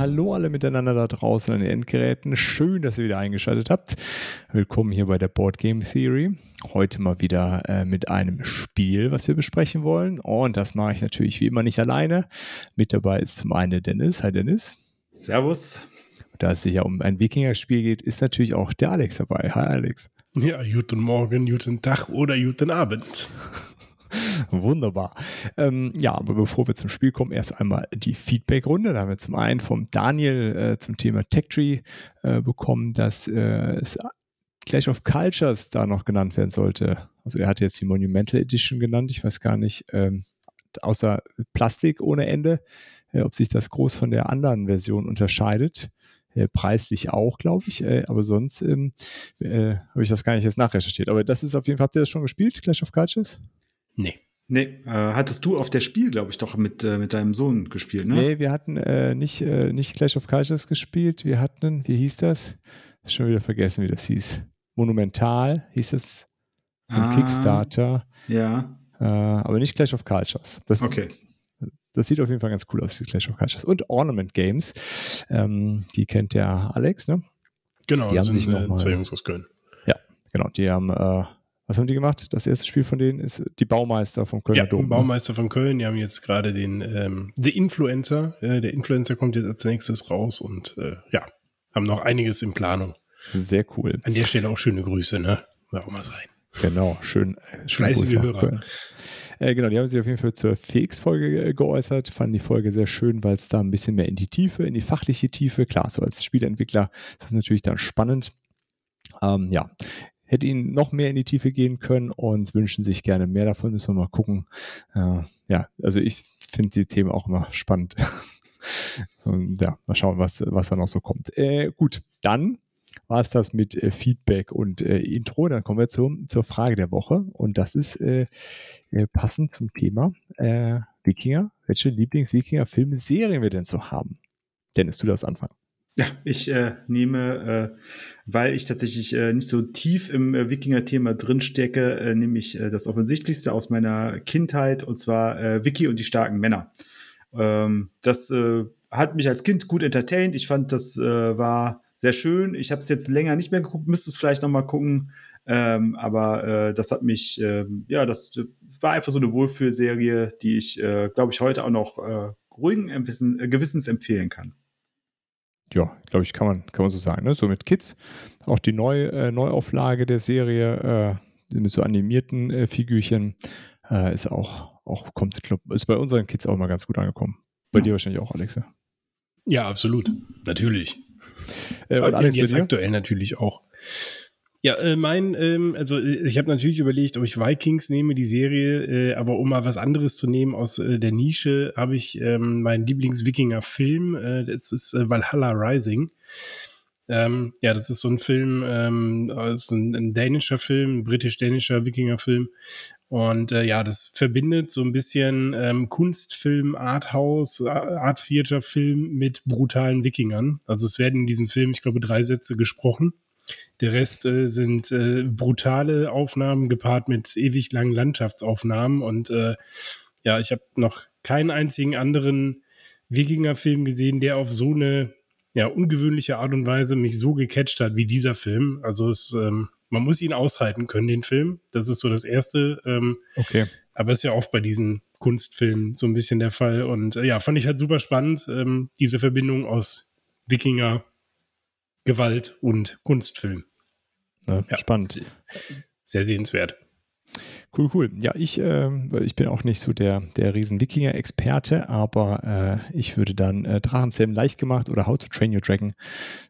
Hallo alle miteinander da draußen an den Endgeräten. Schön, dass ihr wieder eingeschaltet habt. Willkommen hier bei der Board Game Theory. Heute mal wieder äh, mit einem Spiel, was wir besprechen wollen. Und das mache ich natürlich wie immer nicht alleine. Mit dabei ist zum einen Dennis. Hi Dennis. Servus. Da es sich ja um ein Wikinger-Spiel geht, ist natürlich auch der Alex dabei. Hi Alex. Ja, guten Morgen, guten Tag oder guten Abend. Wunderbar. Ähm, ja, aber bevor wir zum Spiel kommen, erst einmal die Feedback-Runde. Da haben wir zum einen vom Daniel äh, zum Thema TechTree äh, bekommen, dass äh, es Clash of Cultures da noch genannt werden sollte. Also er hat jetzt die Monumental Edition genannt. Ich weiß gar nicht, ähm, außer Plastik ohne Ende, äh, ob sich das groß von der anderen Version unterscheidet. Äh, preislich auch, glaube ich. Äh, aber sonst ähm, äh, habe ich das gar nicht jetzt nachrecherchiert. Aber das ist auf jeden Fall, habt ihr das schon gespielt, Clash of Cultures? Nee. Nee, äh, hattest du auf der Spiel, glaube ich, doch mit, äh, mit deinem Sohn gespielt, ne? Nee, wir hatten äh, nicht, äh, nicht Clash of Cultures gespielt. Wir hatten, wie hieß das? Schon wieder vergessen, wie das hieß. Monumental hieß es. So ein ah, Kickstarter. Ja. Äh, aber nicht Clash of Cultures. Das, okay. Das sieht auf jeden Fall ganz cool aus, die Clash of Cultures. Und Ornament Games. Ähm, die kennt der Alex, ne? Genau, die haben sich noch äh, mal, zwei Jungs aus Köln. Ja, genau. Die haben äh, was haben die gemacht? Das erste Spiel von denen ist die Baumeister vom Kölner ja, Dom. Ne? Baumeister von Köln. Die haben jetzt gerade den ähm, The Influencer. Äh, der Influencer kommt jetzt als nächstes raus und äh, ja, haben noch einiges in Planung. Sehr cool. An der Stelle auch schöne Grüße, ne? Warum mal sein. Genau, schön. Äh, Fleißige Hörer. Äh, genau, die haben sich auf jeden Fall zur Fix-Folge geäußert, fanden die Folge sehr schön, weil es da ein bisschen mehr in die Tiefe, in die fachliche Tiefe, klar, so als Spieleentwickler ist das natürlich dann spannend. Ähm, ja, hätte ihnen noch mehr in die Tiefe gehen können und wünschen sich gerne mehr davon. Müssen wir mal gucken. Äh, ja, also ich finde die Themen auch immer spannend. so, ja, mal schauen, was, was da noch so kommt. Äh, gut, dann war es das mit äh, Feedback und äh, Intro. Dann kommen wir zu, zur Frage der Woche. Und das ist äh, äh passend zum Thema äh, Wikinger. Welche Lieblings-Wikinger-Filme, Serien wir denn so haben? Dennis, du darfst anfangen. Ja, ich äh, nehme, äh, weil ich tatsächlich äh, nicht so tief im äh, Wikinger-Thema drinstecke, äh, nehme ich äh, das Offensichtlichste aus meiner Kindheit und zwar äh, Wiki und die starken Männer. Ähm, das äh, hat mich als Kind gut entertained. Ich fand, das äh, war sehr schön. Ich habe es jetzt länger nicht mehr geguckt, müsste es vielleicht noch mal gucken. Ähm, aber äh, das hat mich, äh, ja, das war einfach so eine Wohlfühlserie, die ich, äh, glaube ich, heute auch noch äh, ruhigen Gewissens empfehlen kann ja, glaube ich, kann man, kann man so sagen. Ne? So mit Kids. Auch die Neu, äh, Neuauflage der Serie äh, mit so animierten äh, Figürchen äh, ist auch, auch kommt, glaub, ist bei unseren Kids auch mal ganz gut angekommen. Bei ja. dir wahrscheinlich auch, Alexa. Ja, absolut. Natürlich. Äh, und Alex, jetzt aktuell natürlich auch. Ja, äh, mein, ähm, also äh, ich habe natürlich überlegt, ob ich Vikings nehme, die Serie, äh, aber um mal was anderes zu nehmen aus äh, der Nische, habe ich ähm, meinen Lieblings-Wikinger-Film, äh, das ist äh, Valhalla Rising. Ähm, ja, das ist so ein Film, ähm, ist ein, ein dänischer Film, britisch-dänischer Wikinger-Film. Und äh, ja, das verbindet so ein bisschen ähm, Kunstfilm, Arthouse, Art Theater Film mit brutalen Wikingern. Also es werden in diesem Film, ich glaube, drei Sätze gesprochen. Der Rest äh, sind äh, brutale Aufnahmen gepaart mit ewig langen Landschaftsaufnahmen. Und äh, ja, ich habe noch keinen einzigen anderen Wikinger-Film gesehen, der auf so eine ja, ungewöhnliche Art und Weise mich so gecatcht hat wie dieser Film. Also es, ähm, man muss ihn aushalten können, den Film. Das ist so das Erste. Ähm, okay. Aber ist ja oft bei diesen Kunstfilmen so ein bisschen der Fall. Und äh, ja, fand ich halt super spannend, ähm, diese Verbindung aus Wikinger, Gewalt und Kunstfilm. Ja, ja. Spannend. Sehr sehenswert. Cool, cool. Ja, ich, äh, ich bin auch nicht so der, der Riesen-Wikinger-Experte, aber äh, ich würde dann äh, Drachenzähmen leicht gemacht oder How to Train Your Dragon,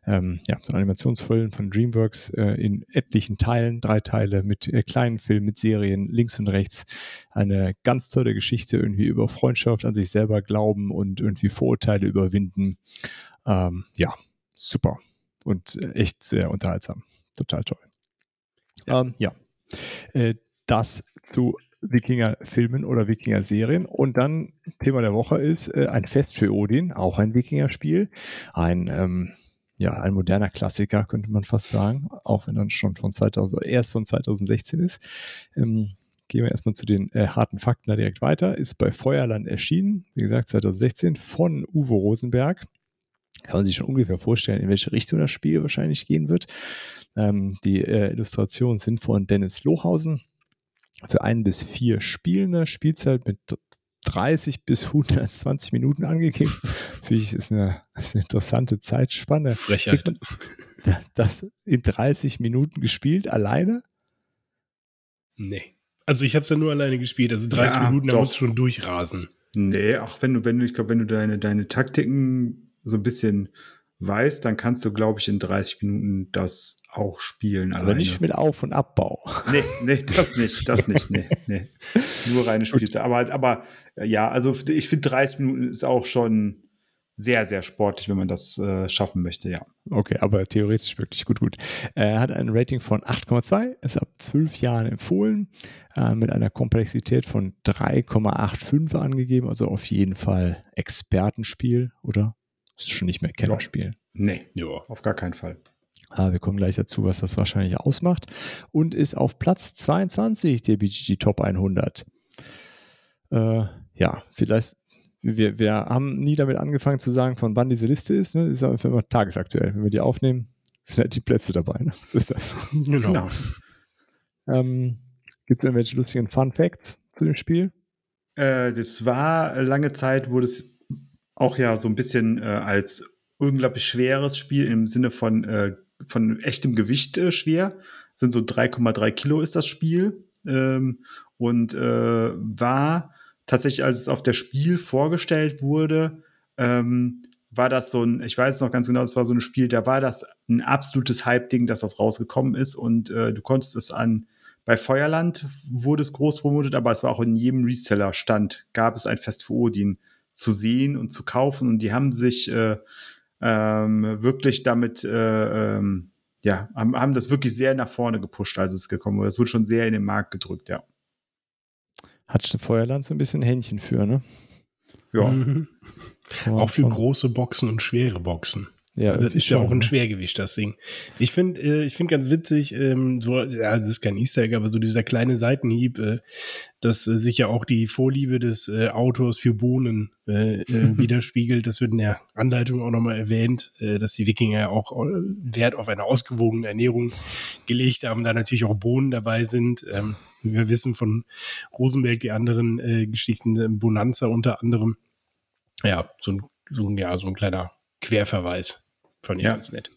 ähm, ja, so ein Animationsfilm von DreamWorks äh, in etlichen Teilen, drei Teile mit äh, kleinen Filmen, mit Serien, links und rechts. Eine ganz tolle Geschichte irgendwie über Freundschaft, an sich selber glauben und irgendwie Vorurteile überwinden. Ähm, ja, super und äh, echt sehr unterhaltsam. Total toll. Ja. Ähm, ja. Äh, das zu Wikinger-Filmen oder Wikinger-Serien. Und dann Thema der Woche ist äh, ein Fest für Odin, auch ein Wikinger-Spiel. Ein, ähm, ja, ein moderner Klassiker, könnte man fast sagen, auch wenn dann schon von 2000, erst von 2016 ist. Ähm, gehen wir erstmal zu den äh, harten Fakten da direkt weiter. Ist bei Feuerland erschienen, wie gesagt, 2016 von Uwe Rosenberg. Kann man sich schon ungefähr vorstellen, in welche Richtung das Spiel wahrscheinlich gehen wird. Ähm, die äh, Illustrationen sind von Dennis Lohausen für ein bis vier Spielende, Spielzeit mit 30 bis 120 Minuten angegeben. Finde ich, ist eine, ist eine interessante Zeitspanne. Frechheit. Das in 30 Minuten gespielt, alleine? Nee. Also ich habe es ja nur alleine gespielt, also 30 ja, Minuten, da musst du schon durchrasen. Nee, auch wenn du, wenn du, ich glaube, wenn du deine, deine Taktiken so ein bisschen weißt, dann kannst du, glaube ich, in 30 Minuten das auch spielen. Aber alleine. nicht mit Auf- und Abbau. Nee, nee, das nicht, das nicht, nee, nee. Nur reine Spielzeit. Aber, aber ja, also ich finde 30 Minuten ist auch schon sehr, sehr sportlich, wenn man das äh, schaffen möchte, ja. Okay, aber theoretisch wirklich gut, gut. Er hat ein Rating von 8,2, ist ab 12 Jahren empfohlen, äh, mit einer Komplexität von 3,85 angegeben, also auf jeden Fall Expertenspiel, oder? Das ist schon nicht mehr Kennerspiel. Ja. Nee, ja. auf gar keinen Fall. Ah, wir kommen gleich dazu, was das wahrscheinlich ausmacht. Und ist auf Platz 22 der BGG Top 100. Äh, ja, vielleicht, wir, wir haben nie damit angefangen zu sagen, von wann diese Liste ist. Ne? Ist einfach immer tagesaktuell. Wenn wir die aufnehmen, sind halt die Plätze dabei. Ne? So ist das. Genau. genau. Ähm, Gibt es irgendwelche lustigen Fun Facts zu dem Spiel? Äh, das war lange Zeit, wurde es auch ja so ein bisschen äh, als unglaublich schweres Spiel im Sinne von, äh, von echtem Gewicht äh, schwer. Sind so 3,3 Kilo ist das Spiel. Ähm, und äh, war tatsächlich, als es auf der Spiel vorgestellt wurde, ähm, war das so ein, ich weiß noch ganz genau, es war so ein Spiel, da war das ein absolutes Hype-Ding, dass das rausgekommen ist und äh, du konntest es an, bei Feuerland wurde es groß promotet, aber es war auch in jedem Reseller-Stand, gab es ein Fest für Odin zu sehen und zu kaufen. Und die haben sich äh, ähm, wirklich damit, äh, ähm, ja, haben, haben das wirklich sehr nach vorne gepusht, als es gekommen wurde. Das wurde schon sehr in den Markt gedrückt, ja. Hat Feuerland so ein bisschen Händchen für, ne? Ja. Mhm. Auch für große Boxen und schwere Boxen. Ja, das ist ja auch ein? Schwergewicht, das Ding. Ich finde, äh, ich finde ganz witzig, ähm, so, ja, das ist kein Easter Egg, aber so dieser kleine Seitenhieb, äh, dass äh, sich ja auch die Vorliebe des äh, Autors für Bohnen äh, äh, widerspiegelt. Das wird in der Anleitung auch nochmal erwähnt, äh, dass die Wikinger ja auch äh, Wert auf eine ausgewogene Ernährung gelegt haben, da natürlich auch Bohnen dabei sind. Ähm, wir wissen von Rosenberg die anderen äh, Geschichten, äh, Bonanza unter anderem. Ja, so ein, so ein, ja, so ein kleiner Querverweis. Fand ich ja. ganz nett.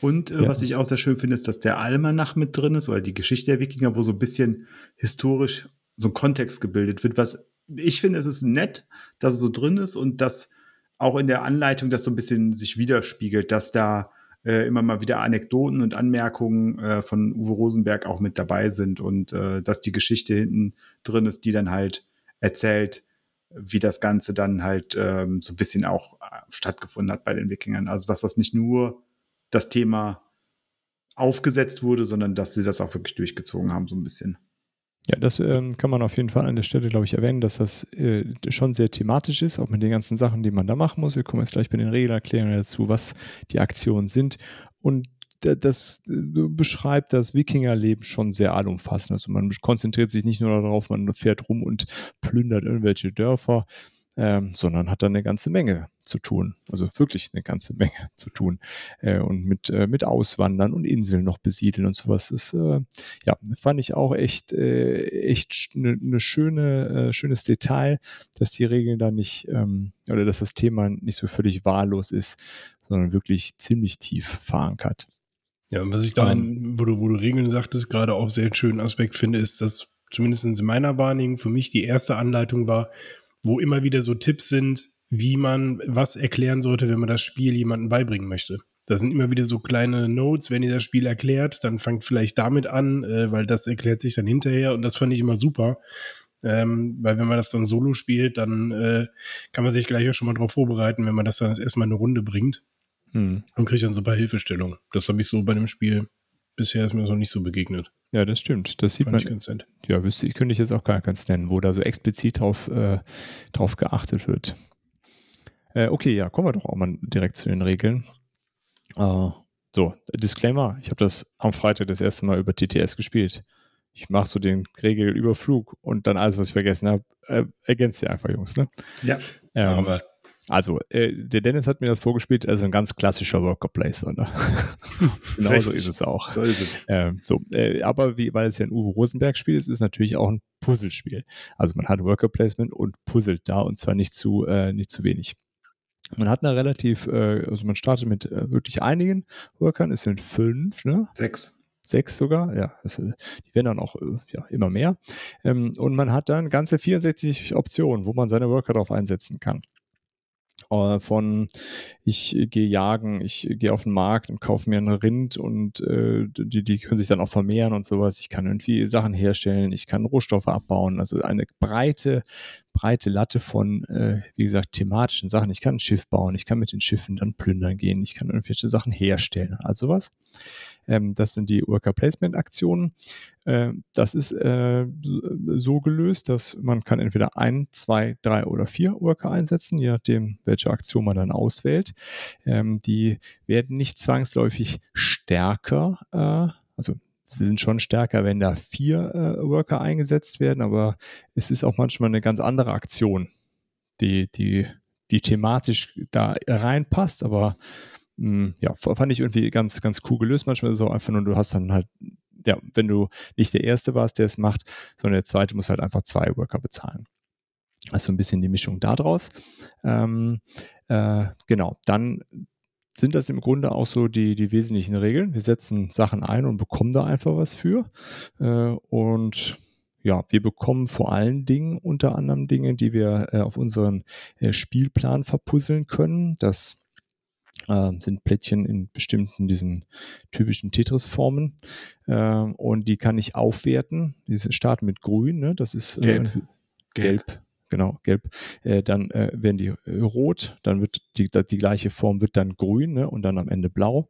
Und äh, ja. was ich auch sehr schön finde, ist, dass der Almanach mit drin ist, oder die Geschichte der Wikinger, wo so ein bisschen historisch so ein Kontext gebildet wird, was ich finde, es ist nett, dass es so drin ist und dass auch in der Anleitung das so ein bisschen sich widerspiegelt, dass da äh, immer mal wieder Anekdoten und Anmerkungen äh, von Uwe Rosenberg auch mit dabei sind und äh, dass die Geschichte hinten drin ist, die dann halt erzählt, wie das Ganze dann halt ähm, so ein bisschen auch äh, stattgefunden hat bei den Wikingern. Also dass das nicht nur das Thema aufgesetzt wurde, sondern dass sie das auch wirklich durchgezogen haben, so ein bisschen. Ja, das ähm, kann man auf jeden Fall an der Stelle, glaube ich, erwähnen, dass das äh, schon sehr thematisch ist, auch mit den ganzen Sachen, die man da machen muss. Wir kommen jetzt gleich bei den Regelerklärungen dazu, was die Aktionen sind. Und das beschreibt das Wikingerleben schon sehr allumfassend. Also man konzentriert sich nicht nur darauf, man fährt rum und plündert irgendwelche Dörfer, ähm, sondern hat da eine ganze Menge zu tun. Also wirklich eine ganze Menge zu tun. Äh, und mit, äh, mit Auswandern und Inseln noch besiedeln und sowas. ist, äh, ja, fand ich auch echt, äh, echt eine ne schöne, äh, schönes Detail, dass die Regeln da nicht, ähm, oder dass das Thema nicht so völlig wahllos ist, sondern wirklich ziemlich tief verankert. Ja, und was ich da, wo du, wo du Regeln sagtest, gerade auch sehr schönen Aspekt finde, ist, dass zumindest in meiner Wahrnehmung für mich die erste Anleitung war, wo immer wieder so Tipps sind, wie man was erklären sollte, wenn man das Spiel jemandem beibringen möchte. Da sind immer wieder so kleine Notes, wenn ihr das Spiel erklärt, dann fangt vielleicht damit an, äh, weil das erklärt sich dann hinterher und das fand ich immer super. Ähm, weil wenn man das dann solo spielt, dann äh, kann man sich gleich auch schon mal drauf vorbereiten, wenn man das dann erstmal eine Runde bringt. Hm. Und kriegt dann so ein paar Hilfestellungen. Das habe ich so bei dem Spiel bisher ist mir noch nicht so begegnet. Ja, das stimmt. Das sieht Fand man. ich ganz nett. Ja, wüsste ich, könnte ich jetzt auch gar keins nennen, wo da so explizit drauf, äh, drauf geachtet wird. Äh, okay, ja, kommen wir doch auch mal direkt zu den Regeln. Äh, so, Disclaimer, ich habe das am Freitag das erste Mal über TTS gespielt. Ich mache so den Regelüberflug und dann alles, was ich vergessen habe, äh, ergänzt ihr einfach, Jungs. Ne? Ja. Ähm, Aber also, äh, der Dennis hat mir das vorgespielt, also ein ganz klassischer Worker Placement. Ne? genau so ist es auch. So ist es. Ähm, so, äh, aber wie, weil es ja ein Uwe Rosenberg-Spiel ist, ist es natürlich auch ein Puzzlespiel. Also man hat Worker Placement und puzzelt da und zwar nicht zu, äh, nicht zu wenig. Man hat eine relativ, äh, also man startet mit äh, wirklich einigen Workern, es sind fünf, ne? Sechs. sechs sogar, ja, das, äh, die werden dann auch ja, immer mehr. Ähm, und man hat dann ganze 64 Optionen, wo man seine Worker drauf einsetzen kann. Äh, von ich gehe jagen, ich gehe auf den Markt und kaufe mir einen Rind und äh, die, die können sich dann auch vermehren und sowas. Ich kann irgendwie Sachen herstellen, ich kann Rohstoffe abbauen, also eine breite, breite Latte von, äh, wie gesagt, thematischen Sachen. Ich kann ein Schiff bauen, ich kann mit den Schiffen dann plündern gehen, ich kann irgendwelche Sachen herstellen, also was. Ähm, das sind die Worker Placement Aktionen. Ähm, das ist äh, so gelöst, dass man kann entweder ein, zwei, drei oder vier Worker einsetzen, je nachdem, welche Aktion man dann auswählt. Ähm, die werden nicht zwangsläufig stärker, äh, also wir sind schon stärker, wenn da vier äh, Worker eingesetzt werden, aber es ist auch manchmal eine ganz andere Aktion, die, die, die thematisch da reinpasst, aber mh, ja, fand ich irgendwie ganz, ganz cool gelöst. Manchmal ist es auch einfach nur, du hast dann halt, ja, wenn du nicht der Erste warst, der es macht, sondern der Zweite muss halt einfach zwei Worker bezahlen. Also ein bisschen die Mischung daraus. Ähm, äh, genau, dann sind das im Grunde auch so die, die wesentlichen Regeln. Wir setzen Sachen ein und bekommen da einfach was für. Äh, und ja, wir bekommen vor allen Dingen unter anderem Dinge, die wir äh, auf unseren äh, Spielplan verpuzzeln können. Das sind Plättchen in bestimmten diesen typischen Tetris-Formen und die kann ich aufwerten. Diese starten mit Grün, ne? das ist äh, Gelb. gelb. Genau, gelb. Äh, dann äh, werden die äh, rot, dann wird die, die gleiche Form wird dann grün ne? und dann am Ende blau.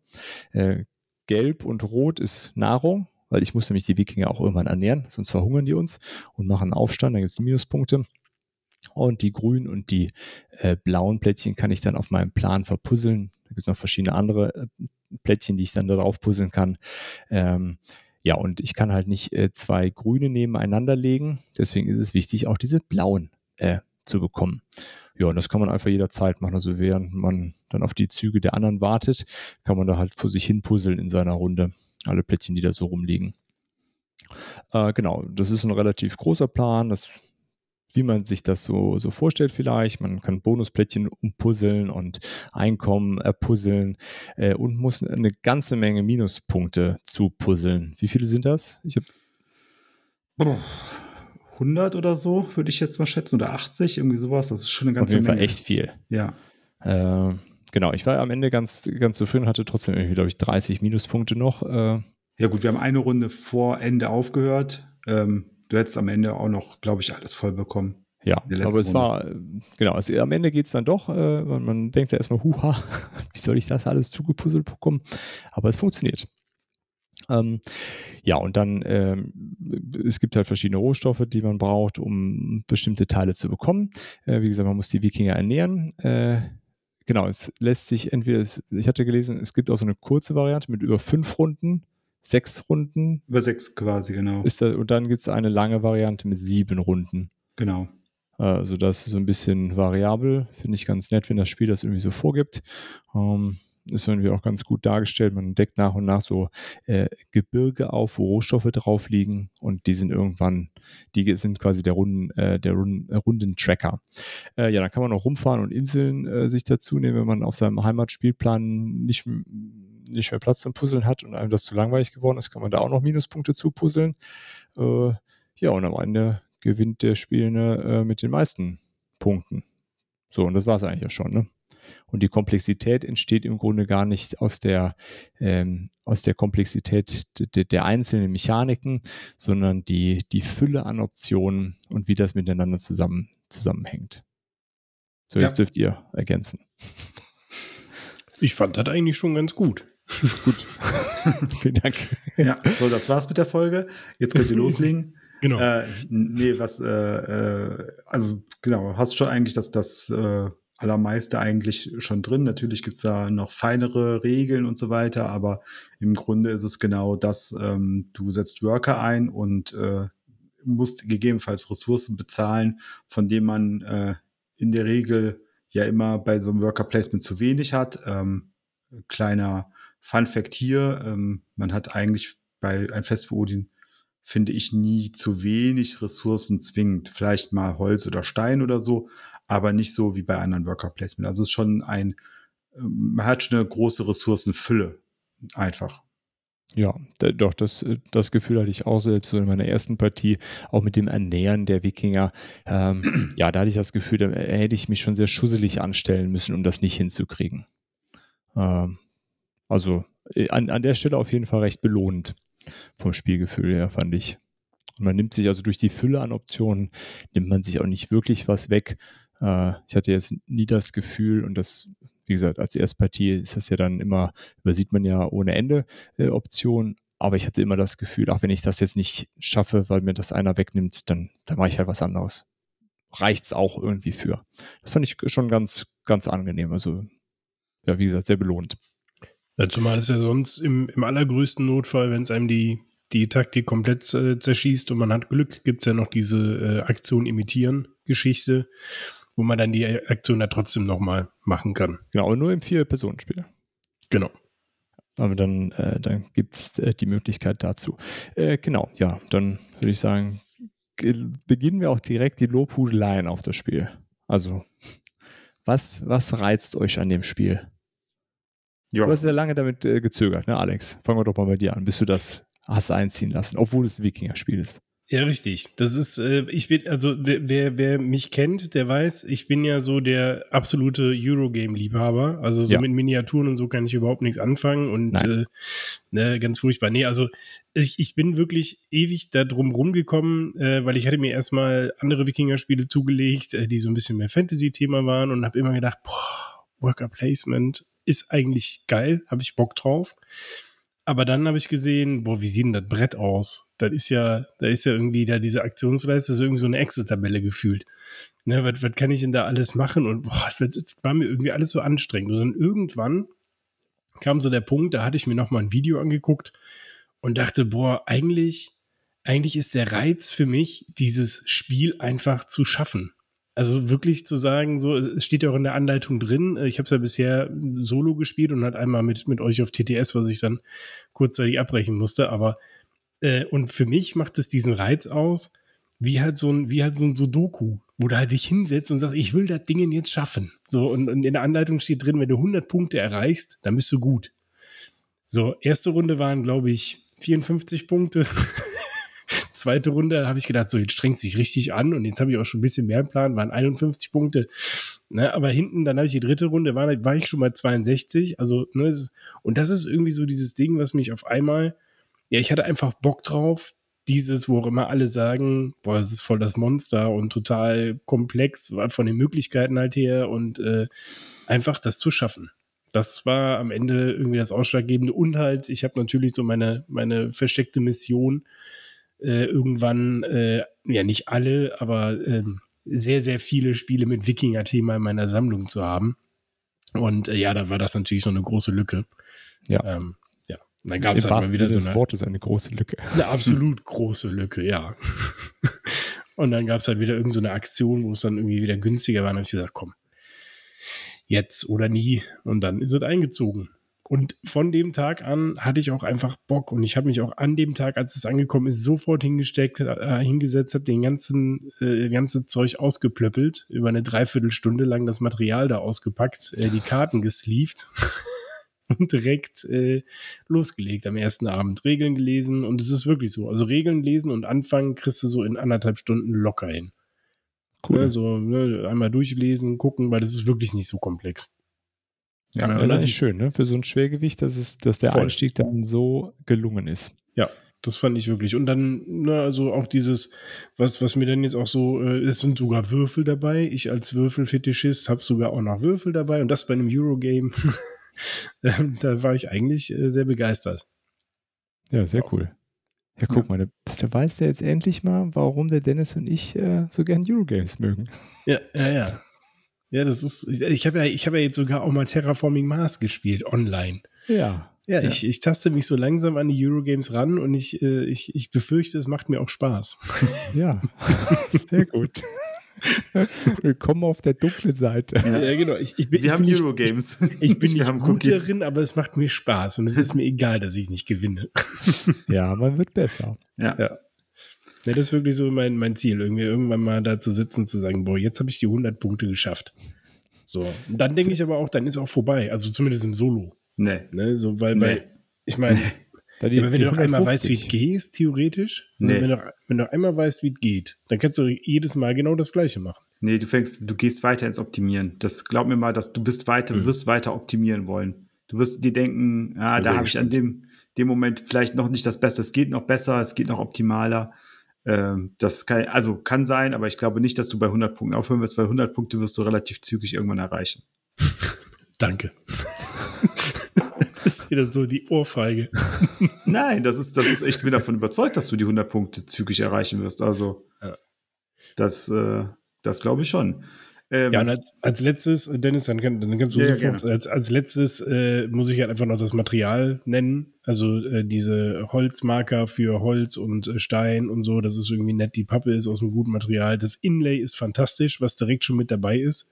Äh, gelb und rot ist Nahrung, weil ich muss nämlich die Wikinger auch irgendwann ernähren, sonst verhungern die uns und machen Aufstand, dann gibt es Minuspunkte. Und die grünen und die äh, blauen Plättchen kann ich dann auf meinem Plan verpuzzeln. Da gibt es noch verschiedene andere äh, Plättchen, die ich dann darauf puzzeln kann. Ähm, ja, und ich kann halt nicht äh, zwei grüne nebeneinander legen. Deswegen ist es wichtig, auch diese blauen äh, zu bekommen. Ja, und das kann man einfach jederzeit machen. Also während man dann auf die Züge der anderen wartet, kann man da halt vor sich hin puzzeln in seiner Runde. Alle Plättchen, die da so rumliegen. Äh, genau, das ist ein relativ großer Plan. Das wie man sich das so, so vorstellt vielleicht. Man kann Bonusplättchen umpuzzeln und Einkommen erpuzzeln äh, und muss eine ganze Menge Minuspunkte zupuzzeln. Wie viele sind das? Ich habe 100 oder so, würde ich jetzt mal schätzen, oder 80, irgendwie sowas. Das ist schon eine auf ganze jeden Fall Menge. echt viel. Ja. Äh, genau, ich war am Ende ganz, ganz zufrieden, hatte trotzdem irgendwie, glaube ich, 30 Minuspunkte noch. Äh, Ja, gut, wir haben eine Runde vor Ende aufgehört. Ähm, du hättest am Ende auch noch, glaube ich, alles voll bekommen. Ja, aber es Runde. war, äh, genau, es, am Ende geht es dann doch, äh, man, man denkt ja erstmal, huha, wie soll ich das alles zugepuzzelt bekommen? Aber es funktioniert. Ähm, ja, und dann, ähm, es gibt halt verschiedene Rohstoffe, die man braucht, um bestimmte Teile zu bekommen. Äh, wie gesagt, man muss die Wikinger ernähren. Äh, genau, es lässt sich entweder, ich hatte gelesen, es gibt auch so eine kurze Variante mit über fünf Runden, sechs Runden Über sechs quasi, genau. ist da, und dann gibt es eine lange Variante mit sieben Runden. genau. Also das ist so ein bisschen variabel. Finde ich ganz nett, wenn das Spiel das irgendwie so vorgibt. Ähm, ist irgendwie auch ganz gut dargestellt. Man deckt nach und nach so äh, Gebirge auf, wo Rohstoffe drauf liegen und die sind irgendwann, die sind quasi der Runden, äh, der Runden, äh, Rundentracker. Äh, ja, dann kann man auch rumfahren und Inseln äh, sich dazu nehmen, wenn man auf seinem Heimatspielplan nicht, nicht mehr Platz zum Puzzeln hat und einem das zu langweilig geworden ist, kann man da auch noch Minuspunkte zupuzzeln. Äh, ja, und am Ende gewinnt der Spielende äh, mit den meisten Punkten. So, und das war es eigentlich ja schon, ne? Und die Komplexität entsteht im Grunde gar nicht aus der, ähm, aus der Komplexität de, der einzelnen Mechaniken, sondern die, die Fülle an Optionen und wie das miteinander zusammen, zusammenhängt. So, jetzt Ja. dürft ihr ergänzen. Ich fand das eigentlich schon ganz gut. Gut. Vielen Dank. Ja, so, das war's mit der Folge. Jetzt könnt ihr loslegen. Genau. Äh, nee, was, äh, äh, also genau, hast schon eigentlich das, das äh, allermeiste eigentlich schon drin. Natürlich gibt's da noch feinere Regeln und so weiter, aber im Grunde ist es genau das, ähm, du setzt Worker ein und äh, musst gegebenenfalls Ressourcen bezahlen, von denen man äh, in der Regel ja immer bei so einem Worker Placement zu wenig hat. Ähm, kleiner Fun Fact hier, ähm, man hat eigentlich bei ein Fest für Odin finde ich nie zu wenig Ressourcen zwingend. Vielleicht mal Holz oder Stein oder so, aber nicht so wie bei anderen Worker Placement. Also es ist schon ein, ähm, man hat schon eine große Ressourcenfülle. Einfach. Ja, doch, das, äh, das Gefühl hatte ich auch selbst so in meiner ersten Partie, auch mit dem Ernähren der Wikinger. Ähm, ja, da hatte ich das Gefühl, da hätte ich mich schon sehr schusselig anstellen müssen, um das nicht hinzukriegen. Ähm, also äh, an, an der Stelle auf jeden Fall recht belohnt vom Spielgefühl her, fand ich. Und man nimmt sich also durch die Fülle an Optionen, nimmt man sich auch nicht wirklich was weg. Äh, ich hatte jetzt nie das Gefühl, und das, wie gesagt, als Erstpartie ist das ja dann immer, übersieht man ja ohne Ende äh, Optionen, aber ich hatte immer das Gefühl, auch wenn ich das jetzt nicht schaffe, weil mir das einer wegnimmt, dann, dann mache ich halt was anderes. Reicht es auch irgendwie für. Das fand ich schon ganz, ganz angenehm. Also, ja, wie gesagt, sehr belohnt. Ja, zumal es ja sonst im, im allergrößten Notfall, wenn es einem die, die Taktik komplett äh, zerschießt und man hat Glück, gibt es ja noch diese äh, Aktion imitieren Geschichte, wo man dann die Aktion ja trotzdem nochmal machen kann. Genau, aber nur im Vier-Personen-Spiel. Genau. Aber dann, äh, dann gibt es äh, die Möglichkeit dazu. Äh, genau, ja, dann würde ich sagen, beginnen wir auch direkt die Lobhudeleien auf das Spiel. Also, was, was reizt euch an dem Spiel? Ja. Du hast ja lange damit äh, gezögert, ne, Alex? Fangen wir doch mal bei dir an, bis du das hast einziehen lassen, obwohl es ein Wikinger-Spiel ist. Ja, richtig. Das ist, äh, ich bin, also wer, wer, mich kennt, der weiß, ich bin ja so der absolute Eurogame-Liebhaber. Also so ja. mit Miniaturen und so kann ich überhaupt nichts anfangen und äh, ne, ganz furchtbar. Nee, also ich, ich bin wirklich ewig da drum rumgekommen, äh, weil ich hatte mir erstmal andere Wikinger-Spiele zugelegt, äh, die so ein bisschen mehr Fantasy-Thema waren und habe immer gedacht, boah, Worker Placement ist eigentlich geil, habe ich Bock drauf. Aber dann habe ich gesehen, boah, wie sieht denn das Brett aus? Das ist ja, da ist ja irgendwie da diese Aktionsleiste, ist irgendwie so eine Excel-Tabelle gefühlt. Ne, was, was kann ich denn da alles machen? Und boah, das war mir irgendwie alles so anstrengend. Und dann irgendwann kam so der Punkt, da hatte ich mir noch mal ein Video angeguckt und dachte, boah, eigentlich, eigentlich ist der Reiz für mich, dieses Spiel einfach zu schaffen. Also wirklich zu sagen, so, es steht ja auch in der Anleitung drin. Ich habe es ja bisher solo gespielt und halt einmal mit, mit euch auf TTS, was ich dann kurzzeitig abbrechen musste. Aber äh, und für mich macht es diesen Reiz aus, wie halt so ein, wie halt so ein Sudoku, wo du halt dich hinsetzt und sagst, ich will das Ding jetzt schaffen. So, und, und in der Anleitung steht drin, wenn du 100 Punkte erreichst, dann bist du gut. So, erste Runde waren, glaube ich, 54 Punkte. zweite Runde habe ich gedacht, so jetzt strengt sich richtig an und jetzt habe ich auch schon ein bisschen mehr im Plan, waren 51 Punkte. Ne, aber hinten, dann habe ich die dritte Runde, war, war ich schon mal 62. Also, ne, und das ist irgendwie so dieses Ding, was mich auf einmal, ja, ich hatte einfach Bock drauf, dieses, wo auch immer alle sagen, boah, es ist voll das Monster und total komplex von den Möglichkeiten halt her und äh, einfach das zu schaffen. Das war am Ende irgendwie das Ausschlaggebende und halt, ich habe natürlich so meine, meine versteckte Mission, äh, irgendwann, äh, ja nicht alle, aber äh, sehr, sehr viele Spiele mit Wikinger-Thema in meiner Sammlung zu haben. Und äh, ja, da war das natürlich so eine große Lücke. Ja. Ähm, ja. Und dann gab es halt mal wieder so eine. Das Wort ist eine große Lücke. Eine absolut große Lücke, ja. Und dann gab es halt wieder irgendeine so Aktion, wo es dann irgendwie wieder günstiger war. Und dann habe ich gesagt, komm, jetzt oder nie. Und dann ist es eingezogen. Und von dem Tag an hatte ich auch einfach Bock und ich habe mich auch an dem Tag, als es angekommen ist, sofort hingesteckt, äh, hingesetzt, habe den ganzen äh, ganze Zeug ausgeplöppelt, über eine Dreiviertelstunde lang das Material da ausgepackt, äh, die Karten gesleeved und direkt äh, losgelegt am ersten Abend. Regeln gelesen und es ist wirklich so. Also Regeln lesen und anfangen kriegst du so in anderthalb Stunden locker hin. Cool. Also ne, einmal durchlesen, gucken, weil das ist wirklich nicht so komplex. Ja, ja das ist schön, ne? Für so ein Schwergewicht, dass, es, dass der voll. Einstieg dann so gelungen ist. Ja, das fand ich wirklich. Und dann, na, also auch dieses, was, was mir dann jetzt auch so, äh, es sind sogar Würfel dabei. Ich als Würfelfetischist habe sogar auch noch Würfel dabei und das bei einem Eurogame. ähm, da war ich eigentlich äh, sehr begeistert. Ja, sehr cool. Ja, guck mal, da, da weiß der jetzt endlich mal, warum der Dennis und ich äh, so gern Eurogames mögen. Ja, ja, ja. Ja, das ist, ich, ich habe ja, ich habe ja jetzt sogar auch mal Terraforming Mars gespielt, online. Ja. Ja, Ich, ich taste mich so langsam an die Eurogames ran und ich, äh, ich, ich befürchte, es macht mir auch Spaß. Ja, sehr gut. Willkommen auf der dunklen Seite. Ja, genau. Ich, ich bin, Wir ich haben bin nicht, Eurogames. ich bin Wir nicht haben gut Cookies. darin, aber es macht mir Spaß und es ist mir egal, dass ich nicht gewinne. Ja, man wird besser. Ja. Ja. Ja, das ist wirklich so mein, mein Ziel, irgendwie irgendwann mal da zu sitzen, zu sagen, boah, jetzt habe ich die 100 Punkte geschafft. So. Und dann denke ich aber auch, dann ist auch vorbei. Also zumindest im Solo. Nee. Ne? So, weil, Nee. weil, ich meine, wenn du noch einmal 150. weißt, wie es geht, theoretisch, also wenn, du, wenn du einmal weißt, wie es geht, dann kannst du jedes Mal genau das Gleiche machen. Nee, du fängst, du gehst weiter ins Optimieren. Das glaub mir mal, dass du bist weiter, Mhm. wirst weiter optimieren wollen. Du wirst dir denken, ah, Ja, da habe ich an dem, dem Moment vielleicht noch nicht das Beste. Es geht noch besser, es geht noch optimaler. Ähm, das kann, also kann sein, aber ich glaube nicht, dass du bei 100 Punkten aufhören wirst, weil 100 Punkte wirst du relativ zügig irgendwann erreichen. Danke. das ist wieder so die Ohrfeige. Nein, das ist, das ist, ich bin davon überzeugt, dass du die 100 Punkte zügig erreichen wirst. Also, Ja. das, äh, das glaube ich schon. Ähm, Ja, und als, als letztes, äh, Dennis, dann, kann, dann kannst du Ja, sofort, als, als letztes äh, muss ich halt einfach noch das Material nennen. Also äh, diese Holzmarker für Holz und äh, Stein und so, das ist irgendwie nett. Die Pappe ist aus einem guten Material. Das Inlay ist fantastisch, was direkt schon mit dabei ist.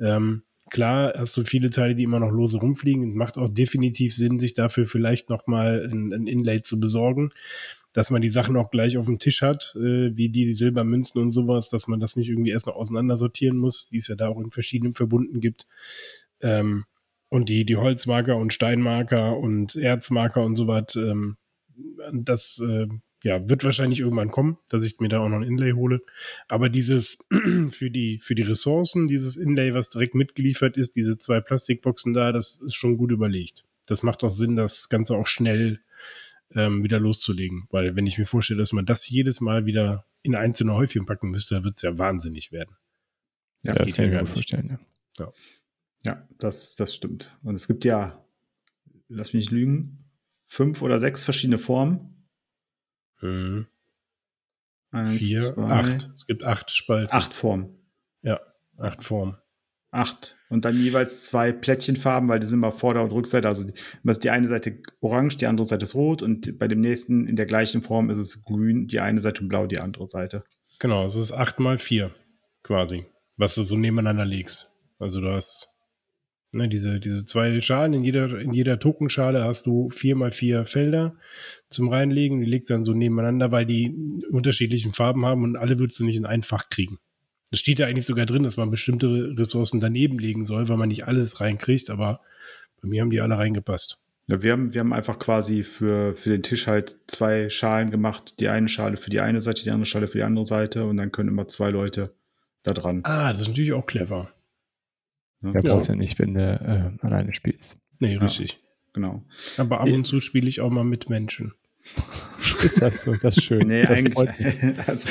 Ähm, klar hast du viele Teile, die immer noch lose rumfliegen. Es macht auch definitiv Sinn, sich dafür vielleicht noch mal ein, ein Inlay zu besorgen, dass man die Sachen auch gleich auf dem Tisch hat, äh, wie die, die Silbermünzen und sowas, dass man das nicht irgendwie erst noch auseinandersortieren muss, die es ja da auch in verschiedenen Verbunden gibt. Ähm, und die, die Holzmarker und Steinmarker und Erzmarker und sowas, ähm, das äh, ja, wird wahrscheinlich irgendwann kommen, dass ich mir da auch noch ein Inlay hole. Aber dieses für die, für die Ressourcen, dieses Inlay, was direkt mitgeliefert ist, diese zwei Plastikboxen da, das ist schon gut überlegt. Das macht auch Sinn, das Ganze auch schnell ähm, wieder loszulegen. Weil wenn ich mir vorstelle, dass man das jedes Mal wieder in einzelne Häufchen packen müsste, dann wird es ja wahnsinnig werden. ja, Ja, das kann ich ja mir gut vorstellen. Ja. Ja, das, das stimmt. Und es gibt ja, lass mich nicht lügen, fünf oder sechs verschiedene Formen. Mhm. Eins, Vier, zwei, acht. Es gibt acht Spalten. Acht Formen. Ja, acht Formen. Acht. Und dann jeweils zwei Plättchenfarben, weil die sind mal Vorder- und Rückseite. Also die, immer die eine Seite orange, die andere Seite ist rot und bei dem nächsten in der gleichen Form ist es grün, die eine Seite und blau, die andere Seite. Genau, es ist acht mal vier quasi, was du so nebeneinander legst. Also du hast ne, diese, diese zwei Schalen, in jeder, in jeder Tokenschale hast du vier mal vier Felder zum Reinlegen. Die legst du dann so nebeneinander, weil die unterschiedlichen Farben haben und alle würdest du nicht in ein Fach kriegen. Es steht ja eigentlich sogar drin, dass man bestimmte Ressourcen daneben legen soll, weil man nicht alles reinkriegt, aber bei mir haben die alle reingepasst. Ja, wir, haben, wir haben einfach quasi für, für den Tisch halt zwei Schalen gemacht. Die eine Schale für die eine Seite, die andere Schale für die andere Seite und dann können immer zwei Leute da dran. Ah, das ist natürlich auch clever. Ja, Ja. brauchst ja nicht, wenn du äh, alleine spielst. Nee, richtig. Genau. Aber ab und zu spiele ich auch mal mit Menschen. Ist das so? Das ist schön. Nee, das freut mich. eigentlich. Also,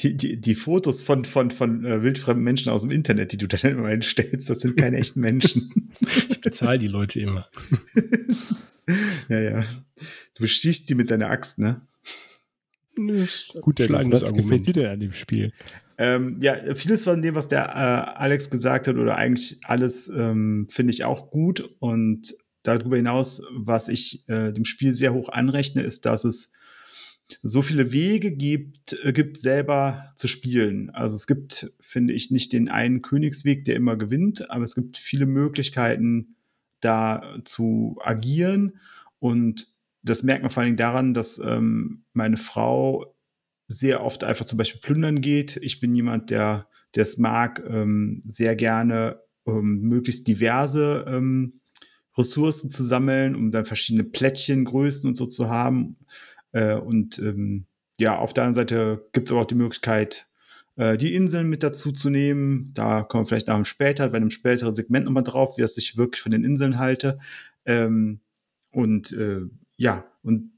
die, die, die Fotos von, von, von äh, wildfremden Menschen aus dem Internet, die du dann immer hinstellst, das sind keine echten Menschen. Ich bezahle die Leute immer. ja, ja. Du bestichst die mit deiner Axt, ne? Gut, schlagendes was gefällt dir denn an dem Spiel? Ähm, ja, vieles von dem, was der äh, Alex gesagt hat, oder eigentlich alles, ähm, finde ich auch gut. Und darüber hinaus, was ich äh, dem Spiel sehr hoch anrechne, ist, dass es so viele Wege gibt, äh, gibt selber zu spielen. Also es gibt, finde ich, nicht den einen Königsweg, der immer gewinnt, aber es gibt viele Möglichkeiten, da zu agieren. Und das merkt man vor allen Dingen daran, dass ähm, meine Frau sehr oft einfach zum Beispiel plündern geht. Ich bin jemand, der es mag, ähm, sehr gerne ähm, möglichst diverse ähm, Ressourcen zu sammeln, um dann verschiedene Plättchen, Größen und so zu haben. Äh, und ähm, ja, auf der anderen Seite gibt es aber auch die Möglichkeit, äh, die Inseln mit dazu zu nehmen. Da kommen wir vielleicht auch später, bei einem späteren Segment nochmal drauf, wie es sich wirklich von den Inseln halte. Ähm, und äh, ja, und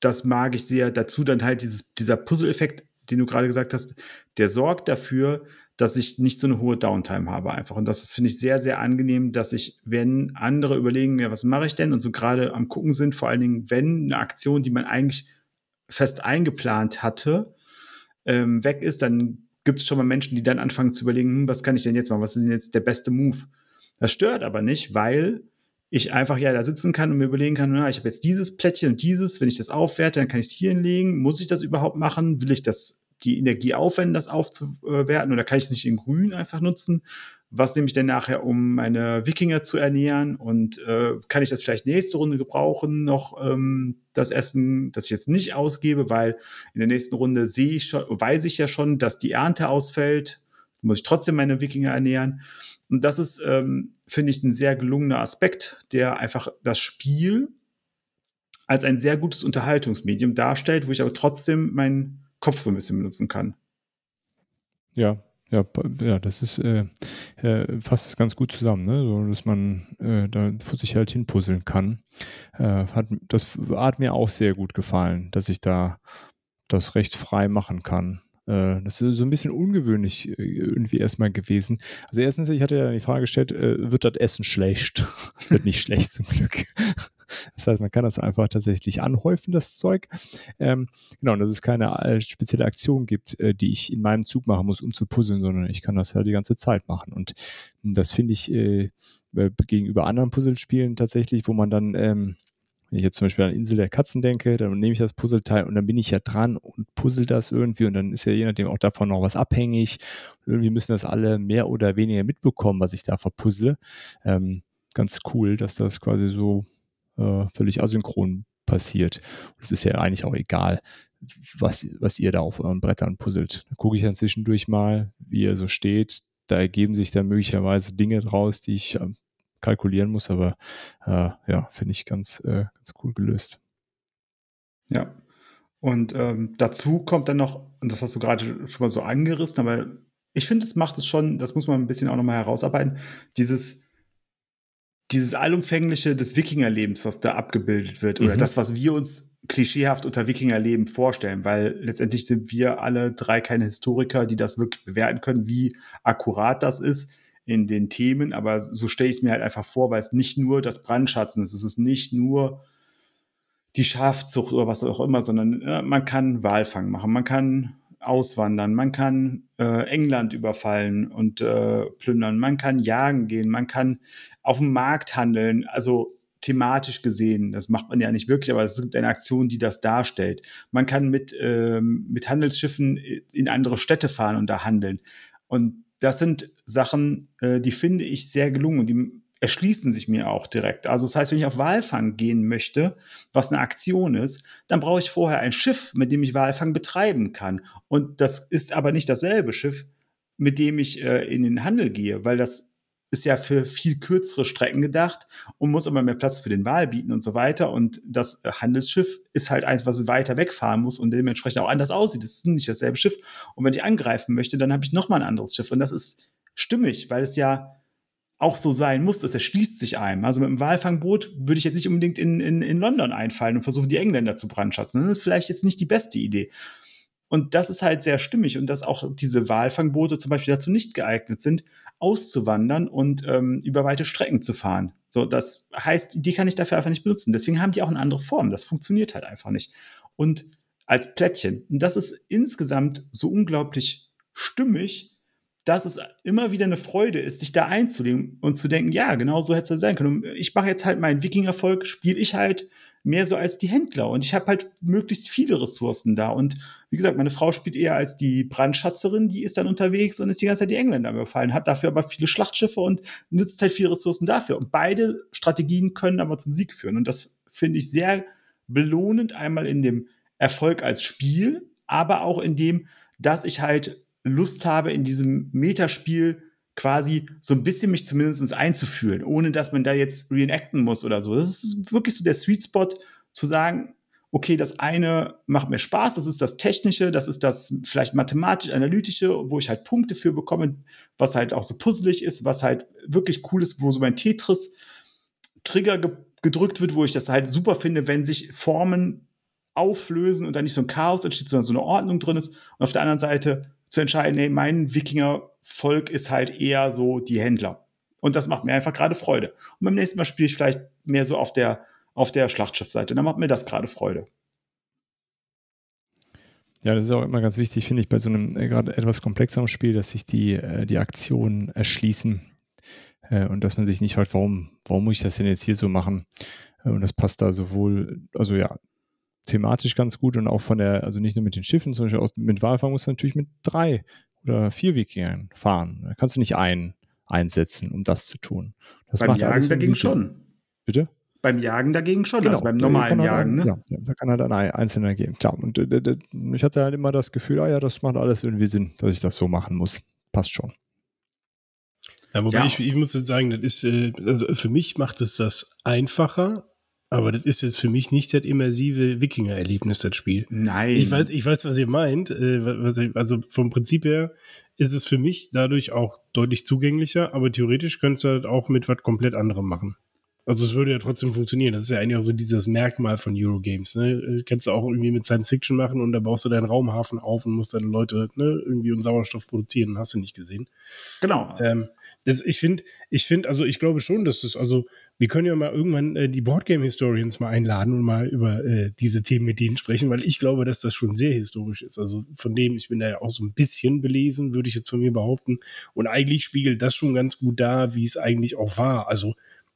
das mag ich sehr. Dazu dann halt dieses, dieser Puzzle-Effekt. den du gerade gesagt hast, der sorgt dafür, dass ich nicht so eine hohe Downtime habe einfach. Und das finde ich sehr, sehr angenehm, dass ich, wenn andere überlegen, ja, was mache ich denn? Und so gerade am gucken sind, vor allen Dingen, wenn eine Aktion, die man eigentlich fest eingeplant hatte, ähm, weg ist, dann gibt es schon mal Menschen, die dann anfangen zu überlegen, hm, was kann ich denn jetzt machen? Was ist denn jetzt der beste Move? Das stört aber nicht, weil ich einfach ja da sitzen kann und mir überlegen kann, na, ich habe jetzt dieses Plättchen und dieses, wenn ich das aufwerte, dann kann ich es hier hinlegen. Muss ich das überhaupt machen? Will ich das die Energie aufwenden, das aufzuwerten oder kann ich es nicht in grün einfach nutzen? Was nehme ich denn nachher, um meine Wikinger zu ernähren? Und äh, kann ich das vielleicht nächste Runde gebrauchen, noch ähm, das Essen, das ich jetzt nicht ausgebe, weil in der nächsten Runde sehe ich schon, weiß ich ja schon, dass die Ernte ausfällt, muss ich trotzdem meine Wikinger ernähren. Und das ist, ähm, finde ich, ein sehr gelungener Aspekt, der einfach das Spiel als ein sehr gutes Unterhaltungsmedium darstellt, wo ich aber trotzdem meinen Kopf so ein bisschen benutzen kann. Ja, ja, ja, das ist äh, äh, fasst es ganz gut zusammen, ne? so, dass man äh, da vor sich halt hinpuzzeln kann. Äh, hat, das hat mir auch sehr gut gefallen, dass ich da das recht frei machen kann. Äh, das ist so ein bisschen ungewöhnlich äh, irgendwie erstmal gewesen. Also erstens, ich hatte ja die Frage gestellt, wird das Essen schlecht? wird nicht schlecht zum Glück. Das heißt, man kann das einfach tatsächlich anhäufen, das Zeug. Ähm, genau, dass es keine äh, spezielle Aktion gibt, äh, die ich in meinem Zug machen muss, um zu puzzeln, sondern ich kann das ja die ganze Zeit machen. Und das finde ich äh, gegenüber anderen Puzzlespielen tatsächlich, wo man dann ähm, wenn ich jetzt zum Beispiel an Insel der Katzen denke, dann nehme ich das Puzzleteil und dann bin ich ja dran und puzzle das irgendwie und dann ist ja je nachdem auch davon noch was abhängig. Irgendwie müssen das alle mehr oder weniger mitbekommen, was ich da verpuzzle. Ähm, ganz cool, dass das quasi so äh, völlig asynchron passiert. es ist ja eigentlich auch egal, was, was ihr da auf euren Brettern puzzelt. Da gucke ich dann zwischendurch mal, wie ihr so steht. Da ergeben sich dann möglicherweise Dinge draus, die ich äh, kalkulieren muss, aber äh, ja, finde ich ganz, äh, ganz cool gelöst. Ja. Und ähm, dazu kommt dann noch, und das hast du gerade schon mal so angerissen, aber ich finde, es macht es schon, das muss man ein bisschen auch nochmal herausarbeiten, dieses dieses Allumfängliche des Wikingerlebens, was da abgebildet wird, mhm. oder das, was wir uns klischeehaft unter Wikingerleben vorstellen, weil letztendlich sind wir alle drei keine Historiker, die das wirklich bewerten können, wie akkurat das ist in den Themen, aber so stelle ich es mir halt einfach vor, weil es nicht nur das Brandschatzen ist, es ist nicht nur die Schafzucht oder was auch immer, sondern äh, man kann Walfang machen, man kann auswandern, man kann äh, England überfallen und äh, plündern, man kann jagen gehen, man kann auf dem Markt handeln, also thematisch gesehen, das macht man ja nicht wirklich, aber es gibt eine Aktion, die das darstellt. Man kann mit, ähm, mit Handelsschiffen in andere Städte fahren und da handeln. Und das sind Sachen, äh, die finde ich sehr gelungen und die erschließen sich mir auch direkt. Also das heißt, wenn ich auf Walfang gehen möchte, was eine Aktion ist, dann brauche ich vorher ein Schiff, mit dem ich Walfang betreiben kann. Und das ist aber nicht dasselbe Schiff, mit dem ich äh, in den Handel gehe, weil das ist ja für viel kürzere Strecken gedacht und muss immer mehr Platz für den Wal bieten und so weiter. Und das äh, Handelsschiff ist halt eins, was weiter wegfahren muss und dementsprechend auch anders aussieht. Das ist nicht dasselbe Schiff. Und wenn ich angreifen möchte, dann habe ich noch mal ein anderes Schiff. Und das ist stimmig, weil es ja auch so sein muss, das erschließt sich einem. Also mit einem Walfangboot würde ich jetzt nicht unbedingt in, in, in London einfallen und versuchen, die Engländer zu brandschatzen. Das ist vielleicht jetzt nicht die beste Idee. Und das ist halt sehr stimmig und dass auch diese Walfangboote zum Beispiel dazu nicht geeignet sind, auszuwandern und ähm, über weite Strecken zu fahren. So, das heißt, die kann ich dafür einfach nicht benutzen. Deswegen haben die auch eine andere Form. Das funktioniert halt einfach nicht. Und als Plättchen. Und das ist insgesamt so unglaublich stimmig, dass es immer wieder eine Freude ist, sich da einzulegen und zu denken, ja, genau so hätte es sein können. Und ich mache jetzt halt meinen Wikinger-Volk, spiele ich halt mehr so als die Händler und ich habe halt möglichst viele Ressourcen da. Und wie gesagt, meine Frau spielt eher als die Brandschatzerin, die ist dann unterwegs und ist die ganze Zeit die Engländer überfallen, hat dafür aber viele Schlachtschiffe und nützt halt viele Ressourcen dafür. Und beide Strategien können aber zum Sieg führen. Und das finde ich sehr belohnend, einmal in dem Erfolg als Spiel, aber auch in dem, dass ich halt Lust habe, in diesem Metaspiel quasi so ein bisschen mich zumindest einzuführen, ohne dass man da jetzt reenacten muss oder so. Das ist wirklich so der Sweet Spot, zu sagen, okay, das eine macht mir Spaß, das ist das Technische, das ist das vielleicht mathematisch-analytische, wo ich halt Punkte für bekomme, was halt auch so puzzelig ist, was halt wirklich cool ist, wo so mein Tetris-Trigger ge gedrückt wird, wo ich das halt super finde, wenn sich Formen auflösen und da nicht so ein Chaos entsteht, sondern so eine Ordnung drin ist. Und auf der anderen Seite zu entscheiden, nee, mein Wikinger-Volk ist halt eher so die Händler. Und das macht mir einfach gerade Freude. Und beim nächsten Mal spiele ich vielleicht mehr so auf der, auf der Schlachtschiffseite. Dann macht mir das gerade Freude. Ja, das ist auch immer ganz wichtig, finde ich, bei so einem äh, gerade etwas komplexeren Spiel, dass sich die, äh, die Aktionen erschließen äh, und dass man sich nicht fragt, warum, warum muss ich das denn jetzt hier so machen? Äh, und das passt da sowohl, also ja, thematisch ganz gut und auch von der, also nicht nur mit den Schiffen, sondern auch mit Walfang musst du natürlich mit drei oder vier Wikingern fahren. Da kannst du nicht einen einsetzen, um das zu tun. Das Beim Jagen dagegen schon. Bitte? beim Jagen dagegen schon, genau, also beim normalen halt Jagen. Halt, ne? ja, da kann halt ein Einzelner gehen, klar. Und äh, ich hatte halt immer das Gefühl, ah ja, das macht alles irgendwie Sinn, dass ich das so machen muss. Passt schon. Ja, wobei ja. Ich, ich muss jetzt sagen, das ist, äh, also für mich macht es das einfacher, aber das ist jetzt für mich nicht das immersive Wikinger-Erlebnis, das Spiel. Nein. Ich weiß, ich weiß, was ihr meint. Äh, also vom Prinzip her ist es für mich dadurch auch deutlich zugänglicher, aber theoretisch könntest du halt auch mit was komplett anderem machen. Also es würde ja trotzdem funktionieren. Das ist ja eigentlich auch so dieses Merkmal von Eurogames. Ne? Äh, kannst du auch irgendwie mit Science Fiction machen und da baust du deinen Raumhafen auf und musst deine Leute ne, irgendwie einen Sauerstoff produzieren. Hast du nicht gesehen. Genau. Ähm, das, ich finde, ich finde, also ich glaube schon, dass es, also wir können ja mal irgendwann äh, die Boardgame-Historians mal einladen und mal über äh, diese Themen mit denen sprechen, weil ich glaube, dass das schon sehr historisch ist. Also von dem, ich bin da ja auch so ein bisschen belesen, würde ich jetzt von mir behaupten. Und eigentlich spiegelt das schon ganz gut da, wie es eigentlich auch war. Also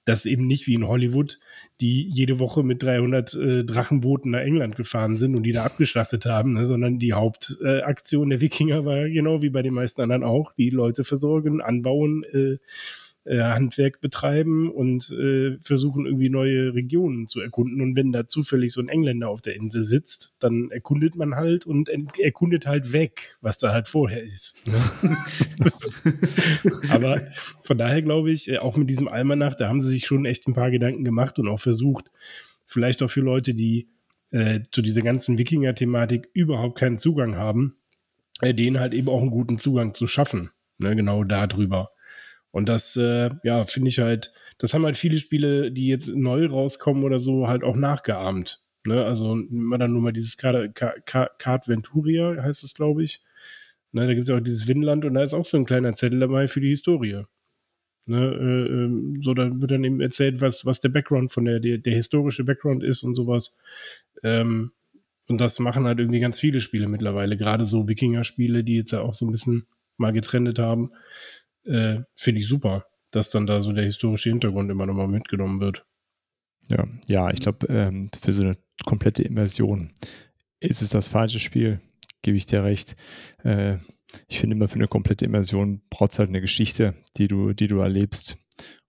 dass eben nicht wie in Hollywood, die jede Woche mit 300 äh, Drachenbooten nach England gefahren sind und die da abgeschlachtet haben, ne, sondern die Hauptaktion äh, der Wikinger war genau wie bei den meisten anderen auch, die Leute versorgen, anbauen, äh, äh, Handwerk betreiben und äh, versuchen irgendwie neue Regionen zu erkunden. Und wenn da zufällig so ein Engländer auf der Insel sitzt, dann erkundet man halt und erkundet halt weg, was da halt vorher ist. Ne? Aber von daher glaube ich, äh, auch mit diesem Almanach, da haben sie sich schon echt ein paar Gedanken gemacht und auch versucht, vielleicht auch für Leute, die äh, zu dieser ganzen Wikinger-Thematik überhaupt keinen Zugang haben, äh, denen halt eben auch einen guten Zugang zu schaffen. Ne, genau darüber. Und das, äh, ja, finde ich halt, das haben halt viele Spiele, die jetzt neu rauskommen oder so, halt auch nachgeahmt. Ne? Also immer dann nur mal dieses Card Venturia, heißt es, glaube ich. Ne, da gibt es ja auch dieses Winland und da ist auch so ein kleiner Zettel dabei für die Historie. Ne, äh, ähm, so, da wird dann eben erzählt, was, was der Background von der, der, der historische Background ist und sowas. Ähm, und das machen halt irgendwie ganz viele Spiele mittlerweile, gerade so Wikinger-Spiele, die jetzt ja auch so ein bisschen mal getrennt haben äh, finde ich super, dass dann da so der historische Hintergrund immer nochmal mitgenommen wird. Ja, ja, ich glaube, ähm, für so eine komplette Immersion ist es das falsche Spiel, gebe ich dir recht. Äh, ich finde immer für eine komplette Immersion braucht es halt eine Geschichte, die du, die du erlebst.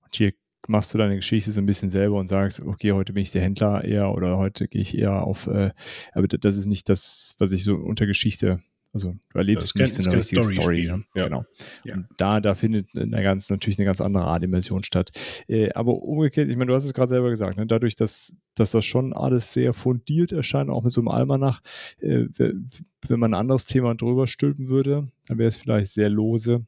Und hier machst du deine Geschichte so ein bisschen selber und sagst, okay, heute bin ich der Händler eher oder heute gehe ich eher auf, äh, aber das ist nicht das, was ich so unter Geschichte also du erlebst ja, nicht eine richtige Story. Story ne? ja. Genau. Ja. Und da, da findet eine ganz, natürlich eine ganz andere Art Immersion statt. Äh, aber umgekehrt, ich meine, du hast es gerade selber gesagt, ne? dadurch, dass, dass das schon alles sehr fundiert erscheint, auch mit so einem Almanach, äh, wenn man ein anderes Thema drüber stülpen würde, dann wäre es vielleicht sehr lose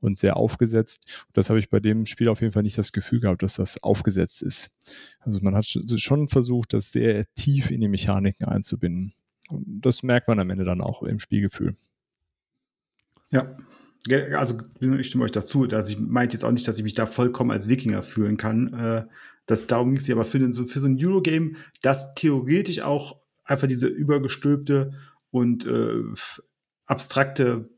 und sehr aufgesetzt. Und das habe ich bei dem Spiel auf jeden Fall nicht das Gefühl gehabt, dass das aufgesetzt ist. Also man hat schon versucht, das sehr tief in die Mechaniken einzubinden. Und das merkt man am Ende dann auch im Spielgefühl. Ja, also ich stimme euch dazu, dass ich meinte jetzt auch nicht, dass ich mich da vollkommen als Wikinger fühlen kann. Äh, das darum ging es aber für, so, für so ein Eurogame, das theoretisch auch einfach diese übergestülpte und äh, abstrakte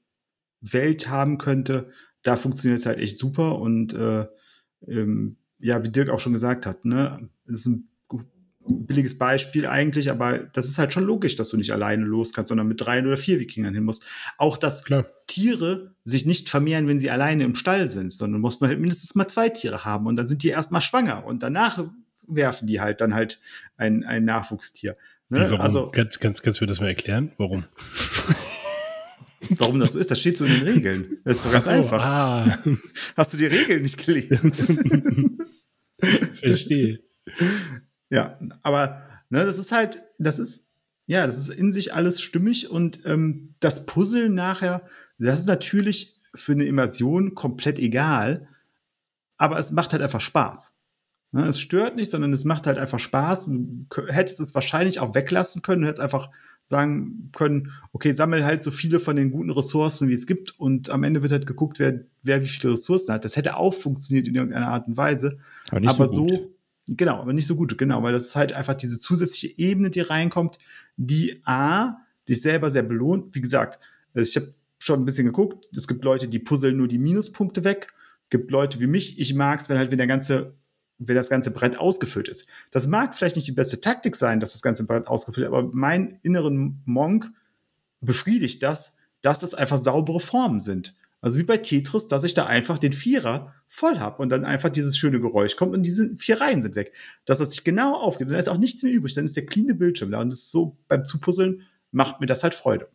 Welt haben könnte, da funktioniert es halt echt super und äh, ähm, ja, wie Dirk auch schon gesagt hat, ne, es ist ein billiges Beispiel eigentlich, aber das ist halt schon logisch, dass du nicht alleine los kannst, sondern mit drei oder vier Wikingern hin musst. Auch dass Klar. Tiere sich nicht vermehren, wenn sie alleine im Stall sind, sondern muss man halt mindestens mal zwei Tiere haben und dann sind die erstmal schwanger und danach werfen die halt dann halt ein, ein Nachwuchstier. Ne? Warum? Also, kannst, kannst, kannst du mir das mal erklären? Warum? Warum das so ist, das steht so in den Regeln. Das ist doch ganz so, einfach. Ah. Hast du die Regeln nicht gelesen? Verstehe. Ja, aber ne, das ist halt, das ist, ja, das ist in sich alles stimmig und ähm, das Puzzle nachher, das ist natürlich für eine Immersion komplett egal, aber es macht halt einfach Spaß. Ne, es stört nicht, sondern es macht halt einfach Spaß. Du hättest es wahrscheinlich auch weglassen können. Du hättest einfach sagen können, okay, sammel halt so viele von den guten Ressourcen, wie es gibt. Und am Ende wird halt geguckt, wer, wer wie viele Ressourcen hat. Das hätte auch funktioniert in irgendeiner Art und Weise. Aber, nicht aber so, so genau, aber nicht so gut, genau, weil das ist halt einfach diese zusätzliche Ebene, die reinkommt, die A, dich selber sehr belohnt. Wie gesagt, ich habe schon ein bisschen geguckt. Es gibt Leute, die puzzeln nur die Minuspunkte weg. Gibt Leute wie mich. Ich mag es, wenn halt, wenn der ganze wenn das ganze Brett ausgefüllt ist. Das mag vielleicht nicht die beste Taktik sein, dass das ganze Brett ausgefüllt ist, aber mein inneren Monk befriedigt das, dass das einfach saubere Formen sind. Also wie bei Tetris, dass ich da einfach den Vierer voll habe und dann einfach dieses schöne Geräusch kommt und diese vier Reihen sind weg. Dass das sich genau aufgeht und dann ist auch nichts mehr übrig, dann ist der cleane Bildschirm da und das ist so beim Zupuzzeln macht mir das halt Freude.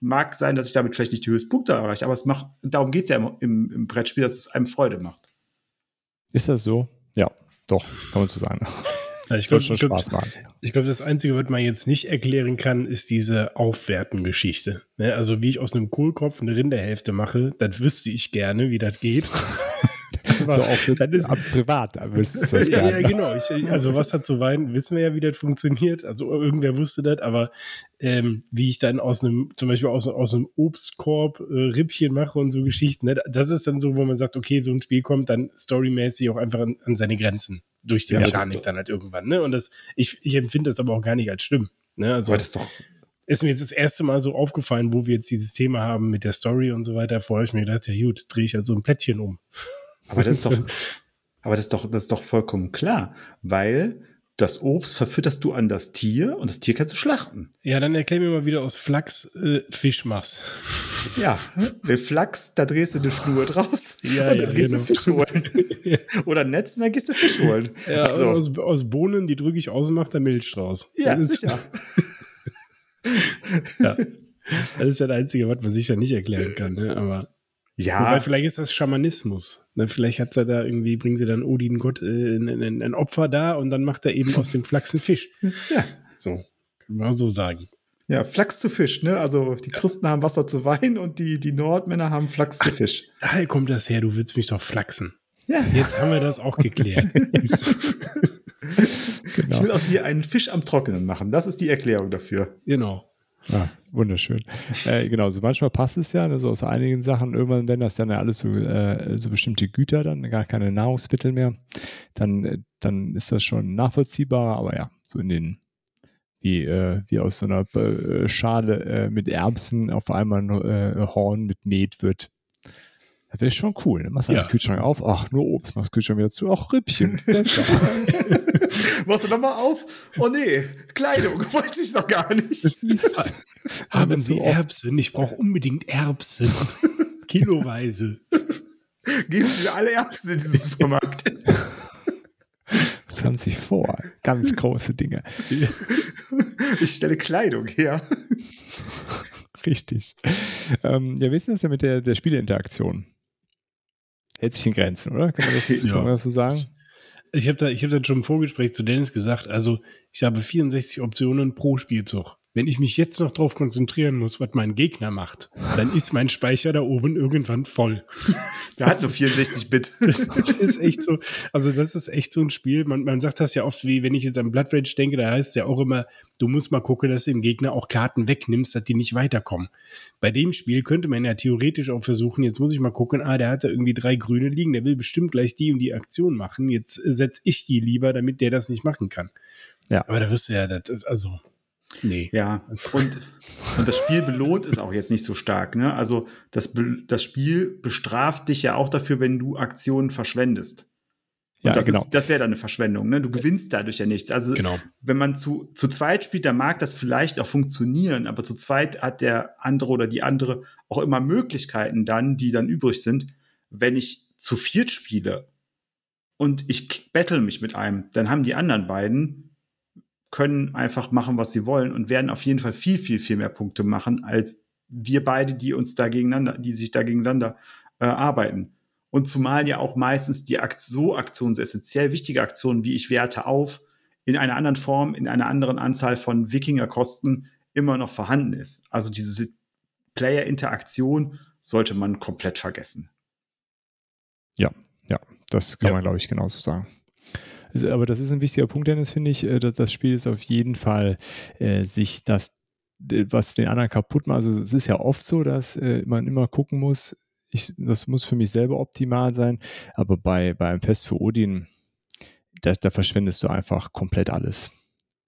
Mag sein, dass ich damit vielleicht nicht die höchsten Punkte erreiche, aber es macht, darum geht es ja im, im, im Brettspiel, dass es einem Freude macht. Ist das so? Ja, doch, kann man so sagen. Ja, ich glaube, Spaß machen. Ich glaube, das Einzige, was man jetzt nicht erklären kann, ist diese Aufwerten-Geschichte. Ne? Also wie ich aus einem Kohlkopf eine Rinderhälfte mache, das wüsste ich gerne, wie das geht. so auch das ist, privat wüsstest du das ja, ja, genau. Ich, also was hat zu weinen, wissen wir ja, wie das funktioniert. Also irgendwer wusste das, aber ähm, wie ich dann aus einem, zum Beispiel aus, aus einem Obstkorb äh, Rippchen mache und so Geschichten, ne? das ist dann so, wo man sagt, okay, so ein Spiel kommt dann storymäßig auch einfach an, an seine Grenzen durch die ja, Mechanik dann halt irgendwann. Ne? Und das, ich, ich empfinde das aber auch gar nicht als schlimm. Ne? Also, das ist doch ist mir jetzt das erste Mal so aufgefallen, wo wir jetzt dieses Thema haben mit der Story und so weiter. Vorher ich mir gedacht, ja gut, drehe ich halt so ein Plättchen um. Aber das ist doch, aber das ist doch, das ist doch vollkommen klar, weil das Obst verfütterst du an das Tier und das Tier kannst du schlachten. Ja, dann erklär mir mal wieder aus Flachs äh, Fisch machst. Ja, mit Flachs, da drehst du eine Schnur draus ja, und dann ja, gehst genau. du Fisch holen. Oder Netz und dann gehst du Fisch holen. Ja, also. aus, aus Bohnen, die drücke ich aus und mache da Milch draus. Ja, das sicher. ja. Das ist ja das Einzige, was man sich ja nicht erklären kann, ne? aber ja. Wobei vielleicht ist das Schamanismus. Ne? Vielleicht hat er da irgendwie, bringen sie dann Odin Gott äh, ein, ein, Opfer da und dann macht er eben aus dem Flachs einen Fisch. Ja. So, kann man so sagen. Ja, Flachs zu Fisch, ne? Also die Christen haben Wasser zu Wein und die, die Nordmänner haben Flachs Ach, zu Fisch. Daher kommt das her, du willst mich doch flachsen. Ja. Jetzt haben wir das auch geklärt. genau. Ich will aus dir einen Fisch am Trockenen machen. Das ist die Erklärung dafür. Genau. Ah, wunderschön. Äh, genau, so manchmal passt es ja, also aus einigen Sachen, irgendwann werden das dann ja alles so, äh, so bestimmte Güter, dann gar keine Nahrungsmittel mehr, dann, dann ist das schon nachvollziehbar, aber ja, so in den, wie, äh, wie aus so einer äh, Schale äh, mit Erbsen auf einmal ein äh, Horn mit Met wird. Das wäre schon cool. Ne? Machst du ja. den Kühlschrank auf, ach, nur Obst, machst Kühlschrank wieder zu, ach, Rippchen. Machst du nochmal auf? Oh nee, Kleidung, wollte ich noch gar nicht. Haben Sie Erbsen? Ich brauche unbedingt Erbsen. Kiloweise. Geben Sie mir alle Erbsen in diesem Supermarkt. Das haben Sie vor. Ganz große Dinge. Ich stelle Kleidung her. Richtig. Ähm, ja, wie ist das ja mit der, der Spieleinteraktion? Hält sich in Grenzen, oder? Kann man das, ja. kann man das so sagen? Ich habe da, ich hab da schon im Vorgespräch zu Dennis gesagt, also ich habe 64 Optionen pro Spielzug. Wenn ich mich jetzt noch darauf konzentrieren muss, was mein Gegner macht, dann ist mein Speicher da oben irgendwann voll. Der hat so 64 Bit. das ist echt so, also das ist echt so ein Spiel. Man, man sagt das ja oft, wie wenn ich jetzt an Blood Rage denke, da heißt es ja auch immer, du musst mal gucken, dass du dem Gegner auch Karten wegnimmst, dass die nicht weiterkommen. Bei dem Spiel könnte man ja theoretisch auch versuchen, jetzt muss ich mal gucken, ah, der hat da irgendwie drei grüne liegen, der will bestimmt gleich die und die Aktion machen. Jetzt setze ich die lieber, damit der das nicht machen kann. Ja. Aber da wirst du ja, das, also Nee. Ja, und, und das Spiel belohnt es auch jetzt nicht so stark. Ne? Also das, das Spiel bestraft dich ja auch dafür, wenn du Aktionen verschwendest. Und ja, das, genau. das wäre dann eine Verschwendung. Ne? Du gewinnst dadurch ja nichts. Also genau. wenn man zu, zu zweit spielt, dann mag das vielleicht auch funktionieren, aber zu zweit hat der andere oder die andere auch immer Möglichkeiten dann, die dann übrig sind. Wenn ich zu viert spiele und ich battle mich mit einem, dann haben die anderen beiden können einfach machen, was sie wollen und werden auf jeden Fall viel, viel, viel mehr Punkte machen, als wir beide, die uns da gegeneinander, die sich da gegeneinander äh, arbeiten. Und zumal ja auch meistens die Akt so Aktionen, so essentiell wichtige Aktionen, wie ich werte auf, in einer anderen Form, in einer anderen Anzahl von Wikinger-Kosten immer noch vorhanden ist. Also diese Player-Interaktion sollte man komplett vergessen. Ja, ja, das kann ja. man, glaube ich, genauso sagen. Also, aber das ist ein wichtiger Punkt, Dennis, finde ich. Äh, das Spiel ist auf jeden Fall äh, sich das, was den anderen kaputt macht. Also es ist ja oft so, dass äh, man immer gucken muss, ich, das muss für mich selber optimal sein. Aber bei, bei einem Fest für Odin, da, da verschwendest du einfach komplett alles.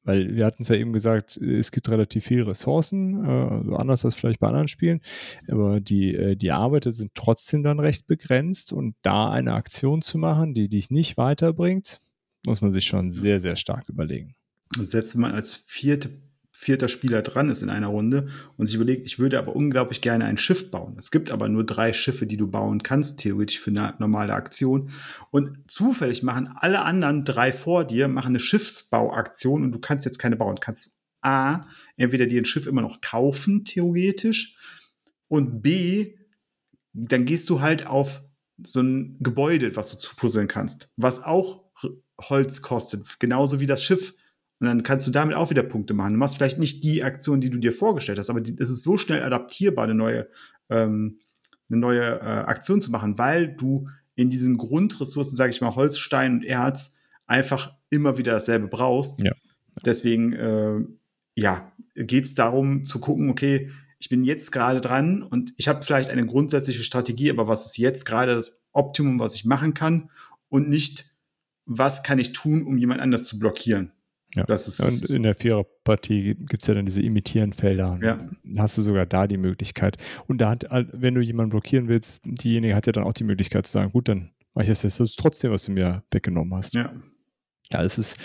Weil wir hatten es ja eben gesagt, es gibt relativ viele Ressourcen, äh, anders als vielleicht bei anderen Spielen, aber die, äh, die Arbeiter sind trotzdem dann recht begrenzt und da eine Aktion zu machen, die dich nicht weiterbringt, muss man sich schon sehr, sehr stark überlegen. Und selbst wenn man als vierte vierter Spieler dran ist in einer Runde und sich überlegt, ich würde aber unglaublich gerne ein Schiff bauen. Es gibt aber nur drei Schiffe, die du bauen kannst, theoretisch für eine normale Aktion. Und zufällig machen alle anderen drei vor dir, machen eine Schiffsbauaktion und du kannst jetzt keine bauen. Du kannst A, entweder dir ein Schiff immer noch kaufen, theoretisch, und B, dann gehst du halt auf so ein Gebäude, was du zupuzzeln kannst, was auch Holz kostet, genauso wie das Schiff und dann kannst du damit auch wieder Punkte machen. Du machst vielleicht nicht die Aktion, die du dir vorgestellt hast, aber es ist so schnell adaptierbar, eine neue, ähm, eine neue äh, Aktion zu machen, weil du in diesen Grundressourcen, sage ich mal, Holz, Stein und Erz, einfach immer wieder dasselbe brauchst. Ja. Deswegen, äh, ja, geht es darum zu gucken, okay, ich bin jetzt gerade dran und ich habe vielleicht eine grundsätzliche Strategie, aber was ist jetzt gerade das Optimum, was ich machen kann und nicht, was kann ich tun, um jemand anders zu blockieren. Ja. Das ist und in der Viererpartie gibt es ja dann diese Imitierenfelder. Ja. Dann hast du sogar da die Möglichkeit. Und da hat, wenn du jemanden blockieren willst, diejenige hat ja dann auch die Möglichkeit zu sagen, gut, dann mache ich das jetzt trotzdem, was du mir weggenommen hast. Ja. Ja, es ist,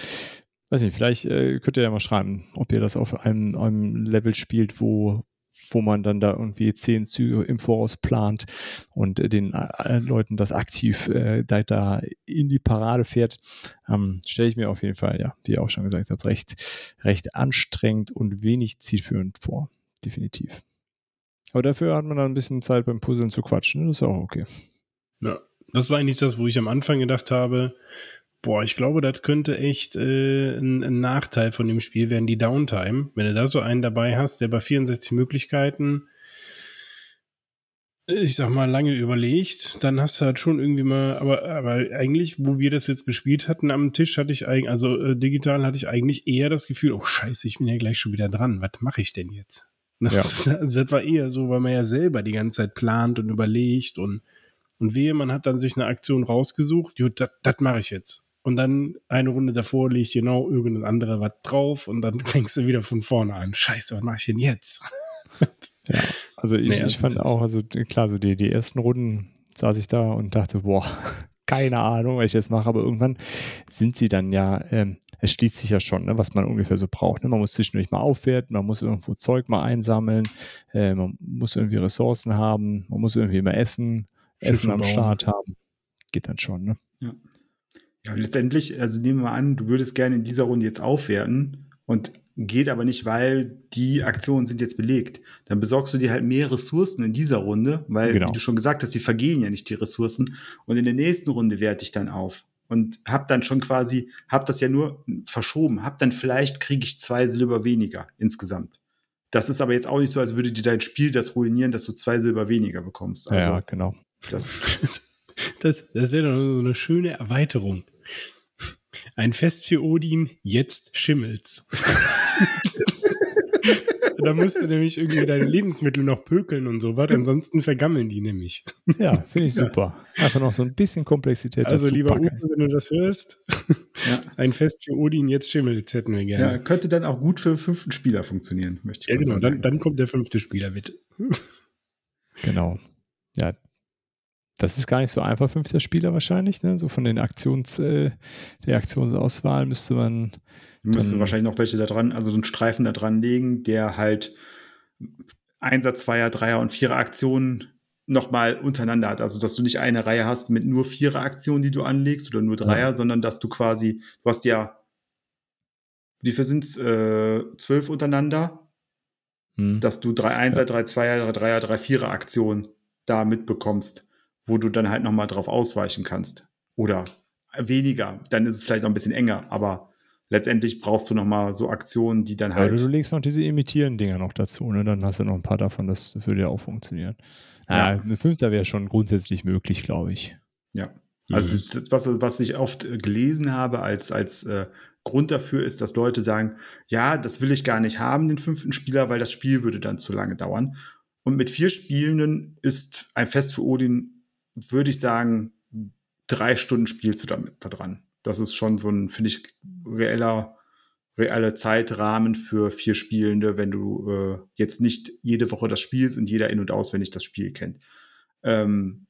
weiß nicht, vielleicht äh, könnt ihr ja mal schreiben, ob ihr das auf einem, einem Level spielt, wo, wo man dann da irgendwie zehn Züge im Voraus plant und den äh, Leuten das aktiv äh, da, da, in die Parade fährt, ähm, stelle ich mir auf jeden Fall, ja, wie ihr auch schon gesagt habt, recht, recht anstrengend und wenig zielführend vor. Definitiv. Aber dafür hat man dann ein bisschen Zeit beim Puzzeln zu quatschen. Das ist auch okay. Ja, das war eigentlich das, wo ich am Anfang gedacht habe, Boah, ich glaube, das könnte echt äh, ein, ein, Nachteil von dem Spiel werden, die Downtime. Wenn du da so einen dabei hast, der bei 64 Möglichkeiten, ich sag mal, lange überlegt, dann hast du halt schon irgendwie mal, aber, aber eigentlich, wo wir das jetzt gespielt hatten am Tisch, hatte ich eigentlich, also äh, digital hatte ich eigentlich eher das Gefühl, oh scheiße, ich bin ja gleich schon wieder dran. Was mache ich denn jetzt? Das, ja. das war eher so, weil man ja selber die ganze Zeit plant und überlegt und, und wehe, man hat dann sich eine Aktion rausgesucht, gut, das mache ich jetzt und dann eine Runde davor liegt genau irgendein anderer was drauf und dann fängst du wieder von vorne an. Scheiße, was mache ich denn jetzt? ja, also ich, nee, also ich fand auch, also klar, so die, die ersten Runden saß ich da und dachte, boah, keine Ahnung, was ich jetzt mache, aber irgendwann sind sie dann ja, ähm, es schließt sich ja schon, ne, was man ungefähr so braucht. Ne? Man muss zwischendurch mal aufwerten, man muss irgendwo Zeug mal einsammeln, äh, man muss irgendwie Ressourcen haben, man muss irgendwie mal essen, Schiffe Essen am bauen. Start haben. Geht dann schon, ne? Ja. Letztendlich, also nehmen wir mal an, du würdest gerne in dieser Runde jetzt aufwerten und geht aber nicht, weil die Aktionen sind jetzt belegt. Dann besorgst du dir halt mehr Ressourcen in dieser Runde, weil, genau. wie du schon gesagt hast, die vergehen ja nicht die Ressourcen. Und in der nächsten Runde werte ich dann auf und hab dann schon quasi, hab das ja nur verschoben, hab dann vielleicht kriege ich zwei Silber weniger insgesamt. Das ist aber jetzt auch nicht so, als würde dir dein Spiel das ruinieren, dass du zwei Silber weniger bekommst. Also, ja, genau. Das, das, das wäre doch so eine schöne Erweiterung. Ein Fest für Odin, jetzt schimmelt's. da musst du nämlich irgendwie deine Lebensmittel noch pökeln und so was, ansonsten vergammeln die nämlich. Ja, finde ich super. Einfach noch so ein bisschen Komplexität also, dazu. Also lieber Uwe, wenn du das hörst, ja. ein Fest für Odin, jetzt schimmelt's hätten wir gerne. Ja, könnte dann auch gut für fünften Spieler funktionieren, möchte ich Ja, genau, dann, dann kommt der fünfte Spieler, bitte. Genau. Ja, das ist gar nicht so einfach, fünfter Spieler wahrscheinlich. Ne? So von den Aktions, äh, der Aktionsauswahl müsste man. Müsste wahrscheinlich noch welche da dran, also so einen Streifen da dran legen, der halt Einser, Zweier, Dreier und Vierer Aktionen nochmal untereinander hat. Also, dass du nicht eine Reihe hast mit nur Vierer Aktionen, die du anlegst oder nur Dreier, ja. sondern dass du quasi, du hast ja, wie viel sind es? Äh, zwölf untereinander, hm. dass du drei Einser, ja. drei Zweier, drei Dreier, drei Vierer Aktionen da mitbekommst wo du dann halt nochmal drauf ausweichen kannst. Oder weniger, dann ist es vielleicht noch ein bisschen enger, aber letztendlich brauchst du nochmal so Aktionen, die dann halt. Ja, du legst noch diese imitieren Dinger noch dazu, ne? Dann hast du noch ein paar davon, das würde ja auch funktionieren. Ja, ja ein Fünfter wäre schon grundsätzlich möglich, glaube ich. Ja. Also das, was, was ich oft äh, gelesen habe als, als äh, Grund dafür ist, dass Leute sagen, ja, das will ich gar nicht haben, den fünften Spieler, weil das Spiel würde dann zu lange dauern. Und mit vier Spielenden ist ein Fest für Odin, würde ich sagen, drei Stunden spielst du damit da dran. Das ist schon so ein, finde ich, reeller, reeller Zeitrahmen für vier Spielende, wenn du äh, jetzt nicht jede Woche das spielst und jeder in- und auswendig das Spiel kennt. Ähm,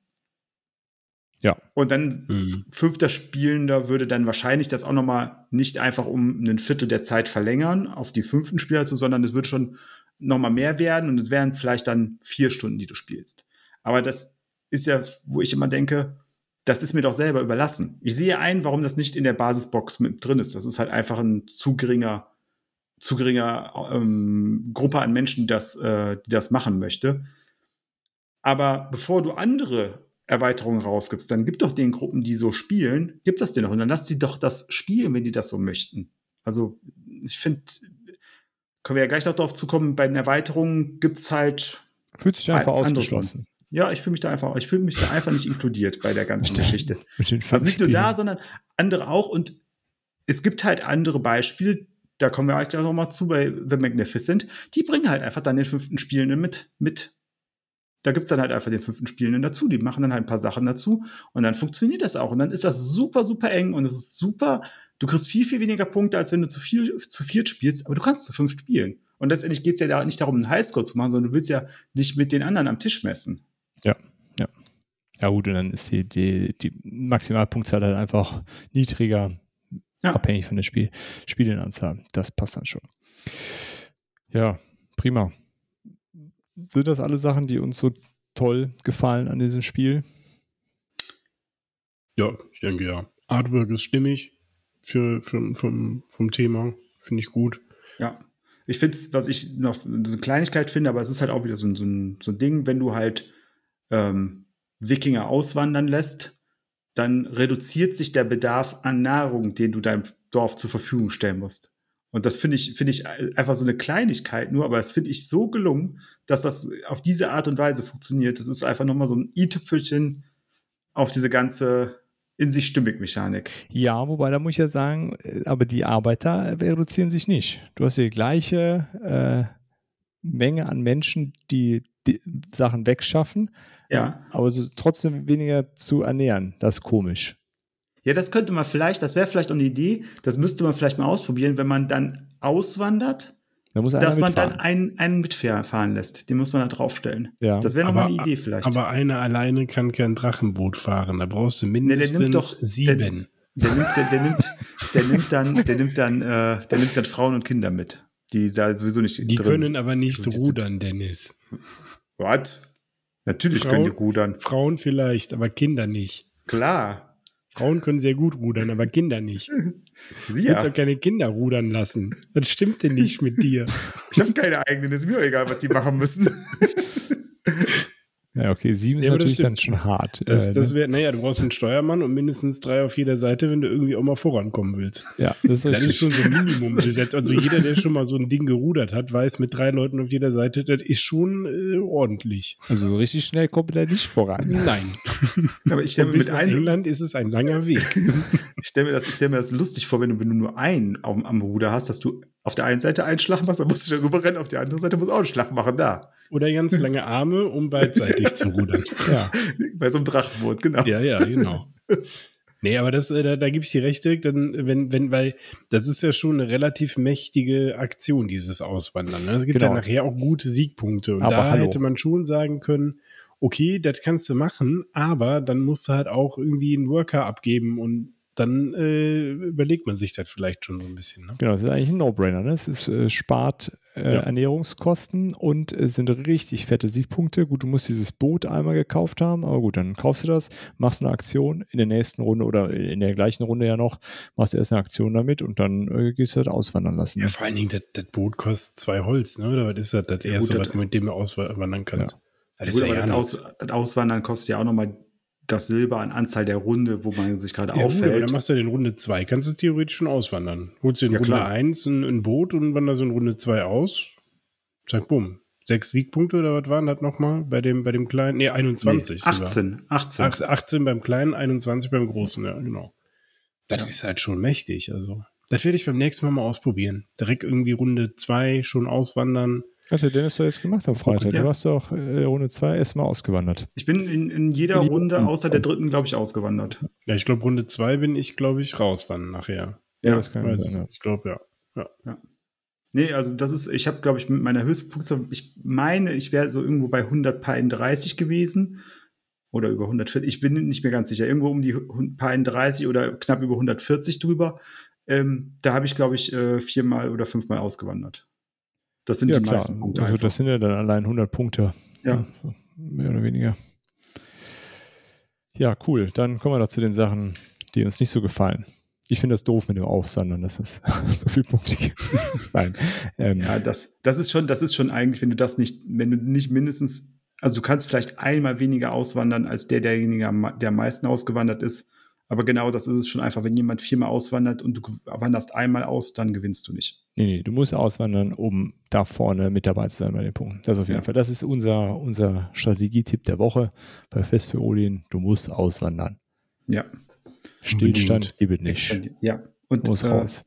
ja. Und dann mhm. fünfter Spielender würde dann wahrscheinlich das auch noch mal nicht einfach um ein Viertel der Zeit verlängern auf die fünften Spieler zu, sondern es wird schon noch mal mehr werden und es wären vielleicht dann vier Stunden, die du spielst. Aber das ist ja, wo ich immer denke, das ist mir doch selber überlassen. Ich sehe ein, warum das nicht in der Basisbox mit drin ist. Das ist halt einfach ein zu geringer, zu geringer ähm, Gruppe an Menschen, die das, äh, die das machen möchte. Aber bevor du andere Erweiterungen rausgibst, dann gib doch den Gruppen, die so spielen, gib das denen doch und dann lass die doch das spielen, wenn die das so möchten. Also ich finde, können wir ja gleich noch darauf zukommen, bei den Erweiterungen gibt es halt. Fühlt sich einfach ausgeschlossen. Ja, ich fühle mich da einfach, ich fühle mich da einfach nicht inkludiert bei der ganzen Geschichte. Also nicht nur da, sondern andere auch. Und es gibt halt andere Beispiele, da kommen wir eigentlich auch noch mal zu bei The Magnificent, die bringen halt einfach dann den fünften Spielenden mit, mit da gibt's dann halt einfach den fünften Spielenden dazu. Die machen dann halt ein paar Sachen dazu und dann funktioniert das auch. Und dann ist das super, super eng und es ist super. Du kriegst viel, viel weniger Punkte, als wenn du zu, viel, zu viert spielst, aber du kannst zu fünf spielen. Und letztendlich geht's ja da nicht darum, einen Highscore zu machen, sondern du willst ja dich mit den anderen am Tisch messen. Ja, ja. Ja, gut, und dann ist die, die, die Maximalpunktzahl halt einfach niedriger, ja. abhängig von der Spiel, Spielenanzahl. Das passt dann schon. Ja, prima sind das alle Sachen, die uns so toll gefallen an diesem Spiel? Ja, ich denke ja. Artwork ist stimmig für, für, vom, vom Thema. Finde ich gut. Ja. Ich finde es, was ich noch so eine Kleinigkeit finde, aber es ist halt auch wieder so, so, ein, so ein Ding, wenn du halt ähm, Wikinger auswandern lässt, dann reduziert sich der Bedarf an Nahrung, den du deinem Dorf zur Verfügung stellen musst. Und das finde ich, finde ich einfach so eine Kleinigkeit nur, aber das finde ich so gelungen, dass das auf diese Art und Weise funktioniert. Das ist einfach nochmal so ein i-Tüpfelchen auf diese ganze in sich stimmig Mechanik. Ja, wobei da muss ich ja sagen, äh, aber die Arbeiter reduzieren sich nicht. Du hast die gleiche äh, Menge an Menschen, die, die Sachen wegschaffen, ja. aber so trotzdem weniger zu ernähren. Das ist komisch. Ja, das könnte man vielleicht, das wäre vielleicht auch eine Idee, das müsste man vielleicht mal ausprobieren, wenn man dann auswandert, da dass man mitfahren. dann einen, einen mitfahren lässt. Den muss man da draufstellen. Ja. Das wäre nochmal eine Idee vielleicht. Aber einer alleine kann kein Drachenboot fahren. Da brauchst du mindestens nee, der nimmt doch, sieben. Der, der, nimmt, der, der, nimmt, der nimmt dann, der nimmt dann, äh, der nimmt dann Frauen und Kinder mit. Die da sowieso nicht Die drin. können aber nicht rudern, Dennis. Was? Natürlich Frauen, können die rudern. Frauen vielleicht, aber Kinder nicht. Klar. Frauen können sehr gut rudern, aber Kinder nicht. Sie ja. Willst keine Kinder rudern lassen. Das stimmt denn nicht mit dir. Ich habe keine eigenen, ist mir egal, was die machen müssen. Ja, okay, sieben ist ja, natürlich dann schon hart. Das, äh, das ne? wäre, naja, du brauchst einen Steuermann und mindestens drei auf jeder Seite, wenn du irgendwie auch mal vorankommen willst. Ja, das ist, das ist schon so ein Minimum gesetzt. Also jeder, der schon mal so ein Ding gerudert hat, weiß, mit drei Leuten auf jeder Seite, das ist schon äh, ordentlich. Also richtig schnell kommt er nicht voran. Nein. Aber ich stelle mir mit einem England ist es ein langer Weg. ich stelle mir das, ich stelle mir das lustig vor, wenn du, wenn du nur einen am, am Ruder hast, dass du auf der einen Seite einen Schlag machst, dann musst du schon rüberrennen, auf der anderen Seite musst du auch einen Schlag machen, da. Oder ganz lange Arme, um beidseitig zu rudern. Ja. Bei so einem Drachenboot, genau. Ja, ja, genau. Nee, aber das, äh, da, da gebe ich dir recht, dann, wenn, wenn, weil das ist ja schon eine relativ mächtige Aktion, dieses Auswandern. Ne? Es gibt genau. dann nachher auch gute Siegpunkte. Und aber da hallo. hätte man schon sagen können, okay, das kannst du machen, aber dann musst du halt auch irgendwie einen Worker abgeben und dann äh, überlegt man sich das vielleicht schon so ein bisschen. Ne? Genau, das ist eigentlich ein No-Brainer. Ne? Es ist, äh, spart äh, ja. Ernährungskosten und es sind richtig fette Siegpunkte. Gut, du musst dieses Boot einmal gekauft haben, aber gut, dann kaufst du das, machst eine Aktion in der nächsten Runde oder in der gleichen Runde ja noch, machst du erst eine Aktion damit und dann äh, gehst du das auswandern lassen. Ja, ne? vor allen Dingen, das, das, Boot kostet zwei Holz, ne? Oder was ist das, das ja, erste, gut, was du mit dem du auswandern kannst? Ja. Das, gut, ja das, Aus, das Auswandern kostet ja auch nochmal das Silber an Anzahl der Runde, wo man sich gerade ja, auffällt. Gut, dann machst du ja in Runde 2, kannst du theoretisch schon auswandern. Holst du in ja, Runde 1 ein, ein, Boot und wanderst in Runde 2 aus. Zack, bumm. sechs Siegpunkte oder was waren das nochmal bei dem, bei dem kleinen? Nee, 21. Nee, 18, 18. 18 beim kleinen, 21 beim großen, ja, genau. Das Ja. ist halt schon mächtig, also. Das werde ich beim nächsten Mal mal ausprobieren. Direkt irgendwie Runde zwei schon auswandern. Hat der Dennis doch jetzt gemacht am Freitag. Ja. Du warst doch äh, Runde 2 erstmal ausgewandert. Ich bin in, in jeder In Runde außer der dritten, glaube ich, ausgewandert. Ja, ich glaube, Runde zwei bin ich, glaube ich, raus dann nachher. Ja, Ja, das kann Weiß sein. Ja. ich glaube, ja. Nee, also das ist, ich habe, glaube ich, mit meiner Höchstpunktzahl, ich meine, ich wäre so irgendwo bei 131 gewesen oder über 140. Ich bin nicht mehr ganz sicher. Irgendwo um die 130 oder knapp über 140 drüber. Ähm, da habe ich, glaube ich, äh, viermal oder fünfmal ausgewandert. Das sind Ja, die klar. meisten Punkte. Also einfach. das sind ja dann allein 100 Punkte. Ja. so Mehr oder weniger. Ja, cool. Dann kommen wir doch zu den Sachen, die uns nicht so gefallen. Ich finde das doof mit dem Aufsandern, dass es so viele Punkte gibt. Nein. Ähm, Ja, das, das ist schon, das ist schon eigentlich, wenn du das nicht, wenn du nicht mindestens, also du kannst vielleicht einmal weniger auswandern als der, derjenige, der am meisten ausgewandert ist. Aber genau das ist es schon einfach. Wenn jemand viermal auswandert und du wanderst einmal aus, dann gewinnst du nicht. Nee, nee, du musst auswandern, um da vorne mit dabei zu sein bei den Punkten. Das auf jeden Ja. Fall. Das ist unser, unser Strategietipp der Woche bei Fest für Odin. Du musst auswandern. Ja. Stillstand gibt nicht. Ja. Und Muss äh, raus.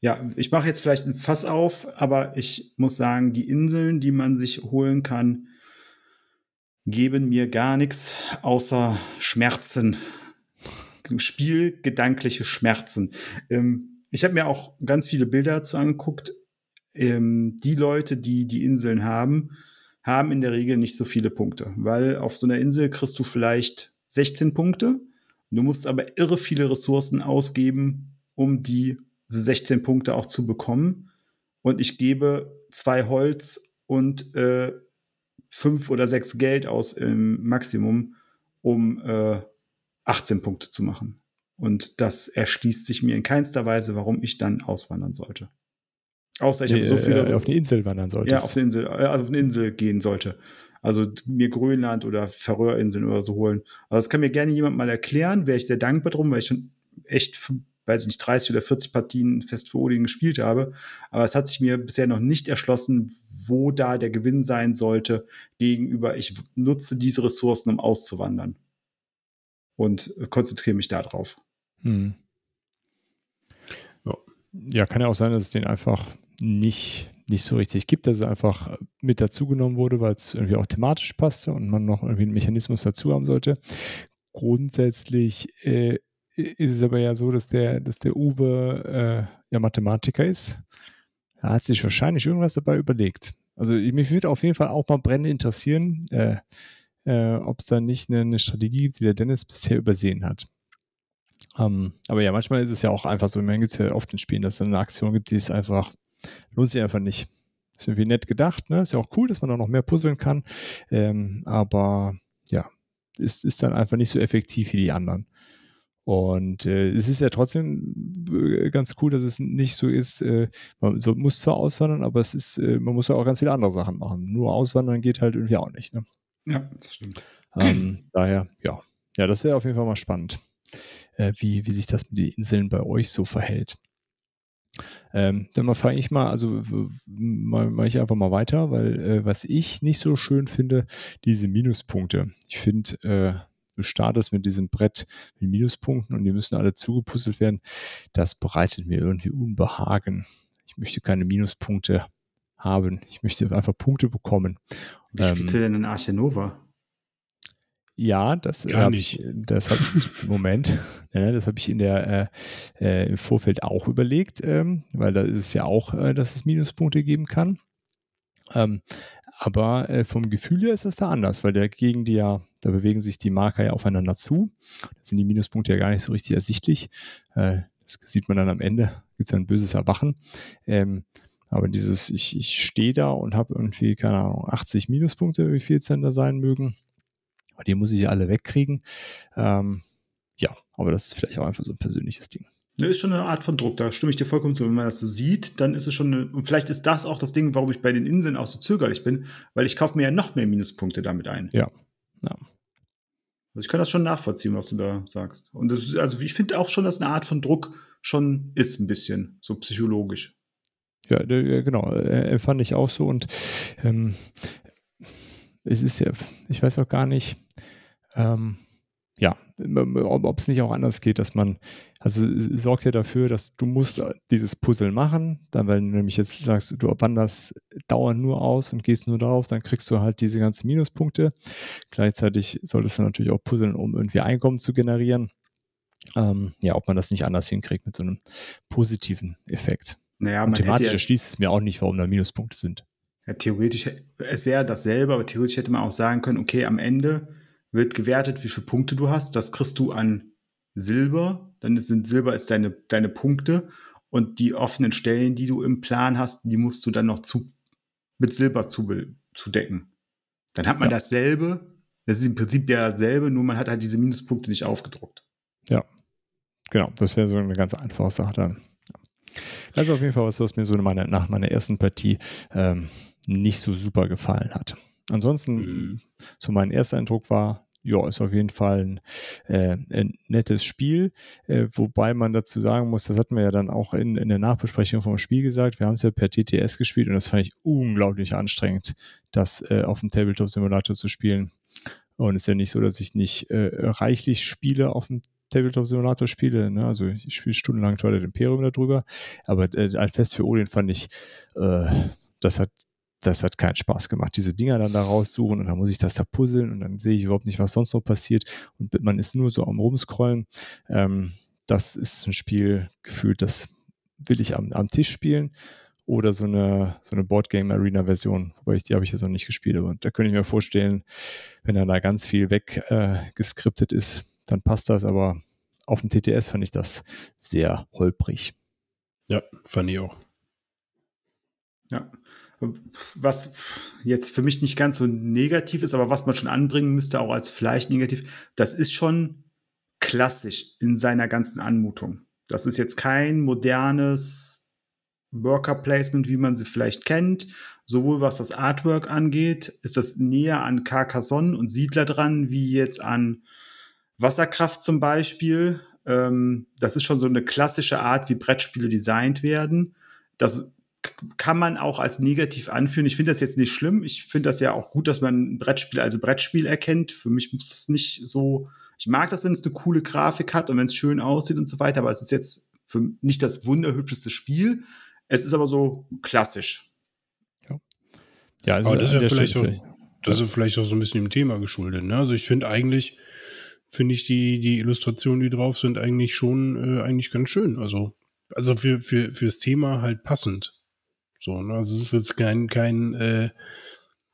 ja, ich mache jetzt vielleicht ein Fass auf, aber ich muss sagen, die Inseln, die man sich holen kann, geben mir gar nichts außer Schmerzen. Spielgedankliche Schmerzen. Ähm, ich habe mir auch ganz viele Bilder dazu angeguckt. Ähm, die Leute, die die Inseln haben, haben in der Regel nicht so viele Punkte, weil auf so einer Insel kriegst du vielleicht 16 Punkte. Du musst aber irre viele Ressourcen ausgeben, um die 16 Punkte auch zu bekommen. Und ich gebe zwei Holz und äh, fünf oder sechs Geld aus im Maximum, um äh, 18 Punkte zu machen. Und das erschließt sich mir in keinster Weise, warum ich dann auswandern sollte. Außer ich habe so viele äh, auf die Insel wandern solltest. ja, auf eine Insel, äh, also auf eine Insel gehen sollte. Also mir Grönland oder Färöerinseln oder so holen. Also das kann mir gerne jemand mal erklären, wäre ich sehr dankbar drum, weil ich schon echt, weiß ich nicht, 30 oder 40 Partien fest für Odin gespielt habe. Aber es hat sich mir bisher noch nicht erschlossen, wo da der Gewinn sein sollte gegenüber, ich nutze diese Ressourcen, um auszuwandern. Und konzentriere mich darauf. Hm. Ja. Kann ja auch sein, dass es den einfach nicht, nicht so richtig gibt, dass er einfach mit dazugenommen wurde, weil es irgendwie auch thematisch passte und man noch irgendwie einen Mechanismus dazu haben sollte. Grundsätzlich äh, ist es aber ja so, dass der, dass der Uwe äh, ja Mathematiker ist. Er hat sich wahrscheinlich irgendwas dabei überlegt. Also mich würde auf jeden Fall auch mal brennend interessieren, äh, äh, ob es da nicht eine, eine Strategie gibt, die der Dennis bisher übersehen hat. Ähm, aber ja, manchmal ist es ja auch einfach so, man gibt es ja oft in Spielen, dass es eine Aktion gibt, die ist einfach, lohnt sich einfach nicht. Ist irgendwie nett gedacht, ne? Ist ja auch cool, dass man auch noch mehr puzzeln kann. Ähm, aber ja, ist, ist dann einfach nicht so effektiv wie die anderen. Und äh, es ist ja trotzdem äh, ganz cool, dass es nicht so ist, äh, man so, muss zwar auswandern, aber es ist, äh, man muss ja auch ganz viele andere Sachen machen. Nur auswandern geht halt irgendwie auch nicht. Ne? Ja, das stimmt. Ähm, daher, ja. Ja, das wäre auf jeden Fall mal spannend, äh, wie, wie sich das mit den Inseln bei euch so verhält. Ähm, dann frage ich mal, also mache ich einfach mal weiter, weil äh, was ich nicht so schön finde, diese Minuspunkte. Ich finde, äh, du startest mit diesem Brett mit Minuspunkten und die müssen alle zugepuzzelt werden. Das bereitet mir irgendwie Unbehagen. Ich möchte keine Minuspunkte haben. Ich möchte einfach Punkte bekommen. Wie Ähm, spielst du denn in Arche Nova? Ja, das Gar habe nicht. ich, das habe ich, Moment, ja, das habe ich in der, äh, äh, im Vorfeld auch überlegt, ähm, weil da ist es ja auch, äh, dass es Minuspunkte geben kann. Ähm, aber äh, vom Gefühl her ist das da anders, weil der gegen die ja, da bewegen sich die Marker ja aufeinander zu. Da sind die Minuspunkte ja gar nicht so richtig ersichtlich. Äh, das sieht man dann am Ende, gibt es ein böses Erwachen. Ähm, aber dieses, ich, ich stehe da und habe irgendwie, keine Ahnung, 80 Minuspunkte, wie viel es denn da sein mögen. Aber die muss ich ja alle wegkriegen. Ähm, ja, aber das ist vielleicht auch einfach so ein persönliches Ding. Ne, ist schon eine Art von Druck, da stimme ich dir vollkommen zu. Wenn man das so sieht, dann ist es schon, eine, und vielleicht ist das auch das Ding, warum ich bei den Inseln auch so zögerlich bin, weil ich kaufe mir ja noch mehr Minuspunkte damit ein. Ja. Ja. Also ich kann das schon nachvollziehen, was du da sagst. Und das, ist- also ich finde auch schon, dass eine Art von Druck schon ist, ein bisschen, so psychologisch. Ja, genau, äh, fand ich auch so und ähm, es ist ja, ich weiß auch gar nicht, ähm, ja, ob es nicht auch anders geht, dass man, also sorgt ja dafür, dass du musst dieses Puzzle machen, dann, weil du nämlich jetzt sagst, du wanderst dauernd nur aus und gehst nur darauf, dann kriegst du halt diese ganzen Minuspunkte. Gleichzeitig solltest du natürlich auch puzzeln, um irgendwie Einkommen zu generieren. Ähm, ja, ob man das nicht anders hinkriegt mit so einem positiven Effekt. Naja, und thematisch ja, erschließt es mir auch nicht, warum da Minuspunkte sind. Ja, theoretisch, es wäre dasselbe, aber theoretisch hätte man auch sagen können, okay, am Ende wird gewertet, wie viele Punkte du hast. Das kriegst du an Silber. Dann sind Silber ist deine, deine Punkte. Und die offenen Stellen, die du im Plan hast, die musst du dann noch zu, mit Silber zu, zu decken. Dann hat man ja. dasselbe. Das ist im Prinzip derselbe, nur man hat halt diese Minuspunkte nicht aufgedruckt. Ja, genau. Das wäre so eine ganz einfache Sache dann. Ist auf jeden Fall was, was mir so meine, nach meiner ersten Partie ähm, nicht so super gefallen hat. Ansonsten, mhm. so mein erster Eindruck war, ja, ist auf jeden Fall ein, äh, ein nettes Spiel, äh, wobei man dazu sagen muss, das hatten wir ja dann auch in, in der Nachbesprechung vom Spiel gesagt, wir haben es ja per TTS gespielt und das fand ich unglaublich anstrengend, das äh, auf dem Tabletop-Simulator zu spielen. Und es ist ja nicht so, dass ich nicht äh, reichlich Spiele auf dem Tabletop-Simulator spiele. Ne? Also ich spiele stundenlang Twilight Imperium darüber, aber äh, ein Fest für Odin fand ich, äh, das hat das hat keinen Spaß gemacht, diese Dinger dann da raussuchen und dann muss ich das da puzzeln und dann sehe ich überhaupt nicht, was sonst noch passiert und man ist nur so am Rumscrollen. Ähm, das ist ein Spiel gefühlt, das will ich am, am Tisch spielen oder so eine, so eine Boardgame Arena Version, wobei ich die habe ich jetzt noch nicht gespielt, aber da könnte ich mir vorstellen, wenn dann da ganz viel weggeskriptet äh, ist, dann passt das, aber auf dem TTS fand ich das sehr holprig. Ja, fand ich auch. Ja, was jetzt für mich nicht ganz so negativ ist, aber was man schon anbringen müsste, auch als vielleicht negativ, das ist schon klassisch in seiner ganzen Anmutung. Das ist jetzt kein modernes Worker Placement, wie man sie vielleicht kennt. Sowohl was das Artwork angeht, ist das näher an Carcassonne und Siedler dran, wie jetzt an Wasserkraft zum Beispiel. Ähm, das ist schon so eine klassische Art, wie Brettspiele designt werden. Das kann man auch als negativ anführen. Ich finde das jetzt nicht schlimm. Ich finde das ja auch gut, dass man ein Brettspiel als Brettspiel erkennt. Für mich muss es nicht so. Ich mag das, wenn es eine coole Grafik hat und wenn es schön aussieht und so weiter, aber es ist jetzt für nicht das wunderhübscheste Spiel. Es ist aber so klassisch. Ja, ja also aber das ist ja vielleicht so, das ist vielleicht auch so ein bisschen dem Thema geschuldet. Ne? Also ich finde eigentlich, finde ich die, die Illustrationen, die drauf sind, eigentlich schon äh, eigentlich ganz schön. Also, also für, für, fürs Thema halt passend. So, ne? Also es ist jetzt kein, kein, äh,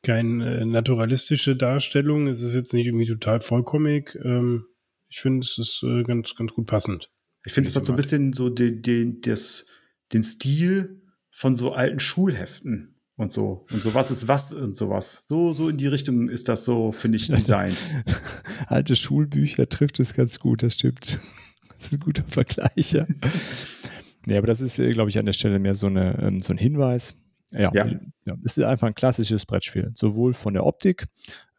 kein äh, naturalistische Darstellung. Es ist jetzt nicht irgendwie total vollkommig. Ähm, ich finde, es ist äh, ganz, ganz gut passend. Ich finde, es hat so ein bisschen so den, den, das, den Stil von so alten Schulheften und so. Und so was ist was und sowas. So, so in die Richtung ist das so, finde ich, designt. Alte Schulbücher trifft es ganz gut, das stimmt. Das ist ein guter Vergleich, ja. Nee, aber das ist, äh, glaube ich, an der Stelle mehr so, eine, ähm, so ein Hinweis. Ja, ja. ja, es ist einfach ein klassisches Brettspiel, sowohl von der Optik.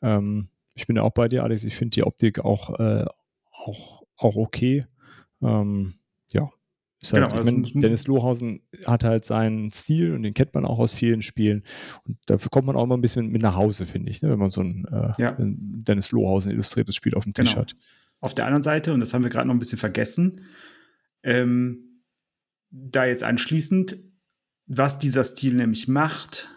Ähm, ich bin ja auch bei dir, Alex. Ich finde die Optik auch, äh, auch, auch okay. Ähm, halt, genau, ich mein, Dennis Lohausen hat halt seinen Stil und den kennt man auch aus vielen Spielen. Und dafür kommt man auch immer ein bisschen mit nach Hause, finde ich, ne, wenn man so ein äh, ja. Dennis Lohausen illustriertes Spiel auf dem Tisch genau. hat. Auf der anderen Seite, und das haben wir gerade noch ein bisschen vergessen, ähm, da jetzt anschließend, was dieser Stil nämlich macht,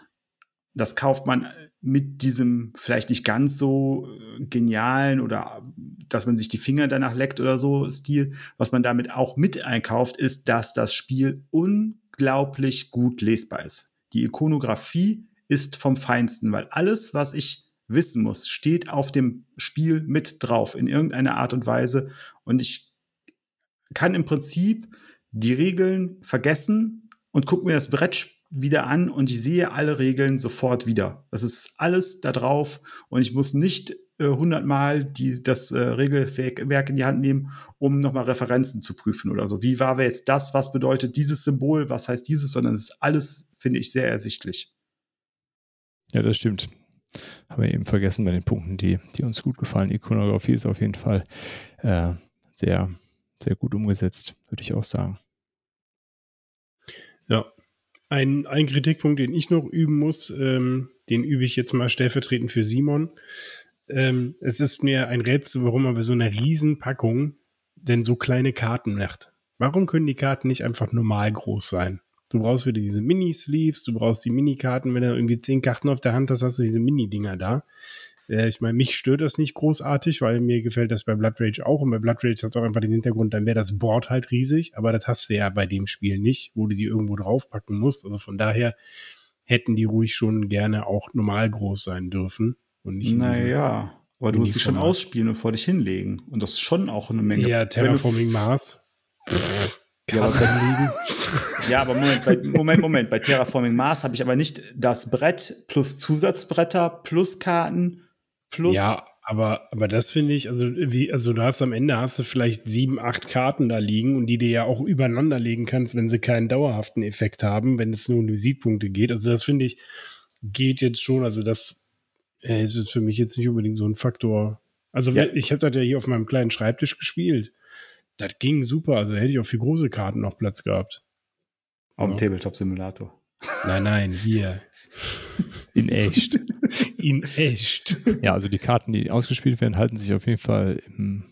das kauft man mit diesem vielleicht nicht ganz so äh, genialen oder dass man sich die Finger danach leckt oder so Stil. Was man damit auch mit einkauft, ist, dass das Spiel unglaublich gut lesbar ist. Die Ikonografie ist vom Feinsten, weil alles, was ich wissen muss, steht auf dem Spiel mit drauf in irgendeiner Art und Weise. Und ich kann im Prinzip die Regeln vergessen und gucke mir das Brett wieder an und ich sehe alle Regeln sofort wieder. Das ist alles da drauf und ich muss nicht äh, hundertmal die, das äh, Regelwerk in die Hand nehmen, um nochmal Referenzen zu prüfen oder so. Wie war wir jetzt das? Was bedeutet dieses Symbol? Was heißt dieses? Sondern es ist alles, finde ich, sehr ersichtlich. Ja, das stimmt. Haben wir eben vergessen bei den Punkten, die, die uns gut gefallen. Ikonografie ist auf jeden Fall äh, sehr sehr gut umgesetzt, würde ich auch sagen. Ja, Ein, ein Kritikpunkt, den ich noch üben muss, ähm, den übe ich jetzt mal stellvertretend für Simon. Ähm, es ist mir ein Rätsel, warum man bei so einer Riesenpackung denn so kleine Karten macht. Warum können die Karten nicht einfach normal groß sein? Du brauchst wieder diese Mini-Sleeves, du brauchst die Mini-Karten. Wenn du irgendwie zehn Karten auf der Hand hast, hast du diese Mini-Dinger da. Äh, ich meine, mich stört das nicht großartig, weil mir gefällt das bei Blood Rage auch. Und bei Blood Rage hat es auch einfach den Hintergrund, dann wäre das Board halt riesig. Aber das hast du ja bei dem Spiel nicht, wo du die irgendwo draufpacken musst. Also von daher hätten die ruhig schon gerne auch normal groß sein dürfen. Und nicht naja, aber du musst sie schon ausspielen und vor dich hinlegen. Und das ist schon auch eine Menge. Ja, Terraforming Mars. Ja aber, ja, aber Moment, bei, Moment, Moment. Bei Terraforming Mars habe ich aber nicht das Brett plus Zusatzbretter plus Karten plus. Ja, aber, aber das finde ich, also wie, also du hast am Ende hast du vielleicht sieben, acht Karten da liegen und die dir ja auch übereinander legen kannst, wenn sie keinen dauerhaften Effekt haben, wenn es nur um die Siegpunkte geht. Also das finde ich, geht jetzt schon, also das äh, ist für mich jetzt nicht unbedingt so ein Faktor. Also ja. ich habe das ja hier auf meinem kleinen Schreibtisch gespielt. Das ging super, also hätte ich auch für große Karten noch Platz gehabt. Auf dem ja. Tabletop-Simulator. Nein, nein, hier. In echt. In echt. Ja, also die Karten, die ausgespielt werden, halten sich auf jeden Fall im,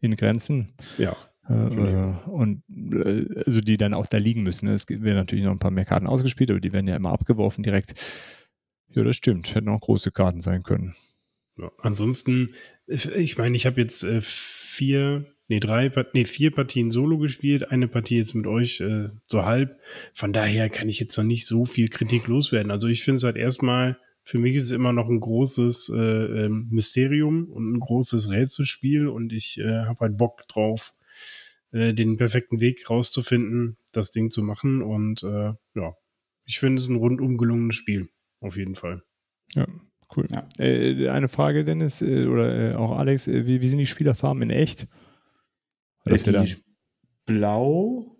in Grenzen. Ja. Äh, und äh, also die dann auch da liegen müssen. Es werden natürlich noch ein paar mehr Karten ausgespielt, aber die werden ja immer abgeworfen direkt. Ja, das stimmt. Hätten auch große Karten sein können. Ja, ansonsten, ich meine, ich habe jetzt äh, vier nee, drei, nee, vier Partien solo gespielt, eine Partie jetzt mit euch äh, so halb. Von daher kann ich jetzt noch nicht so viel Kritik loswerden. Also ich finde es halt erstmal, für mich ist es immer noch ein großes äh, ähm, Mysterium und ein großes Rätselspiel und ich äh, habe halt Bock drauf, äh, den perfekten Weg rauszufinden, das Ding zu machen. Und äh, ja, ich finde es ein rundum gelungenes Spiel, auf jeden Fall. Ja, cool. Ja. Äh, eine Frage, Dennis, äh, oder äh, auch Alex, äh, wie, wie sind die Spielerfarben in echt? Was die ist blau,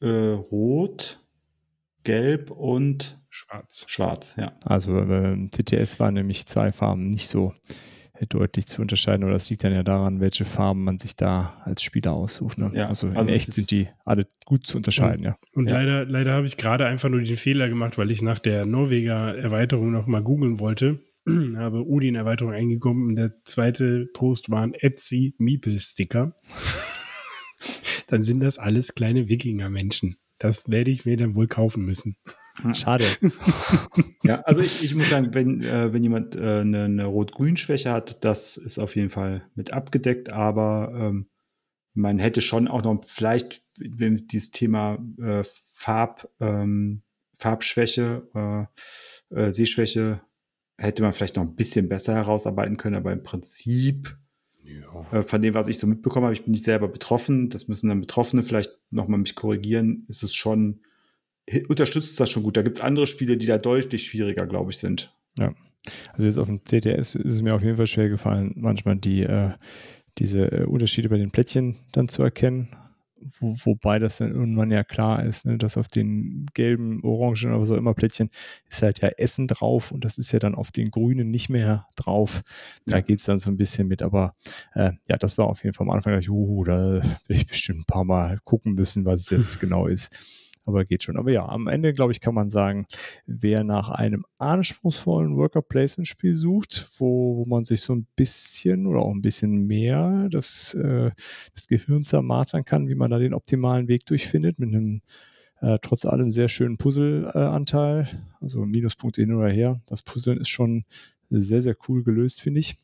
äh, rot, gelb und schwarz. Schwarz, ja. Also beim TTS waren nämlich zwei Farben nicht so deutlich zu unterscheiden, oder das liegt dann ja daran, welche Farben man sich da als Spieler aussucht. Ne? Ja, also in also echt sind die alle gut zu unterscheiden, und, ja. Und ja. leider, leider habe ich gerade einfach nur den Fehler gemacht, weil ich nach der Norweger Erweiterung noch mal googeln wollte. habe Udin-Erweiterung eingekommen und der zweite Post war ein Etsy Meeple-Sticker dann sind das alles kleine Wikinger-Menschen. Das werde ich mir dann wohl kaufen müssen. Schade. ja, also ich, ich muss sagen, wenn, äh, wenn jemand äh, eine, eine Rot-Grün-Schwäche hat, das ist auf jeden Fall mit abgedeckt, aber ähm, man hätte schon auch noch vielleicht, wenn dieses Thema äh, Farb, ähm, Farbschwäche, äh, äh, Sehschwäche, hätte man vielleicht noch ein bisschen besser herausarbeiten können, aber im Prinzip ja. Äh, von dem, was ich so mitbekommen habe, ich bin nicht selber betroffen, das müssen dann Betroffene vielleicht nochmal mich korrigieren, ist es schon, unterstützt das schon gut. Da gibt es andere Spiele, die da deutlich schwieriger, glaube ich, sind. Ja. Also jetzt auf dem CTS ist es mir auf jeden Fall schwer gefallen, manchmal die, äh, diese äh, Unterschiede bei den Plättchen dann zu erkennen wo, wobei das dann irgendwann ja klar ist, ne, dass auf den gelben, orangen oder was auch immer Plättchen ist halt ja Essen drauf und das ist ja dann auf den grünen nicht mehr drauf. Da ja. geht es dann so ein bisschen mit, aber äh, ja, das war auf jeden Fall am Anfang, ich, uh, da will ich bestimmt ein paar Mal gucken müssen, was es jetzt genau ist aber geht schon. Aber ja, am Ende, glaube ich, kann man sagen, wer nach einem anspruchsvollen Worker-Placement-Spiel sucht, wo, wo man sich so ein bisschen oder auch ein bisschen mehr das, äh, das Gehirn zermartern kann, wie man da den optimalen Weg durchfindet, mit einem äh, trotz allem sehr schönen Puzzle-Anteil, äh, also Minuspunkte hin oder her. Das Puzzeln ist schon sehr, sehr cool gelöst, finde ich.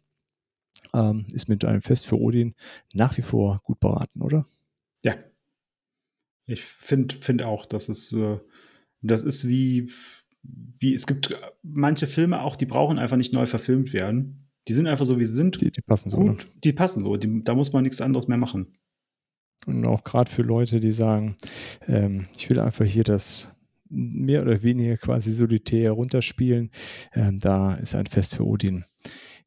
Ähm, ist mit einem Fest für Odin nach wie vor gut beraten, oder? Ich finde find auch, dass es, äh, das ist wie, wie, es gibt manche Filme auch, die brauchen einfach nicht neu verfilmt werden. Die sind einfach so, wie sie sind. Die, die passen so. Gut, ne? Die passen so. Die, da muss man nichts anderes mehr machen. Und auch gerade für Leute, die sagen, ähm, ich will einfach hier das mehr oder weniger quasi solitär runterspielen, ähm, da ist ein Fest für Odin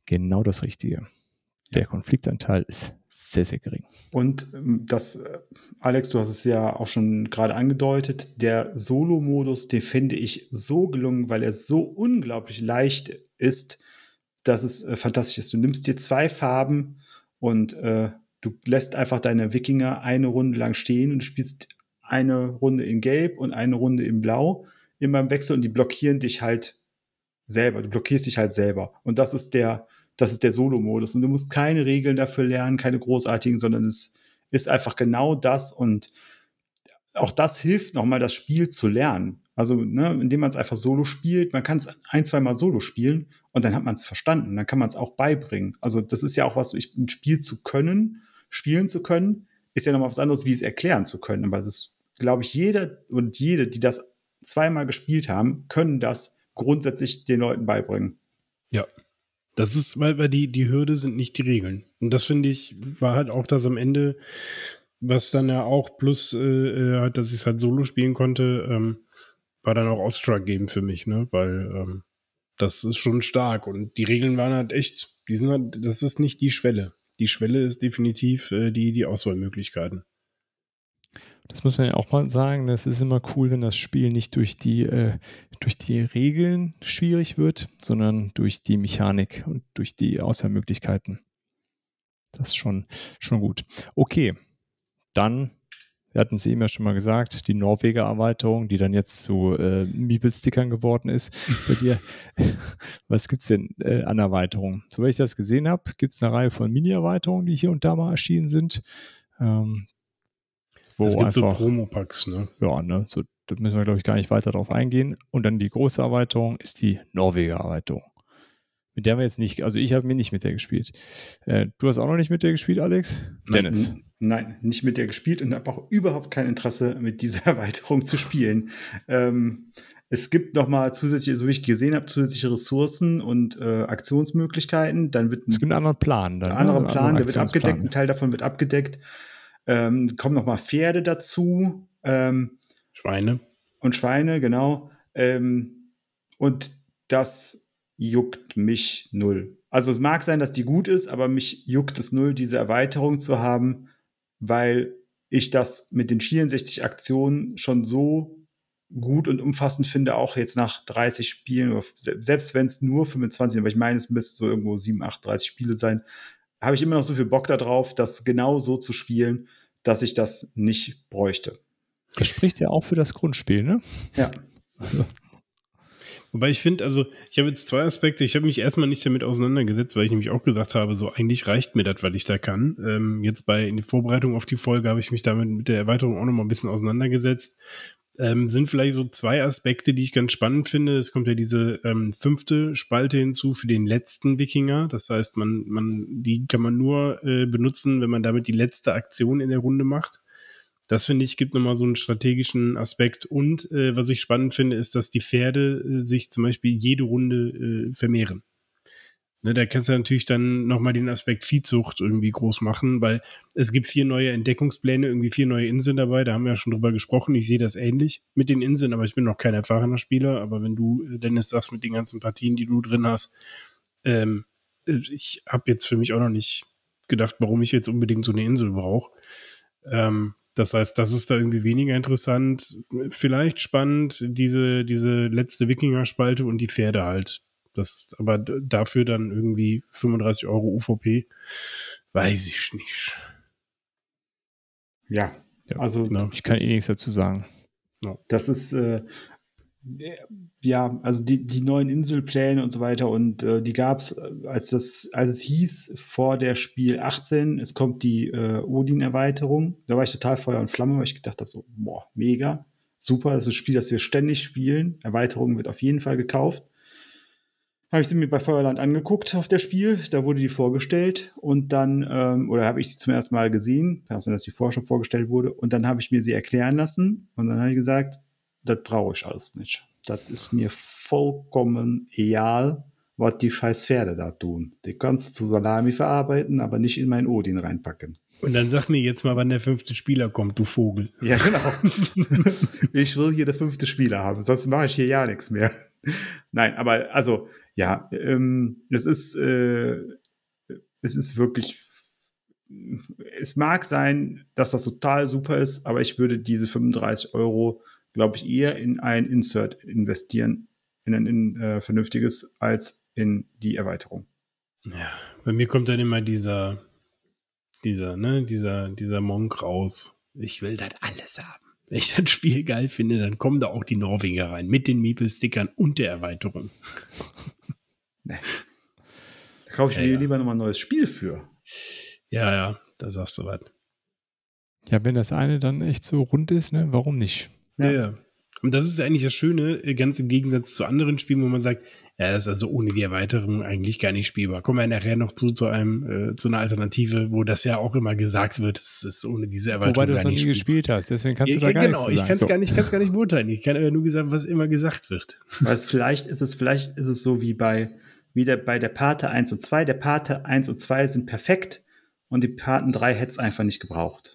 genau das Richtige. Der Konfliktanteil ist sehr, sehr gering. Und ähm, das, äh, Alex, du hast es ja auch schon gerade angedeutet, der Solo-Modus, den finde ich so gelungen, weil er so unglaublich leicht ist, dass es äh, fantastisch ist. Du nimmst dir zwei Farben und äh, du lässt einfach deine Wikinger eine Runde lang stehen und spielst eine Runde in Gelb und eine Runde in Blau. immer im Wechsel und die blockieren dich halt selber. Du blockierst dich halt selber. Und das ist der, das ist der Solo-Modus. Und du musst keine Regeln dafür lernen, keine großartigen, sondern es ist einfach genau das. Und auch das hilft nochmal, das Spiel zu lernen. Also, ne, indem man es einfach solo spielt, man kann es ein, zwei Mal solo spielen und dann hat man es verstanden. Dann kann man es auch beibringen. Also, das ist ja auch was, ich, ein Spiel zu können, spielen zu können, ist ja nochmal was anderes, wie es erklären zu können. Aber das, glaube ich, jeder und jede, die das zweimal gespielt haben, können das grundsätzlich den Leuten beibringen. Ja. Das ist, weil, weil die, die Hürde sind nicht die Regeln. Und das finde ich, war halt auch das am Ende, was dann ja auch plus äh, hat, dass ich es halt solo spielen konnte, ähm, war dann auch ausschlaggebend für mich, ne? Weil ähm, das ist schon stark und die Regeln waren halt echt, die sind halt, das ist nicht die Schwelle. Die Schwelle ist definitiv äh, die, die Auswahlmöglichkeiten. Das muss man ja auch mal sagen. Das ist immer cool, wenn das Spiel nicht durch die, äh, durch die Regeln schwierig wird, sondern durch die Mechanik und durch die Auswahlmöglichkeiten. Das ist schon, schon gut. Okay, dann wir hatten es eben ja schon mal gesagt, die Norweger Erweiterung, die dann jetzt zu äh, Meeple-Stickern geworden ist. Bei dir, was gibt es denn äh, an Erweiterungen? Soweit ich das gesehen habe, gibt es eine Reihe von Mini-Erweiterungen, die hier und da mal erschienen sind. Ähm, wo es gibt einfach, so Promo-Packs, ne? Ja, ne? So, da müssen wir, glaube ich, gar nicht weiter drauf eingehen. Und dann die große Erweiterung ist die Norweger Erweiterung. Mit der haben wir jetzt nicht, also ich habe mir nicht mit der gespielt. Äh, du hast auch noch nicht mit der gespielt, Alex? Dennis. Nein, nicht mit der gespielt und habe auch überhaupt kein Interesse, mit dieser Erweiterung zu spielen. Ähm, es gibt noch mal zusätzliche, so wie ich gesehen habe, zusätzliche Ressourcen und äh, Aktionsmöglichkeiten. Dann wird ein, es gibt einen anderen Plan. Dann, ein anderer ne? Plan, der wird abgedeckt, ein Teil davon wird abgedeckt. Ähm, kommen noch mal Pferde dazu. Ähm, Schweine. Und Schweine, genau. Ähm, und das juckt mich null. Also es mag sein, dass die gut ist, aber mich juckt es null, diese Erweiterung zu haben, weil ich das mit den 64 Aktionen schon so gut und umfassend finde, auch jetzt nach 30 Spielen, selbst wenn es nur 25 sind, aber ich meine, es müsste so irgendwo 7, 8, 30 Spiele sein, habe ich immer noch so viel Bock darauf, das genau so zu spielen, dass ich das nicht bräuchte. Das spricht ja auch für das Grundspiel, ne? Ja. Also. Wobei ich finde, also ich habe jetzt zwei Aspekte. Ich habe mich erstmal nicht damit auseinandergesetzt, weil ich nämlich auch gesagt habe, so eigentlich reicht mir das, was ich da kann. Ähm, jetzt bei in der Vorbereitung auf die Folge habe ich mich damit mit der Erweiterung auch nochmal ein bisschen auseinandergesetzt. Ähm, sind vielleicht so zwei Aspekte, die ich ganz spannend finde. Es kommt ja diese ähm, fünfte Spalte hinzu für den letzten Wikinger. Das heißt, man, man, die kann man nur äh, benutzen, wenn man damit die letzte Aktion in der Runde macht. Das finde ich, gibt nochmal so einen strategischen Aspekt. Und äh, was ich spannend finde, ist, dass die Pferde äh, sich zum Beispiel jede Runde äh, vermehren. Ne, da kannst du natürlich dann nochmal den Aspekt Viehzucht irgendwie groß machen, weil es gibt vier neue Entdeckungspläne, irgendwie vier neue Inseln dabei. Da haben wir ja schon drüber gesprochen. Ich sehe das ähnlich mit den Inseln, aber ich bin noch kein erfahrener Spieler. Aber wenn du, äh, Dennis, sagst mit den ganzen Partien, die du drin hast, ähm, äh, ich habe jetzt für mich auch noch nicht gedacht, warum ich jetzt unbedingt so eine Insel brauche. Ähm, das heißt, das ist da irgendwie weniger interessant. Vielleicht spannend, diese, diese letzte Wikinger-Spalte und die Pferde halt. Das, aber dafür dann irgendwie 35 Euro UVP, weiß ich nicht. Ja, also ja. ich kann eh nichts dazu sagen. Das ist, äh, ja, also die, die neuen Inselpläne und so weiter und äh, die gab es, äh, als das, als es hieß vor der Spiel 18, es kommt die äh, Odin-Erweiterung. Da war ich total Feuer und Flamme, weil ich gedacht habe, so, boah, mega, super, das ist ein Spiel, das wir ständig spielen. Erweiterung wird auf jeden Fall gekauft. Habe ich sie mir bei Feuerland angeguckt auf der Spiel, da wurde die vorgestellt und dann, ähm, oder habe ich sie zum ersten Mal gesehen, dass sie vorher schon vorgestellt wurde, und dann habe ich mir sie erklären lassen und dann habe ich gesagt, das brauche ich alles nicht. Das ist mir vollkommen egal, was die scheiß Pferde da tun. Die kannst du zu Salami verarbeiten, aber nicht in meinen Odin reinpacken. Und dann sag mir jetzt mal, wann der fünfte Spieler kommt, du Vogel. Ja, genau. ich will hier der fünfte Spieler haben, sonst mache ich hier ja nichts mehr. Nein, aber also, ja, ähm, es ist, äh, es ist wirklich, es mag sein, dass das total super ist, aber ich würde diese 35 Euro glaube ich, eher in ein Insert investieren, in ein in, äh, vernünftiges, als in die Erweiterung. Ja, bei mir kommt dann immer dieser, dieser, ne, dieser, dieser Monk raus. Ich will das alles haben. wenn ich das Spiel geil finde, dann kommen da auch die Norweger rein mit den Meeple-Stickern und der Erweiterung. nee. Da kaufe ich ja, mir ja. lieber nochmal ein neues Spiel für. Ja, ja, da sagst du was. Ja, wenn das eine dann echt so rund ist, ne, warum nicht? Ja, ja. Und das ist eigentlich das Schöne, ganz im Gegensatz zu anderen Spielen, wo man sagt, ja, das ist also ohne die Erweiterung eigentlich gar nicht spielbar. Kommen wir nachher noch zu, zu einem, äh, zu einer Alternative, wo das ja auch immer gesagt wird, es ist ohne diese Erweiterung Wobei du es noch nie gespielt hast, deswegen kannst du ja, da gar genau, nichts Genau, ich kann es so. gar, nicht, gar nicht beurteilen. Ich kann aber nur gesagt, was immer gesagt wird. Weil vielleicht ist es, vielleicht ist es so wie bei, wie der, bei der Pate 1 und 2. Der Pate 1 und 2 sind perfekt und die Paten 3 hätte es einfach nicht gebraucht.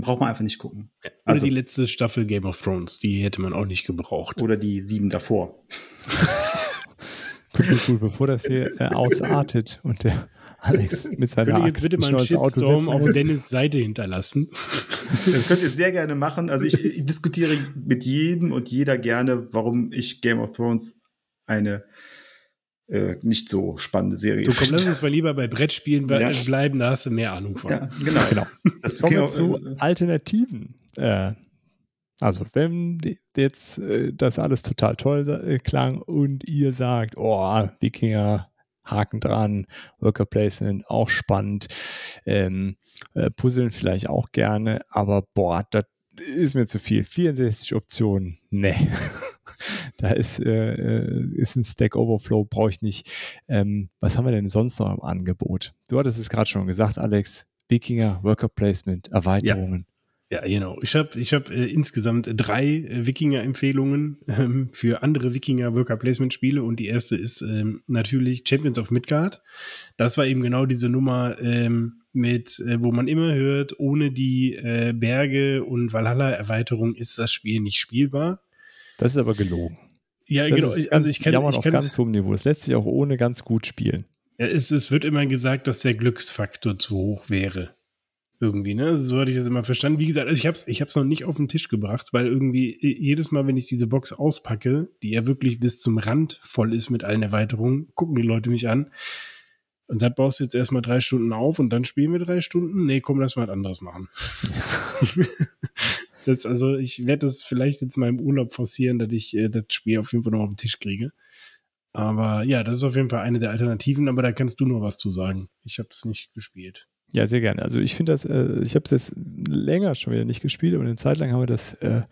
Braucht man einfach nicht gucken. Oder also, die letzte Staffel Game of Thrones, die hätte man auch nicht gebraucht. Oder die sieben davor. Gut, gut, bevor das hier äh, ausartet und der Alex mit seiner jetzt bitte mal einen Shitstorm auf Dennis Seite hinterlassen? Das könnt ihr sehr gerne machen. Also ich, ich diskutiere mit jedem und jeder gerne, warum ich Game of Thrones eine äh, nicht so spannende Serie. Du komm, lass uns mal lieber bei Brettspielen ja. bleiben, da hast du mehr Ahnung von. Ja, genau. genau. Das Kommen wir zu Alternativen. Äh, also, wenn jetzt äh, das alles total toll äh, klang und ihr sagt, oh, Wikinger, Haken dran, Worker Placement auch spannend, ähm, äh, Puzzeln vielleicht auch gerne, aber boah, das ist mir zu viel. 64 Optionen, ne. da ist, äh, äh, ist ein Stack Overflow, brauche ich nicht. Ähm, was haben wir denn sonst noch im Angebot? Du hattest es gerade schon gesagt, Alex. Wikinger, Worker Placement, Erweiterungen. Ja. Genau. Ich habe ich hab, äh, insgesamt drei äh, Wikinger-Empfehlungen ähm, für andere Wikinger-Worker-Placement-Spiele und die erste ist ähm, natürlich Champions of Midgard. Das war eben genau diese Nummer ähm, mit, äh, wo man immer hört, ohne die äh, Berge und Valhalla-Erweiterung ist das Spiel nicht spielbar. Das ist aber gelogen. Ja, das genau. Ist also ich kann, ich auf kann ganz hohem Niveau. Es lässt sich auch ohne ganz gut spielen. Ja, es, es wird immer gesagt, dass der Glücksfaktor zu hoch wäre. Irgendwie, ne? So hatte ich das immer verstanden. Wie gesagt, also ich habe es ich hab's noch nicht auf den Tisch gebracht, weil irgendwie jedes Mal, wenn ich diese Box auspacke, die ja wirklich bis zum Rand voll ist mit allen Erweiterungen, gucken die Leute mich an. Und da baust du jetzt erstmal drei Stunden auf und dann spielen wir drei Stunden. Nee, komm, lass mal was anderes machen. das, also ich werde das vielleicht jetzt mal im Urlaub forcieren, dass ich äh, das Spiel auf jeden Fall noch auf den Tisch kriege. Aber ja, das ist auf jeden Fall eine der Alternativen, aber da kannst du nur was zu sagen. Ich habe es nicht gespielt. Ja, sehr gerne. Also ich finde das, äh, ich habe es jetzt länger schon wieder nicht gespielt und eine Zeit lang haben wir das äh,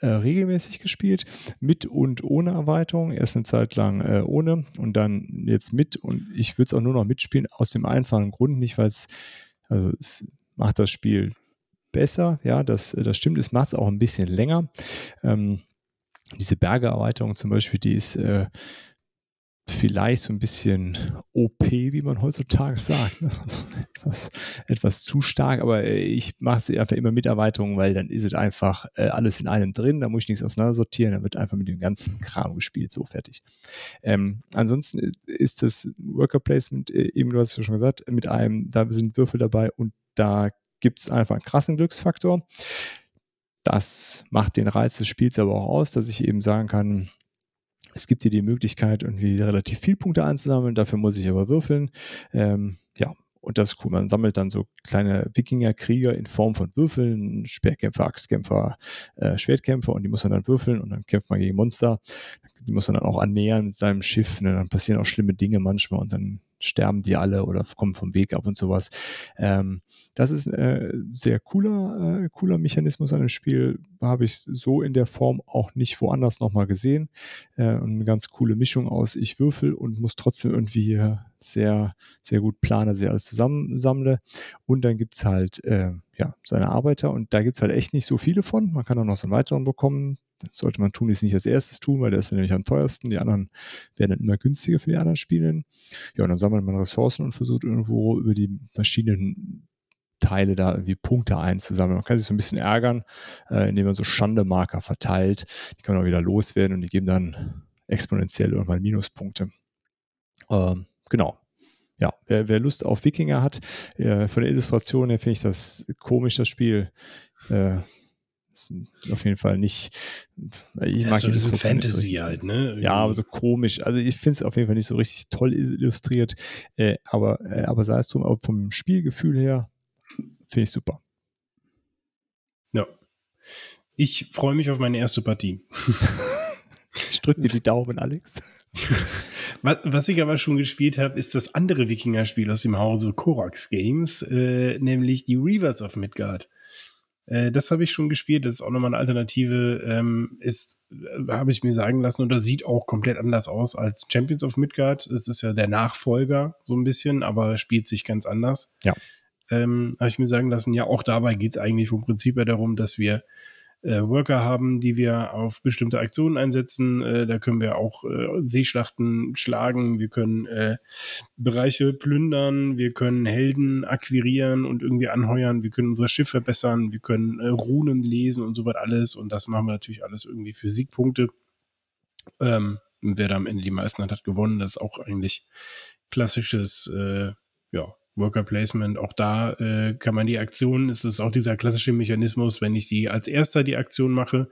äh, regelmäßig gespielt, mit und ohne Erweiterung. Erst eine Zeit lang äh, ohne und dann jetzt mit und ich würde es auch nur noch mitspielen aus dem einfachen Grund, nicht weil es, also es macht das Spiel besser, ja, das, das stimmt, es macht es auch ein bisschen länger. Ähm, diese Bergeerweiterung zum Beispiel, die ist äh, vielleicht so ein bisschen OP, wie man heutzutage sagt. Also etwas, etwas, zu stark, aber äh, ich mache es einfach immer mit Erweiterungen, weil dann ist es einfach äh, alles in einem drin, da muss ich nichts auseinandersortieren, dann wird einfach mit dem ganzen Kram gespielt, so fertig. Ähm, ansonsten ist das Worker Placement, äh, eben du hast es ja schon gesagt, mit einem, da sind Würfel dabei und da gibt es einfach einen krassen Glücksfaktor. Das macht den Reiz des Spiels aber auch aus, dass ich eben sagen kann, es gibt dir die Möglichkeit, irgendwie relativ viel Punkte einzusammeln. Dafür muss ich aber würfeln. Ähm, ja, und das ist cool. Man sammelt dann so kleine Wikinger-Krieger in Form von Würfeln, Speerkämpfer, Axtkämpfer, äh, Schwertkämpfer und die muss man dann würfeln und dann kämpft man gegen Monster. Die muss man dann auch annähern mit seinem Schiff. Ne? Dann passieren auch schlimme Dinge manchmal und dann sterben die alle oder kommen vom Weg ab und sowas. Ähm, das ist ein äh, sehr cooler, äh, cooler Mechanismus an dem Spiel. Habe ich so in der Form auch nicht woanders nochmal gesehen. Äh, und eine ganz coole Mischung aus ich würfel und muss trotzdem irgendwie sehr, sehr gut planen, dass ich alles zusammensammle. Und dann gibt es halt äh, ja, seine Arbeiter und da gibt es halt echt nicht so viele von. Man kann auch noch so einen weiteren bekommen. Sollte man tun, ist nicht als erstes tun, weil der ist nämlich am teuersten. Die anderen werden dann immer günstiger für die anderen Spiele. Ja, und dann sammelt man Ressourcen und versucht irgendwo über die verschiedenen Teile da irgendwie Punkte einzusammeln. Man kann sich so ein bisschen ärgern, äh, indem man so Schandemarker verteilt. Die kann man auch wieder loswerden und die geben dann exponentiell irgendwann Minuspunkte. Ähm, genau. Ja, wer, wer, Lust auf Wikinger hat, äh, von der Illustration her finde ich das komisch, das Spiel. Äh, auf jeden Fall nicht. Ich mag so diese Fantasy so halt, ne? Ja, aber so komisch. Also ich finde es auf jeden Fall nicht so richtig toll illustriert. Äh, aber, äh, aber sei es drum, aber vom Spielgefühl her finde ich super. Ja. Ich freue mich auf meine erste Partie. Ich drücke dir die Daumen, Alex. Was, was ich aber schon gespielt habe, ist das andere Wikinger-Spiel aus dem Hause Korax Games, äh, nämlich die Reavers of Midgard. Äh, das habe ich schon gespielt. Das ist auch nochmal eine Alternative. Ähm, ist, äh, habe ich mir sagen lassen, und das sieht auch komplett anders aus als Champions of Midgard. Es ist ja der Nachfolger so ein bisschen, aber spielt sich ganz anders. Ja. Ähm, habe ich mir sagen lassen, ja, auch dabei geht es eigentlich vom Prinzip her darum, dass wir äh, Worker haben, die wir auf bestimmte Aktionen einsetzen. Äh, da können wir auch äh, Seeschlachten schlagen, wir können äh, Bereiche plündern, wir können Helden akquirieren und irgendwie anheuern, wir können unser Schiff verbessern, wir können äh, Runen lesen und so weiter alles. Und das machen wir natürlich alles irgendwie für Siegpunkte. Ähm, wer da am Ende die meisten hat, hat gewonnen. Das ist auch eigentlich klassisches, äh, ja, Worker Placement, auch da äh, kann man die Aktion, es ist auch dieser klassische Mechanismus, wenn ich die als erster die Aktion mache,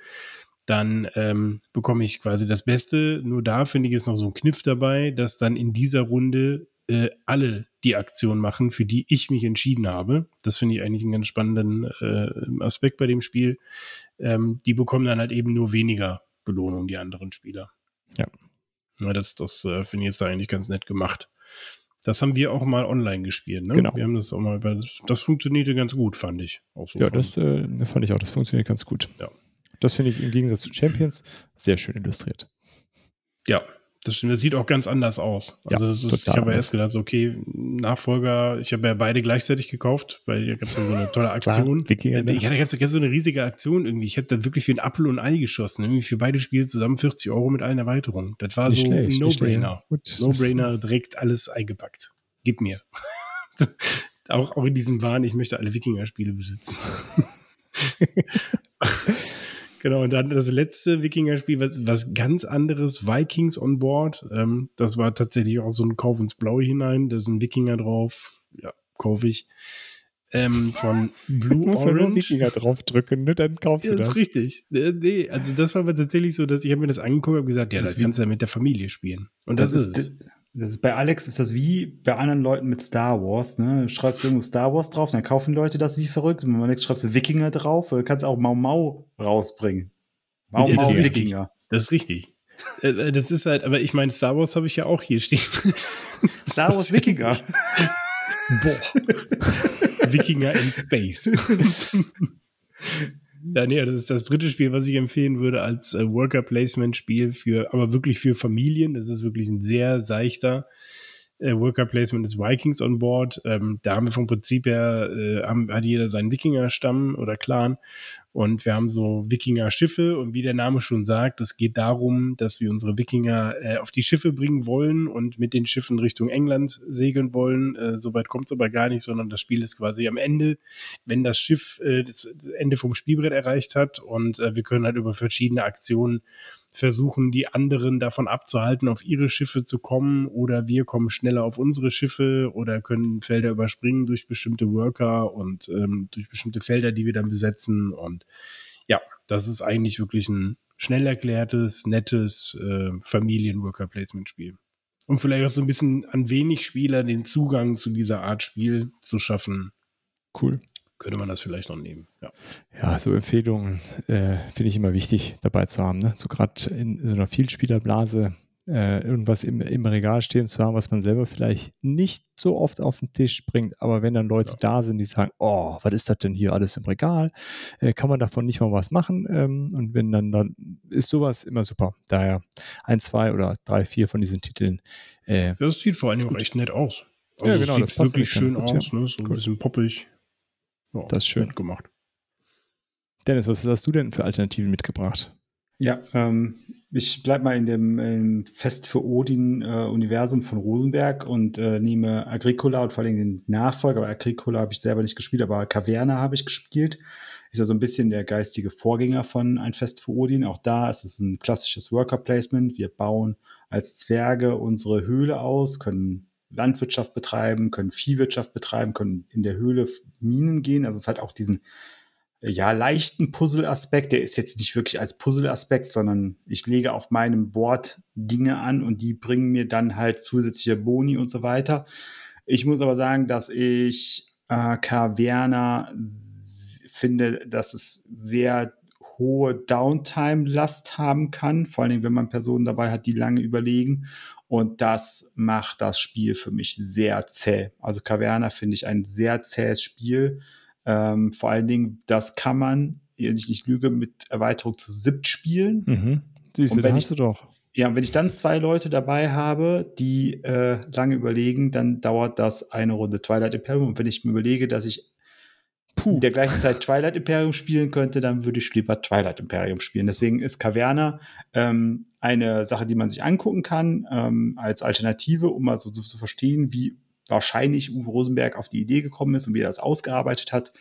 dann ähm, bekomme ich quasi das Beste. Nur da finde ich es noch so ein Kniff dabei, dass dann in dieser Runde äh, alle die Aktion machen, für die ich mich entschieden habe. Das finde ich eigentlich einen ganz spannenden äh, Aspekt bei dem Spiel. Ähm, die bekommen dann halt eben nur weniger Belohnung, die anderen Spieler. Ja. ja das das äh, finde ich jetzt da eigentlich ganz nett gemacht. Das haben wir auch mal online gespielt, ne? Genau. Wir haben das auch mal, das, das funktionierte ganz gut, fand ich. Auch so Ja, von- das äh, fand ich auch. Das funktioniert ganz gut. Ja. Das finde ich im Gegensatz zu Champions sehr schön illustriert. Ja, das stimmt. Das sieht auch ganz anders aus. Ja, Also das ist, ich habe anders. erst gedacht, okay, Nachfolger, ich habe ja beide gleichzeitig gekauft, weil hier gab es ja so eine tolle Aktion. Klar? Ich hatte ganz, ganz so eine riesige Aktion irgendwie. Ich habe da wirklich für ein Apfel und ein Ei geschossen. Irgendwie für beide Spiele zusammen 40 Euro mit allen Erweiterungen. Das war Nicht so schlecht, ein No-Brainer. No-Brainer, direkt alles eingepackt. Gib mir. auch, auch in diesem Wahn, ich möchte alle Wikinger-Spiele besitzen. genau, und dann das letzte Wikinger-Spiel, was, was ganz anderes, Vikings on Board. Ähm, das war tatsächlich auch so ein Kauf ins Blaue hinein. Da ist ein Wikinger drauf. Ja, kaufe ich. Ähm, von Du Blue musst ja nur Orange. Wikinger draufdrücken, ne? dann kaufst Ja, du das das. ist richtig. Äh, Nee, also das war aber tatsächlich so, dass ich habe mir das angeguckt und habe gesagt, ja, Das das kannst du ja mit der Familie spielen. Und das, ist, es. Das ist bei Alex ist das wie bei anderen Leuten mit Star Wars. Ne? Du schreibst irgendwo Star Wars drauf, dann kaufen Leute das wie verrückt. Und wenn man nichts schreibst du Wikinger drauf, du kannst auch Mau Mau rausbringen. Mau Ja, Mau richtig. Wikinger. Das ist richtig. Äh, äh, Das ist halt, aber ich meine, Star Wars habe ich ja auch hier stehen. Star Wars Wikinger. Boah. Wikinger in Space. ja, nee, das ist das dritte Spiel, was ich empfehlen würde als äh, Worker Placement Spiel für, aber wirklich für Familien. Das ist wirklich ein sehr seichter äh, Worker Placement ist Vikings on Board. Ähm, da haben wir vom Prinzip her, äh, haben, hat jeder seinen Wikinger-Stamm oder Clan und wir haben so Wikinger-Schiffe und wie der Name schon sagt, es geht darum, dass wir unsere Wikinger äh, auf die Schiffe bringen wollen und mit den Schiffen Richtung England segeln wollen. Äh, Soweit kommt es aber gar nicht, sondern das Spiel ist quasi am Ende, wenn das Schiff äh, das Ende vom Spielbrett erreicht hat und äh, wir können halt über verschiedene Aktionen versuchen, die anderen davon abzuhalten, auf ihre Schiffe zu kommen oder wir kommen schneller auf unsere Schiffe oder können Felder überspringen durch bestimmte Worker und ähm, durch bestimmte Felder, die wir dann besetzen. Und ja, das ist eigentlich wirklich ein schnell erklärtes, nettes äh, Familien-Worker-Placement-Spiel. Um vielleicht auch so ein bisschen an wenig Spieler den Zugang zu dieser Art Spiel zu schaffen, Cool. könnte man das vielleicht noch nehmen. Ja. Ja, so Empfehlungen äh, finde ich immer wichtig dabei zu haben. Ne? So gerade in so einer Vielspielerblase äh, irgendwas im, im Regal stehen zu haben, was man selber vielleicht nicht so oft auf den Tisch bringt. Aber wenn dann Leute Ja. da sind, die sagen, oh, was ist das denn hier alles im Regal? Äh, kann man davon nicht mal was machen? Ähm, und wenn dann, dann ist sowas immer super. Daher ein, zwei oder drei, vier von diesen Titeln. Äh, Ja, das sieht vor allen Dingen auch Gut. echt nett aus. Ja, Also genau, es das sieht passt wirklich schön gut, aus, ja. ne? so ein Cool. bisschen poppig. Ja, Das ist schön. gemacht. Dennis, was hast du denn für Alternativen mitgebracht? Ja, ähm, ich bleib mal in dem ähm, Fest für Odin äh, Universum von Rosenberg und äh, nehme Agricola und vor allem den Nachfolger. Aber Agricola habe ich selber nicht gespielt, aber Caverna habe ich gespielt. Ist ja so ein bisschen der geistige Vorgänger von Ein Fest für Odin. Auch da ist es ein klassisches Worker Placement. Wir bauen als Zwerge unsere Höhle aus, können Landwirtschaft betreiben, können Viehwirtschaft betreiben, können in der Höhle Minen gehen. Also es hat auch diesen ja, leichten Puzzle-Aspekt. Der ist jetzt nicht wirklich als Puzzle-Aspekt, sondern ich lege auf meinem Board Dinge an und die bringen mir dann halt zusätzliche Boni und so weiter. Ich muss aber sagen, dass ich äh, Caverna finde, dass es sehr hohe Downtime-Last haben kann, vor allen Dingen, wenn man Personen dabei hat, die lange überlegen. Und das macht das Spiel für mich sehr zäh. Also Caverna finde ich ein sehr zähes Spiel. Ähm, vor allen Dingen, das kann man, wenn ich nicht lüge, mit Erweiterung zu SIP spielen. Mhm. Siehst du, da hast du doch. Ja, und wenn ich dann zwei Leute dabei habe, die äh, lange überlegen, dann dauert das eine Runde Twilight Imperium. Und wenn ich mir überlege, dass ich Puh. in der gleichen Zeit Twilight Imperium spielen könnte, dann würde ich lieber Twilight Imperium spielen. Deswegen ist Caverna ähm, eine Sache, die man sich angucken kann, ähm, als Alternative, um mal so, so zu verstehen, wie wahrscheinlich Uwe Rosenberg auf die Idee gekommen ist und wie er das ausgearbeitet hat.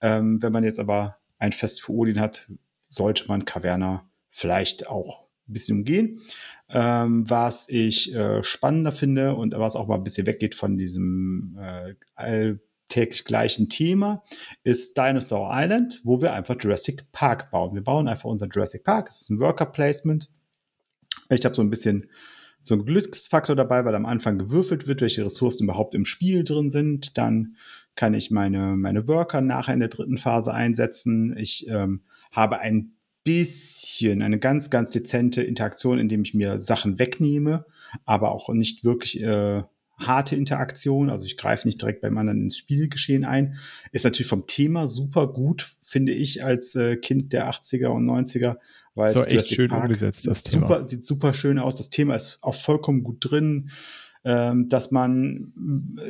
Ähm, wenn man jetzt aber ein Fest für Odin hat, sollte man Caverna vielleicht auch ein bisschen umgehen. Ähm, was ich äh, spannender finde und was auch mal ein bisschen weggeht von diesem äh, alltäglich gleichen Thema, ist Dinosaur Island, wo wir einfach Jurassic Park bauen. Wir bauen einfach unser Jurassic Park. Es ist ein Worker Placement. Ich habe so ein bisschen so ein Glücksfaktor dabei, weil am Anfang gewürfelt wird, welche Ressourcen überhaupt im Spiel drin sind. Dann kann ich meine, meine Worker nachher in der dritten Phase einsetzen. Ich ähm, habe ein bisschen, eine ganz, ganz dezente Interaktion, indem ich mir Sachen wegnehme, aber auch nicht wirklich äh, harte Interaktion. Also ich greife nicht direkt beim anderen ins Spielgeschehen ein. Ist natürlich vom Thema super gut, finde ich, als äh, Kind der 80er und 90er. Weil so echt schön Park umgesetzt, das Thema. Super, sieht super schön aus. Das Thema ist auch vollkommen gut drin ähm, dass man,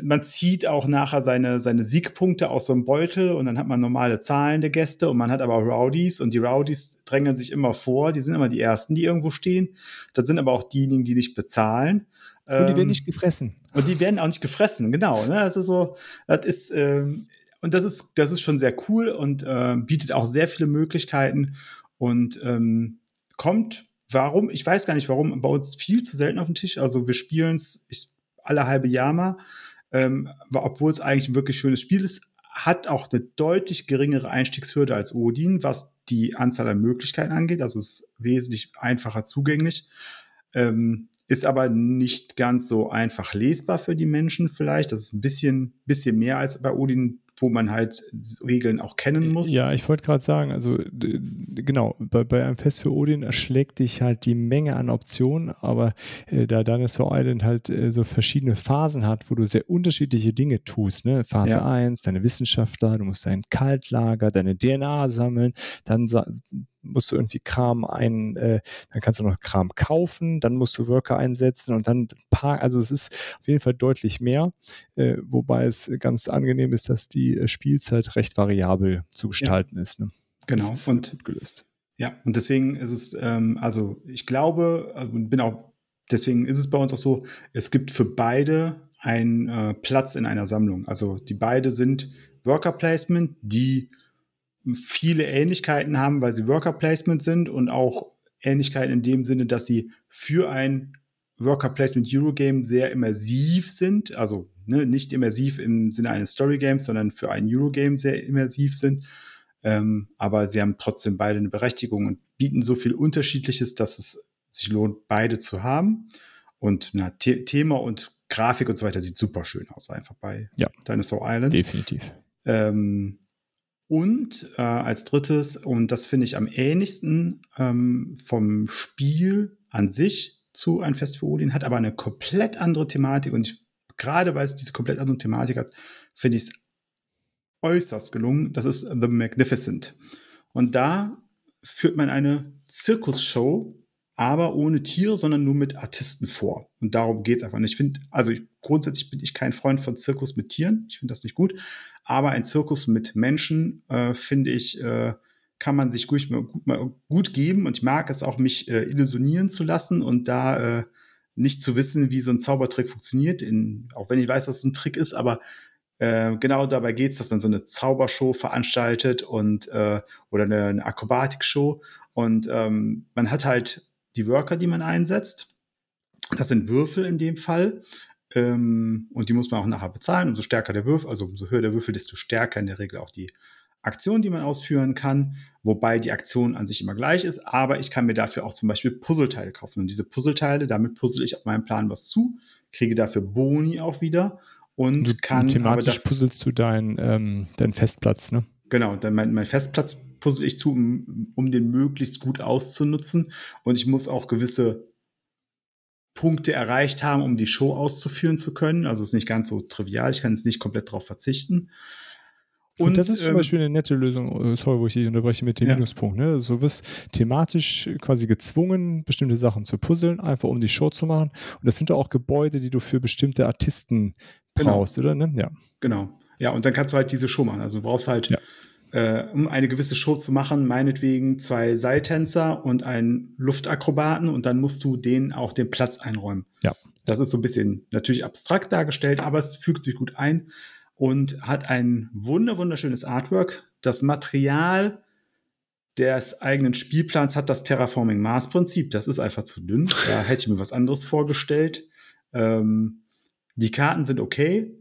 man zieht auch nachher seine, seine Siegpunkte aus so einem Beutel und dann hat man normale zahlende Gäste und man hat aber Rowdies und die Rowdies drängen sich immer vor, die sind immer die Ersten, die irgendwo stehen. Das sind aber auch diejenigen, die nicht bezahlen. Und die werden ähm, nicht gefressen. Und die werden auch nicht gefressen, genau. Ne? Das ist so, das ist, ähm, und das ist, das ist schon sehr cool und äh, bietet auch sehr viele Möglichkeiten und ähm, kommt warum, ich weiß gar nicht warum, bei uns viel zu selten auf dem Tisch. Also wir spielen es alle halbe Jahr mal, ähm, obwohl es eigentlich ein wirklich schönes Spiel ist, hat auch eine deutlich geringere Einstiegshürde als Odin, was die Anzahl an Möglichkeiten angeht. Also es ist wesentlich einfacher zugänglich. Ähm, ist aber nicht ganz so einfach lesbar für die Menschen vielleicht. Das ist ein bisschen, bisschen mehr als bei Odin wo man halt Regeln auch kennen muss. Ja, ich wollte gerade sagen, also genau, bei, bei einem Fest für Odin erschlägt dich halt die Menge an Optionen, aber äh, da Dinosaur Island halt äh, so verschiedene Phasen hat, wo du sehr unterschiedliche Dinge tust, ne? Phase ja. 1, deine Wissenschaftler, du musst dein Kaltlager, deine DNA sammeln, dann musst du irgendwie Kram ein, äh, dann kannst du noch Kram kaufen, dann musst du Worker einsetzen und dann paar, also es ist auf jeden Fall deutlich mehr, äh, wobei es ganz angenehm ist, dass die äh, Spielzeit recht variabel zu gestalten ja. ist. Ne? Genau. Ist und gelöst. Ja, und deswegen ist es, ähm, also ich glaube, also bin auch, deswegen ist es bei uns auch so, es gibt für beide einen äh, Platz in einer Sammlung. Also die beide sind Worker Placement, die viele Ähnlichkeiten haben, weil sie Worker Placement sind und auch Ähnlichkeiten in dem Sinne, dass sie für ein Worker Placement Eurogame sehr immersiv sind, also ne, nicht immersiv im Sinne eines Story Games, sondern für ein Eurogame sehr immersiv sind. Ähm, aber sie haben trotzdem beide eine Berechtigung und bieten so viel Unterschiedliches, dass es sich lohnt, beide zu haben. Und na, The Thema und Grafik und so weiter sieht super schön aus, einfach bei ja, Dinosaur Island. Definitiv. Ähm, und äh, als drittes, und das finde ich am ähnlichsten ähm, vom Spiel an sich zu Ein Fest für Odin, hat aber eine komplett andere Thematik. Und ich, gerade weil es diese komplett andere Thematik hat, finde ich es äußerst gelungen. Das ist The Magnificent. Und da führt man eine Zirkusshow aber ohne Tiere, sondern nur mit Artisten vor. Und darum geht's einfach. Und ich finde, also ich, grundsätzlich bin ich kein Freund von Zirkus mit Tieren. Ich finde das nicht gut. Aber ein Zirkus mit Menschen, äh, finde ich, äh, kann man sich gut, gut, gut, geben. Und ich mag es auch, mich äh, illusionieren zu lassen und da äh, nicht zu wissen, wie so ein Zaubertrick funktioniert. In, auch wenn ich weiß, dass es ein Trick ist, aber äh, genau dabei geht's, dass man so eine Zaubershow veranstaltet und äh, oder eine, eine Akrobatikshow. Und ähm, man hat halt die Worker, die man einsetzt. Das sind Würfel in dem Fall. Ähm, und die muss man auch nachher bezahlen. Umso stärker der Würfel, also umso höher der Würfel, desto stärker in der Regel auch die Aktion, die man ausführen kann. Wobei die Aktion an sich immer gleich ist. Aber ich kann mir dafür auch zum Beispiel Puzzleteile kaufen. Und diese Puzzleteile, damit puzzle ich auf meinem Plan was zu, kriege dafür Boni auch wieder und du, kann. Thematisch puzzelst du deinen ähm, dein Festplatz, ne? Genau, dann mein, mein Festplatz puzzle ich zu, um, um den möglichst gut auszunutzen. Und ich muss auch gewisse Punkte erreicht haben, um die Show auszuführen zu können. Also es ist nicht ganz so trivial, ich kann jetzt nicht komplett darauf verzichten. Und, und, das ist zum ähm, Beispiel eine nette Lösung, äh, sorry, wo ich dich unterbreche mit dem ja. Minuspunkt. Ne? Also du wirst thematisch quasi gezwungen, bestimmte Sachen zu puzzeln, einfach um die Show zu machen. Und das sind auch Gebäude, die du für bestimmte Artisten genau. brauchst, oder? Ne? Ja. Genau. Ja, und dann kannst du halt diese Show machen. Also du brauchst halt ja äh, um eine gewisse Show zu machen, meinetwegen zwei Seiltänzer und einen Luftakrobaten und dann musst du denen auch den Platz einräumen. Ja. Das ist so ein bisschen natürlich abstrakt dargestellt, aber es fügt sich gut ein und hat ein wunder wunderschönes Artwork. Das Material des eigenen Spielplans hat das Terraforming Mars Prinzip. Das ist einfach zu dünn. Da hätte ich mir was anderes vorgestellt. Ähm, die Karten sind okay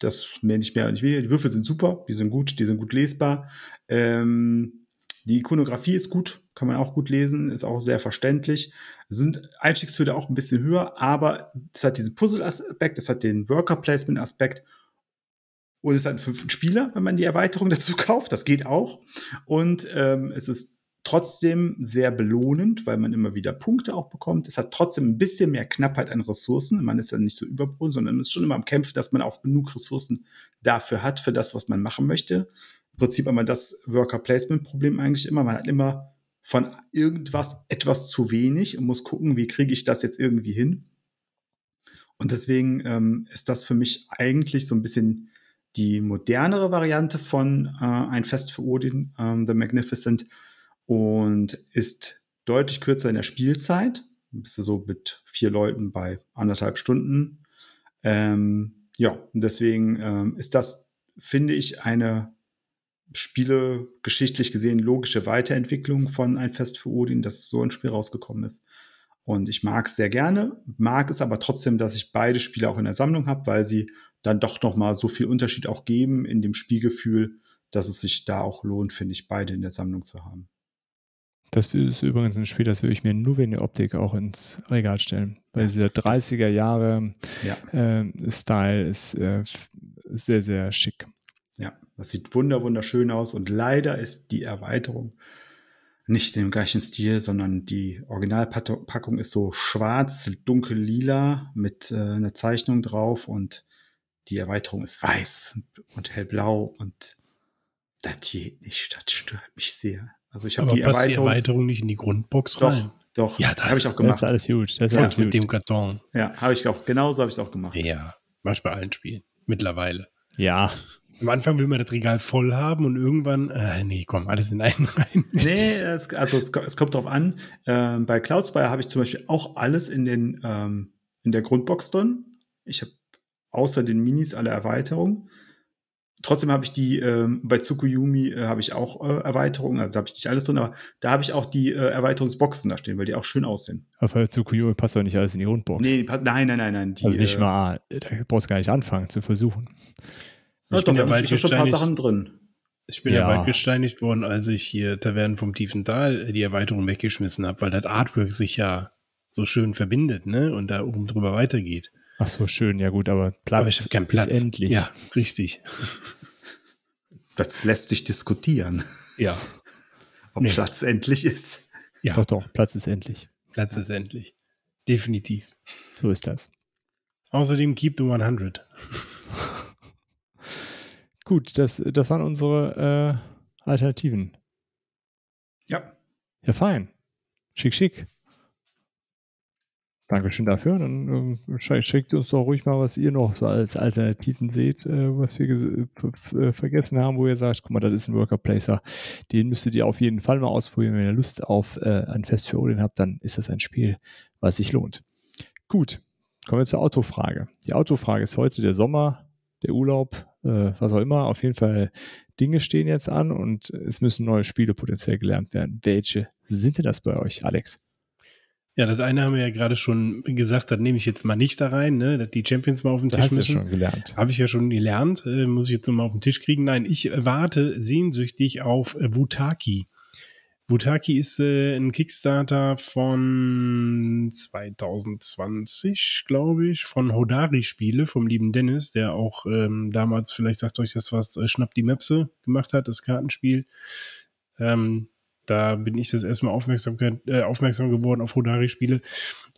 das mehr nicht mehr nicht weniger. Die Würfel sind super, die sind gut, die sind gut lesbar. Ähm, die Ikonografie ist gut, kann man auch gut lesen, ist auch sehr verständlich. Sind Einstiegshürde auch ein bisschen höher, aber es hat diesen Puzzle-Aspekt, es hat den Worker-Placement-Aspekt und es hat einen fünften Spieler, wenn man die Erweiterung dazu kauft. Das geht auch. Und ähm, es ist trotzdem sehr belohnend, weil man immer wieder Punkte auch bekommt. Es hat trotzdem ein bisschen mehr Knappheit an Ressourcen. Man ist ja nicht so überbrüllt, sondern ist schon immer am Kämpfen, dass man auch genug Ressourcen dafür hat, für das, was man machen möchte. Im Prinzip wir das Worker-Placement-Problem eigentlich immer. Man hat immer von irgendwas etwas zu wenig und muss gucken, wie kriege ich das jetzt irgendwie hin. Und deswegen ähm, ist das für mich eigentlich so ein bisschen die modernere Variante von äh, ein Fest für Odin, ähm, The Magnificent, und ist deutlich kürzer in der Spielzeit. Bist du so mit vier Leuten bei anderthalb Stunden. Ähm, ja, deswegen ähm, ist das, finde ich, eine Spiele geschichtlich gesehen logische Weiterentwicklung von Ein Fest für Odin, dass so ein Spiel rausgekommen ist. Und ich mag es sehr gerne, mag es aber trotzdem, dass ich beide Spiele auch in der Sammlung habe, weil sie dann doch noch mal so viel Unterschied auch geben in dem Spielgefühl, dass es sich da auch lohnt, finde ich, beide in der Sammlung zu haben. Das ist übrigens ein Spiel, das würde ich mir nur wegen der Optik auch ins Regal stellen. Weil dieser 30er Jahre ja. äh, Style ist äh, sehr, sehr schick. Ja, das sieht wunder wunderschön aus und leider ist die Erweiterung nicht im gleichen Stil, sondern die Originalpackung ist so schwarz, dunkel lila mit äh, einer Zeichnung drauf und die Erweiterung ist weiß und hellblau und das geht nicht, das stört mich sehr. Also ich habe die, die Erweiterung nicht in die Grundbox doch, rein. Doch, ja, habe ich auch gemacht. Das ist alles gut. Das ist alles mit gut. dem Karton. Ja, habe ich auch. Genauso habe ich es auch gemacht. Ja, mach ich bei allen Spielen. Mittlerweile. Ja. Am Anfang will man das Regal voll haben und irgendwann, äh, nee, komm, alles in einen rein. Nee, es, also es, es, kommt drauf an. Ähm, bei Cloudspire habe ich zum Beispiel auch alles in, den, ähm, in der Grundbox drin. Ich habe außer den Minis alle Erweiterungen. Trotzdem habe ich die, ähm, bei Tsukuyumi äh, habe ich auch äh, Erweiterungen, also da habe ich nicht alles drin, aber da habe ich auch die äh, Erweiterungsboxen da stehen, weil die auch schön aussehen. Aber bei Tsukuyumi passt doch nicht alles in die Rundbox. Nee, nein, nein, nein, nein. Die, also nicht äh, mal, da brauchst du gar nicht anfangen zu versuchen. Ja, ich doch, bin ja bald schon ein paar Sachen drin. Ich bin ja, ja bald gesteinigt worden, als ich hier Tavernen vom tiefen Tal äh, die Erweiterung weggeschmissen habe, weil das Artwork sich ja so schön verbindet, ne? Und da oben drüber weitergeht. Ach so, schön, ja gut, aber Platz aber ich habe keinen Platz. endlich. Ja, richtig. Das lässt sich diskutieren. Ja. Ob nee. Platz endlich ist. Ja. Doch, doch, Platz ist endlich. Platz ist endlich. Definitiv. So ist das. Außerdem keep the 100. Gut, das, das waren unsere äh, Alternativen. Ja. Ja, fein. Schick, schick. Dankeschön dafür. Dann äh, schickt uns doch ruhig mal, was ihr noch so als Alternativen seht, äh, was wir äh, vergessen haben, wo ihr sagt, guck mal, das ist ein Worker Placer. Den müsstet ihr auf jeden Fall mal ausprobieren. Wenn ihr Lust auf äh, ein Fest für Odin habt, dann ist das ein Spiel, was sich lohnt. Gut, kommen wir zur Autofrage. Die Autofrage ist heute der Sommer, der Urlaub, äh, was auch immer. Auf jeden Fall Dinge stehen jetzt an und es müssen neue Spiele potenziell gelernt werden. Welche sind denn das bei euch, Alex? Ja, das eine haben wir ja gerade schon gesagt, das nehme ich jetzt mal nicht da rein, ne, dass die Champions mal auf den das Tisch hast müssen. Du schon gelernt. Habe ich ja schon gelernt, äh, muss ich jetzt nochmal auf den Tisch kriegen. Nein, ich warte sehnsüchtig auf äh, Wutaki. Wutaki ist äh, ein Kickstarter von 2020, glaube ich, von Hodari Spiele vom lieben Dennis, der auch ähm, damals, vielleicht sagt euch das was, äh, Schnapp die Möpse gemacht hat, das Kartenspiel. Ähm, da bin ich das erstmal aufmerksam, äh, aufmerksam geworden auf Hodari-Spiele.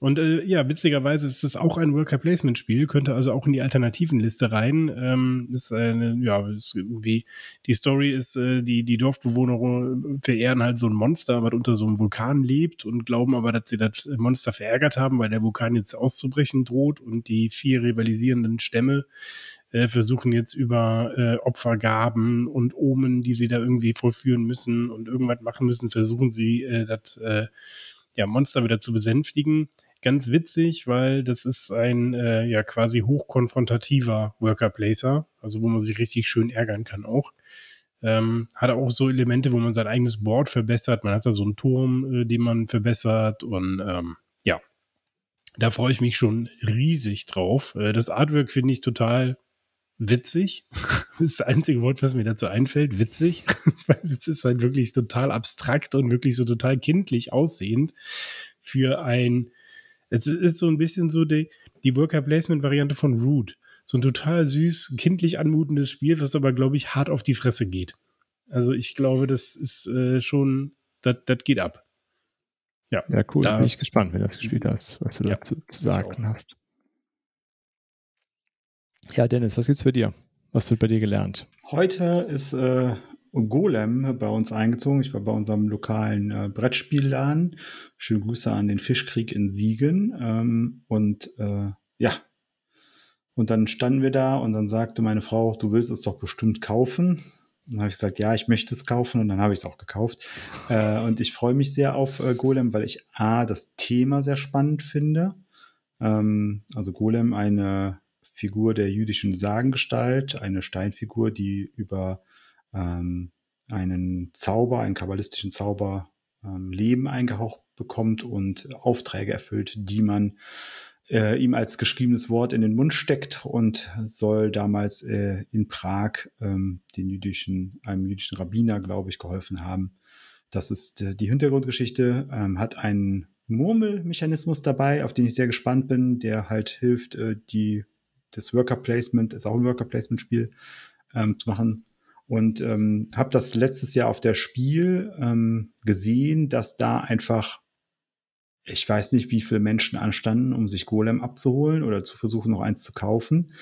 Und äh, ja, witzigerweise ist es auch ein Worker Placement-Spiel, könnte also auch in die Alternativenliste rein. Ähm, ist eine, ja, ist irgendwie, die Story ist, äh, die, die Dorfbewohner verehren halt so ein Monster, was unter so einem Vulkan lebt und glauben aber, dass sie das Monster verärgert haben, weil der Vulkan jetzt auszubrechen droht und die vier rivalisierenden Stämme äh, versuchen jetzt über äh, Opfergaben und Omen, die sie da irgendwie vollführen müssen und irgendwas machen müssen, versuchen sie äh, das äh, ja, Monster wieder zu besänftigen. Ganz witzig, weil das ist ein äh, ja quasi hochkonfrontativer Worker Placer, also wo man sich richtig schön ärgern kann auch. Ähm, hat auch so Elemente, wo man sein eigenes Board verbessert. Man hat da so einen Turm, äh, den man verbessert und ähm, ja, da freue ich mich schon riesig drauf. Äh, das Artwork finde ich total witzig. Das ist das einzige Wort, was mir dazu einfällt. Witzig. Weil es ist halt wirklich total abstrakt und wirklich so total kindlich aussehend für ein, es ist so ein bisschen so die, die Worker Placement Variante von Root. So ein total süß, kindlich anmutendes Spiel, was aber, glaube ich, hart auf die Fresse geht. Also ich glaube, das ist äh, schon, das geht ab. Ja, ja cool. Da bin ich gespannt, wenn du das gespielt hast, was du ja, dazu zu sagen hast. Ja, Dennis, was gibt's für dir? Was wird bei dir gelernt? Heute ist äh, Golem bei uns eingezogen. Ich war bei unserem lokalen äh, Brettspielladen. Schöne Grüße an den Fischkrieg in Siegen. Ähm, und äh, ja, und dann standen wir da und dann sagte meine Frau, du willst es doch bestimmt kaufen. Dann habe ich gesagt, ja, ich möchte es kaufen und dann habe ich es auch gekauft. Äh, und ich freue mich sehr auf äh, Golem, weil ich A, das Thema sehr spannend finde. Ähm, also Golem, eine Figur der jüdischen Sagengestalt, eine Steinfigur, die über ähm, einen Zauber, einen kabbalistischen Zauber ähm, Leben eingehaucht bekommt und Aufträge erfüllt, die man äh, ihm als geschriebenes Wort in den Mund steckt und soll damals äh, in Prag ähm, den jüdischen, einem jüdischen Rabbiner, glaube ich, geholfen haben. Das ist äh, die Hintergrundgeschichte, ähm, hat einen Murmelmechanismus dabei, auf den ich sehr gespannt bin, der halt hilft, äh, die das Worker Placement, ist auch ein Worker Placement Spiel, ähm, zu machen. Und ähm, habe das letztes Jahr auf der Spiel ähm, gesehen, dass da einfach, ich weiß nicht, wie viele Menschen anstanden, um sich Golem abzuholen oder zu versuchen, noch eins zu kaufen.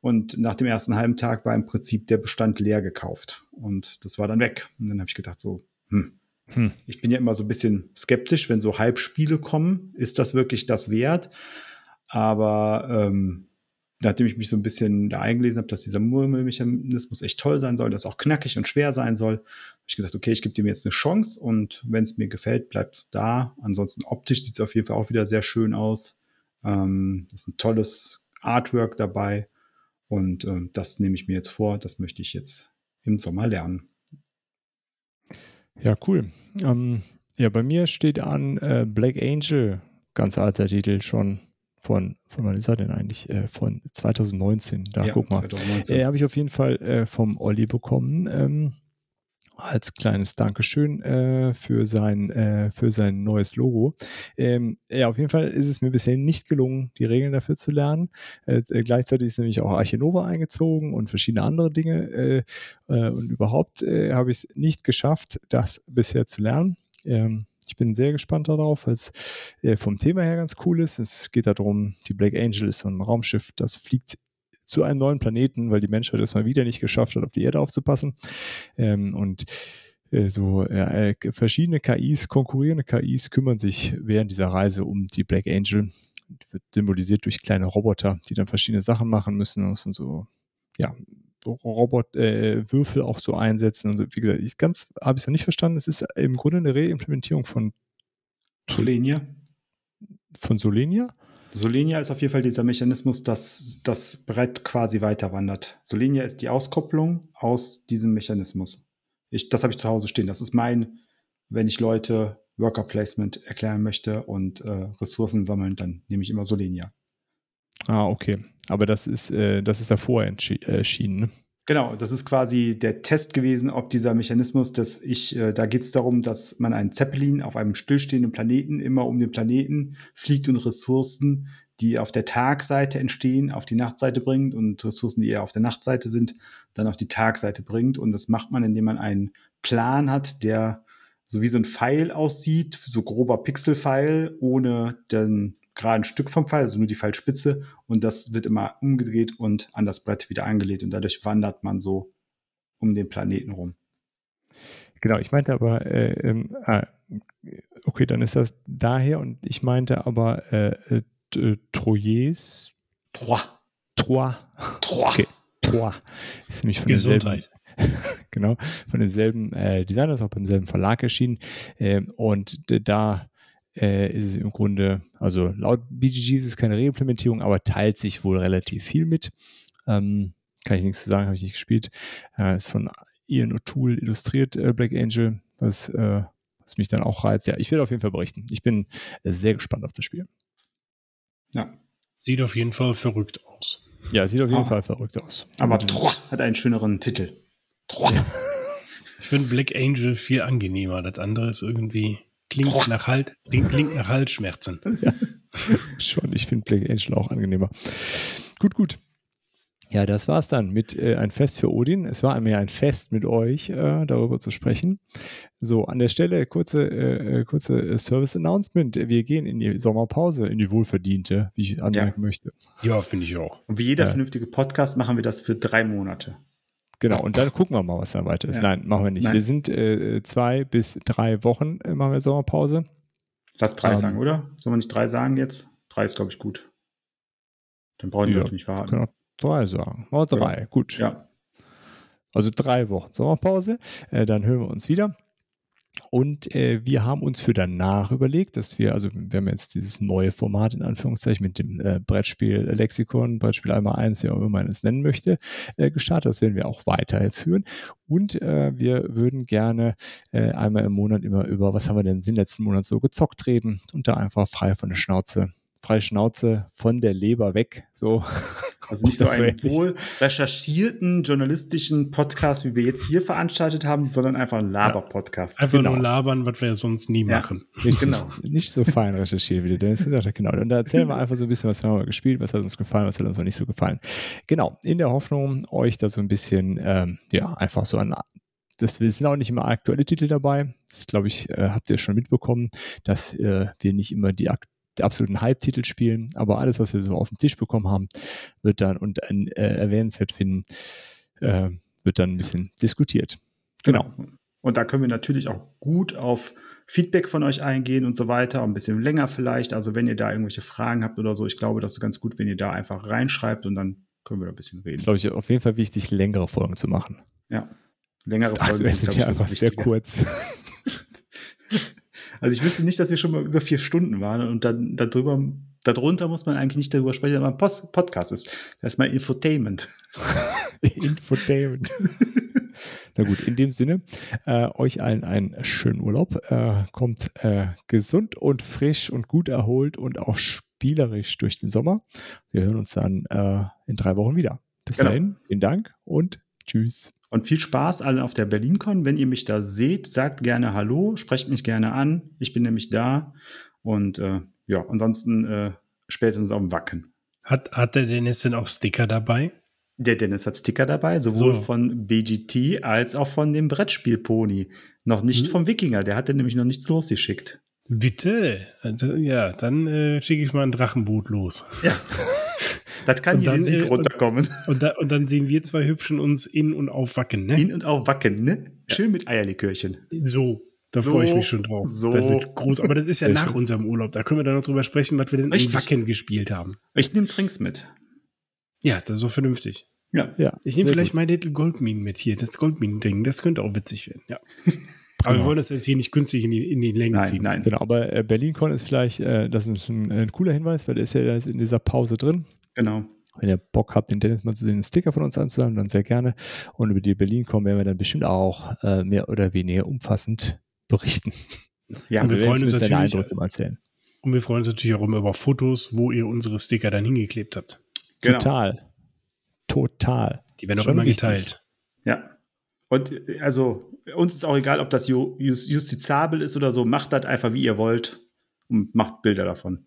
Und nach dem ersten halben Tag war im Prinzip der Bestand leer gekauft. Und das war dann weg. Und dann habe ich gedacht, so, hm, hm. Ich bin ja immer so ein bisschen skeptisch, wenn so Halbspiele kommen. Ist das wirklich das wert? Aber ähm, nachdem ich mich so ein bisschen da eingelesen habe, dass dieser Murmelmechanismus echt toll sein soll, dass auch knackig und schwer sein soll, habe ich gedacht, okay, ich gebe dem jetzt eine Chance und wenn es mir gefällt, bleibt es da. Ansonsten optisch sieht es auf jeden Fall auch wieder sehr schön aus. Ähm, ist ein tolles Artwork dabei und äh, das nehme ich mir jetzt vor, das möchte ich jetzt im Sommer lernen. Ja, cool. Ähm, ja, bei mir steht an äh, Black Angel, ganz alter Titel schon von, von wann ist er denn eigentlich? Äh, von 2019. Da ja, guck mal. 2019. Äh, Habe ich auf jeden Fall äh, vom Olli bekommen. Ähm, als kleines Dankeschön äh, für, sein, äh, für sein neues Logo. Ähm, ja, auf jeden Fall ist es mir bisher nicht gelungen, die Regeln dafür zu lernen. Äh, äh gleichzeitig ist nämlich auch Archinova eingezogen und verschiedene andere Dinge. Äh, äh, und überhaupt habe ich es nicht geschafft, das bisher zu lernen. Ähm, ich bin sehr gespannt darauf, weil es äh, vom Thema her ganz cool ist. Es geht darum, die Black Angel ist so ein Raumschiff, das fliegt zu einem neuen Planeten, weil die Menschheit es mal wieder nicht geschafft hat, auf die Erde aufzupassen. Ähm, und äh, so äh, verschiedene KIs, konkurrierende KIs kümmern sich während dieser Reise um die Black Angel. Die wird symbolisiert durch kleine Roboter, die dann verschiedene Sachen machen müssen. Sind so, ja, Robot-Würfel äh, auch so einsetzen. Also wie gesagt, ich ganz habe ich es noch nicht verstanden. Es ist im Grunde eine Reimplementierung von Solenia. Von Solenia? Solenia ist auf jeden Fall dieser Mechanismus, dass das Brett quasi weiter wandert. Solenia ist die Auskopplung aus diesem Mechanismus. Ich, das habe ich zu Hause stehen. Das ist mein, wenn ich Leute Worker Placement erklären möchte und äh, Ressourcen sammeln, dann nehme ich immer Solenia. Ah, okay. Aber das ist, äh, das ist davor äh, erschienen, ne? Genau, das ist quasi der Test gewesen, ob dieser Mechanismus, dass ich, äh, da geht es darum, dass man einen Zeppelin auf einem stillstehenden Planeten immer um den Planeten fliegt und Ressourcen, die auf der Tagseite entstehen, auf die Nachtseite bringt und Ressourcen, die eher auf der Nachtseite sind, dann auf die Tagseite bringt. Und das macht man, indem man einen Plan hat, der so wie so ein Pfeil aussieht, so grober Pixelpfeil, ohne den geraden Stück vom Pfeil, also nur die Pfeilspitze. Und das wird immer umgedreht und an das Brett wieder angelegt. Und dadurch wandert man so um den Planeten rum. Genau, ich meinte aber, äh, ah, okay, dann ist das daher und ich meinte aber äh, äh, Troyes. Trois. Trois. Trois. Okay, Trois. Ist nämlich von Gesundheit. genau, von denselben äh, Designers, auch beim selben Verlag erschienen. Ähm, und da äh, ist es im Grunde, also laut BGG ist es keine Reimplementierung, aber teilt sich wohl relativ viel mit. Ähm, kann ich nichts zu sagen, habe ich nicht gespielt. Äh, ist von Ian O'Toole illustriert, äh, Black Angel, was, äh, was mich dann auch reizt. Ja, ich will auf jeden Fall berichten. Ich bin äh, sehr gespannt auf das Spiel. Ja. Sieht auf jeden Fall verrückt aus. Ja, sieht auf jeden Ah. Fall verrückt aus. Aber Trois hat einen schöneren Titel. Trois. Ich finde Black Angel viel angenehmer. Das andere ist irgendwie, klingt Boah. nach Halt, klingt, klingt nach Halsschmerzen. Schon, ich finde Black Angel auch angenehmer. Gut, gut. Ja, das war's dann mit äh, ein Fest für Odin. Es war mir ein Fest mit euch, äh, darüber zu sprechen. So, an der Stelle kurze, äh, äh, kurze äh, Service-Announcement. Wir gehen in die Sommerpause, in die wohlverdiente, wie ich anmerken möchte. Ja, finde ich auch. Und wie jeder Ja. vernünftige Podcast machen wir das für drei Monate. Genau, und dann gucken wir mal, was da weiter ist. Ja. Nein, machen wir nicht. Nein. Wir sind äh, zwei bis drei Wochen, äh, machen wir Sommerpause. Lass drei Ähm, sagen, oder? Sollen wir nicht drei sagen jetzt? Drei ist, glaube ich, gut. Dann brauchen die Ja, Leute nicht warten. Auch drei sagen. Mal drei, gut. Ja. Also drei Wochen Sommerpause. Äh, dann hören wir uns wieder. Und äh, wir haben uns für danach überlegt, dass wir, also wir haben jetzt dieses neue Format in Anführungszeichen mit dem äh, Brettspiel Lexikon, Brettspiel einmal eins, wie auch immer man es nennen möchte, äh, gestartet. Das werden wir auch weiterführen. Und äh, wir würden gerne äh, einmal im Monat immer über, was haben wir denn den letzten Monat so gezockt reden und da einfach frei von der Schnauze, freie Schnauze von der Leber weg. So. Also nicht so einen wohl recherchierten journalistischen Podcast, wie wir jetzt hier veranstaltet haben, sondern einfach ein Laber-Podcast. Einfach Genau. nur labern, was wir sonst nie Ja. machen. Richtig, Genau. Nicht so fein recherchiert, wie der Dennis gesagt hat. Genau. Und da erzählen wir einfach so ein bisschen, was haben wir gespielt, was hat uns gefallen, was hat uns noch nicht so gefallen. Genau. In der Hoffnung, euch da so ein bisschen, ähm, ja, einfach so an. Das sind auch nicht immer aktuelle Titel dabei. Das, glaube ich, äh, habt ihr schon mitbekommen, dass äh, wir nicht immer die, ak- die absoluten Hype-Titel spielen, aber alles, was wir so auf den Tisch bekommen haben, wird dann und äh, erwähnenswert finden, äh, wird dann ein bisschen diskutiert. Genau. Und da können wir natürlich auch gut auf Feedback von euch eingehen und so weiter, ein bisschen länger vielleicht. Also wenn ihr da irgendwelche Fragen habt oder so, ich glaube, das ist ganz gut, wenn ihr da einfach reinschreibt und dann können wir da ein bisschen Ist, reden. glaube ich, auf jeden Fall wichtig, längere Folgen zu machen. Ja. Längere Also, Folgen es sind glaub ja ich, einfach sehr kurz. Also ich wüsste nicht, dass wir schon mal über vier Stunden waren und dann darüber, darunter muss man eigentlich nicht darüber sprechen, aber ein Pod Podcast ist. Das ist mal Infotainment. Infotainment. Na gut, in dem Sinne, äh, euch allen einen schönen Urlaub. Äh, kommt äh, gesund und frisch und gut erholt und auch spielerisch durch den Sommer. Wir hören uns dann äh, in drei Wochen wieder. Bis Genau. dahin, vielen Dank und tschüss. Und viel Spaß allen auf der BerlinCon. Wenn ihr mich da seht, sagt gerne Hallo, sprecht mich gerne an. Ich bin nämlich da. Und äh, ja, ansonsten äh, spätestens auf dem Wacken. Hat, hat der Dennis denn auch Sticker dabei? Der Dennis hat Sticker dabei, sowohl So. von BGT als auch von dem Brettspiel-Pony. Noch nicht Hm. vom Wikinger, der hatte nämlich noch nichts losgeschickt. Bitte. Also, ja, dann äh, schicke ich mal ein Drachenboot los. Ja. Das kann Und hier dann, der Sieg äh, und- runterkommen. Und, da, und dann sehen wir zwei Hübschen uns in und auf Wacken, ne? In und auf Wacken, ne? Schön mit Eierlikörchen. So, da So, freue ich mich schon drauf. so. Das wird groß. Aber das ist ja Sehr nach schön. unserem Urlaub. Da können wir dann noch drüber sprechen, was wir denn Richtig. in Wacken gespielt haben. Ich nehme Trinks mit. Ja, das ist so vernünftig. Ja. Ja, Ich nehme vielleicht gut. mein Little Goldminen mit hier. Das Goldminen-Ding, das könnte auch witzig werden. Ja. Aber wir wollen das jetzt hier nicht künstlich in die, in die Länge Nein, ziehen. nein. Genau, aber äh, BerlinCon ist vielleicht, äh, das ist ein, ein cooler Hinweis, weil der ist ja jetzt in dieser Pause drin. Genau. Wenn ihr Bock habt, den Dennis mal zu sehen, einen Sticker von uns anzusammeln, dann sehr gerne. Und über die Berlin kommen werden wir dann bestimmt auch äh, mehr oder weniger umfassend berichten. Ja, Und wir werden freuen uns natürlich- Eindrücke mal erzählen. Und wir freuen uns natürlich auch immer über Fotos, wo ihr unsere Sticker dann hingeklebt habt. genau. Total. Total. Die werden auch Schon immer wichtig. geteilt. Ja. Und also, uns ist auch egal, ob das ju jus- justizabel ist oder so. Macht das einfach, wie ihr wollt und macht Bilder davon.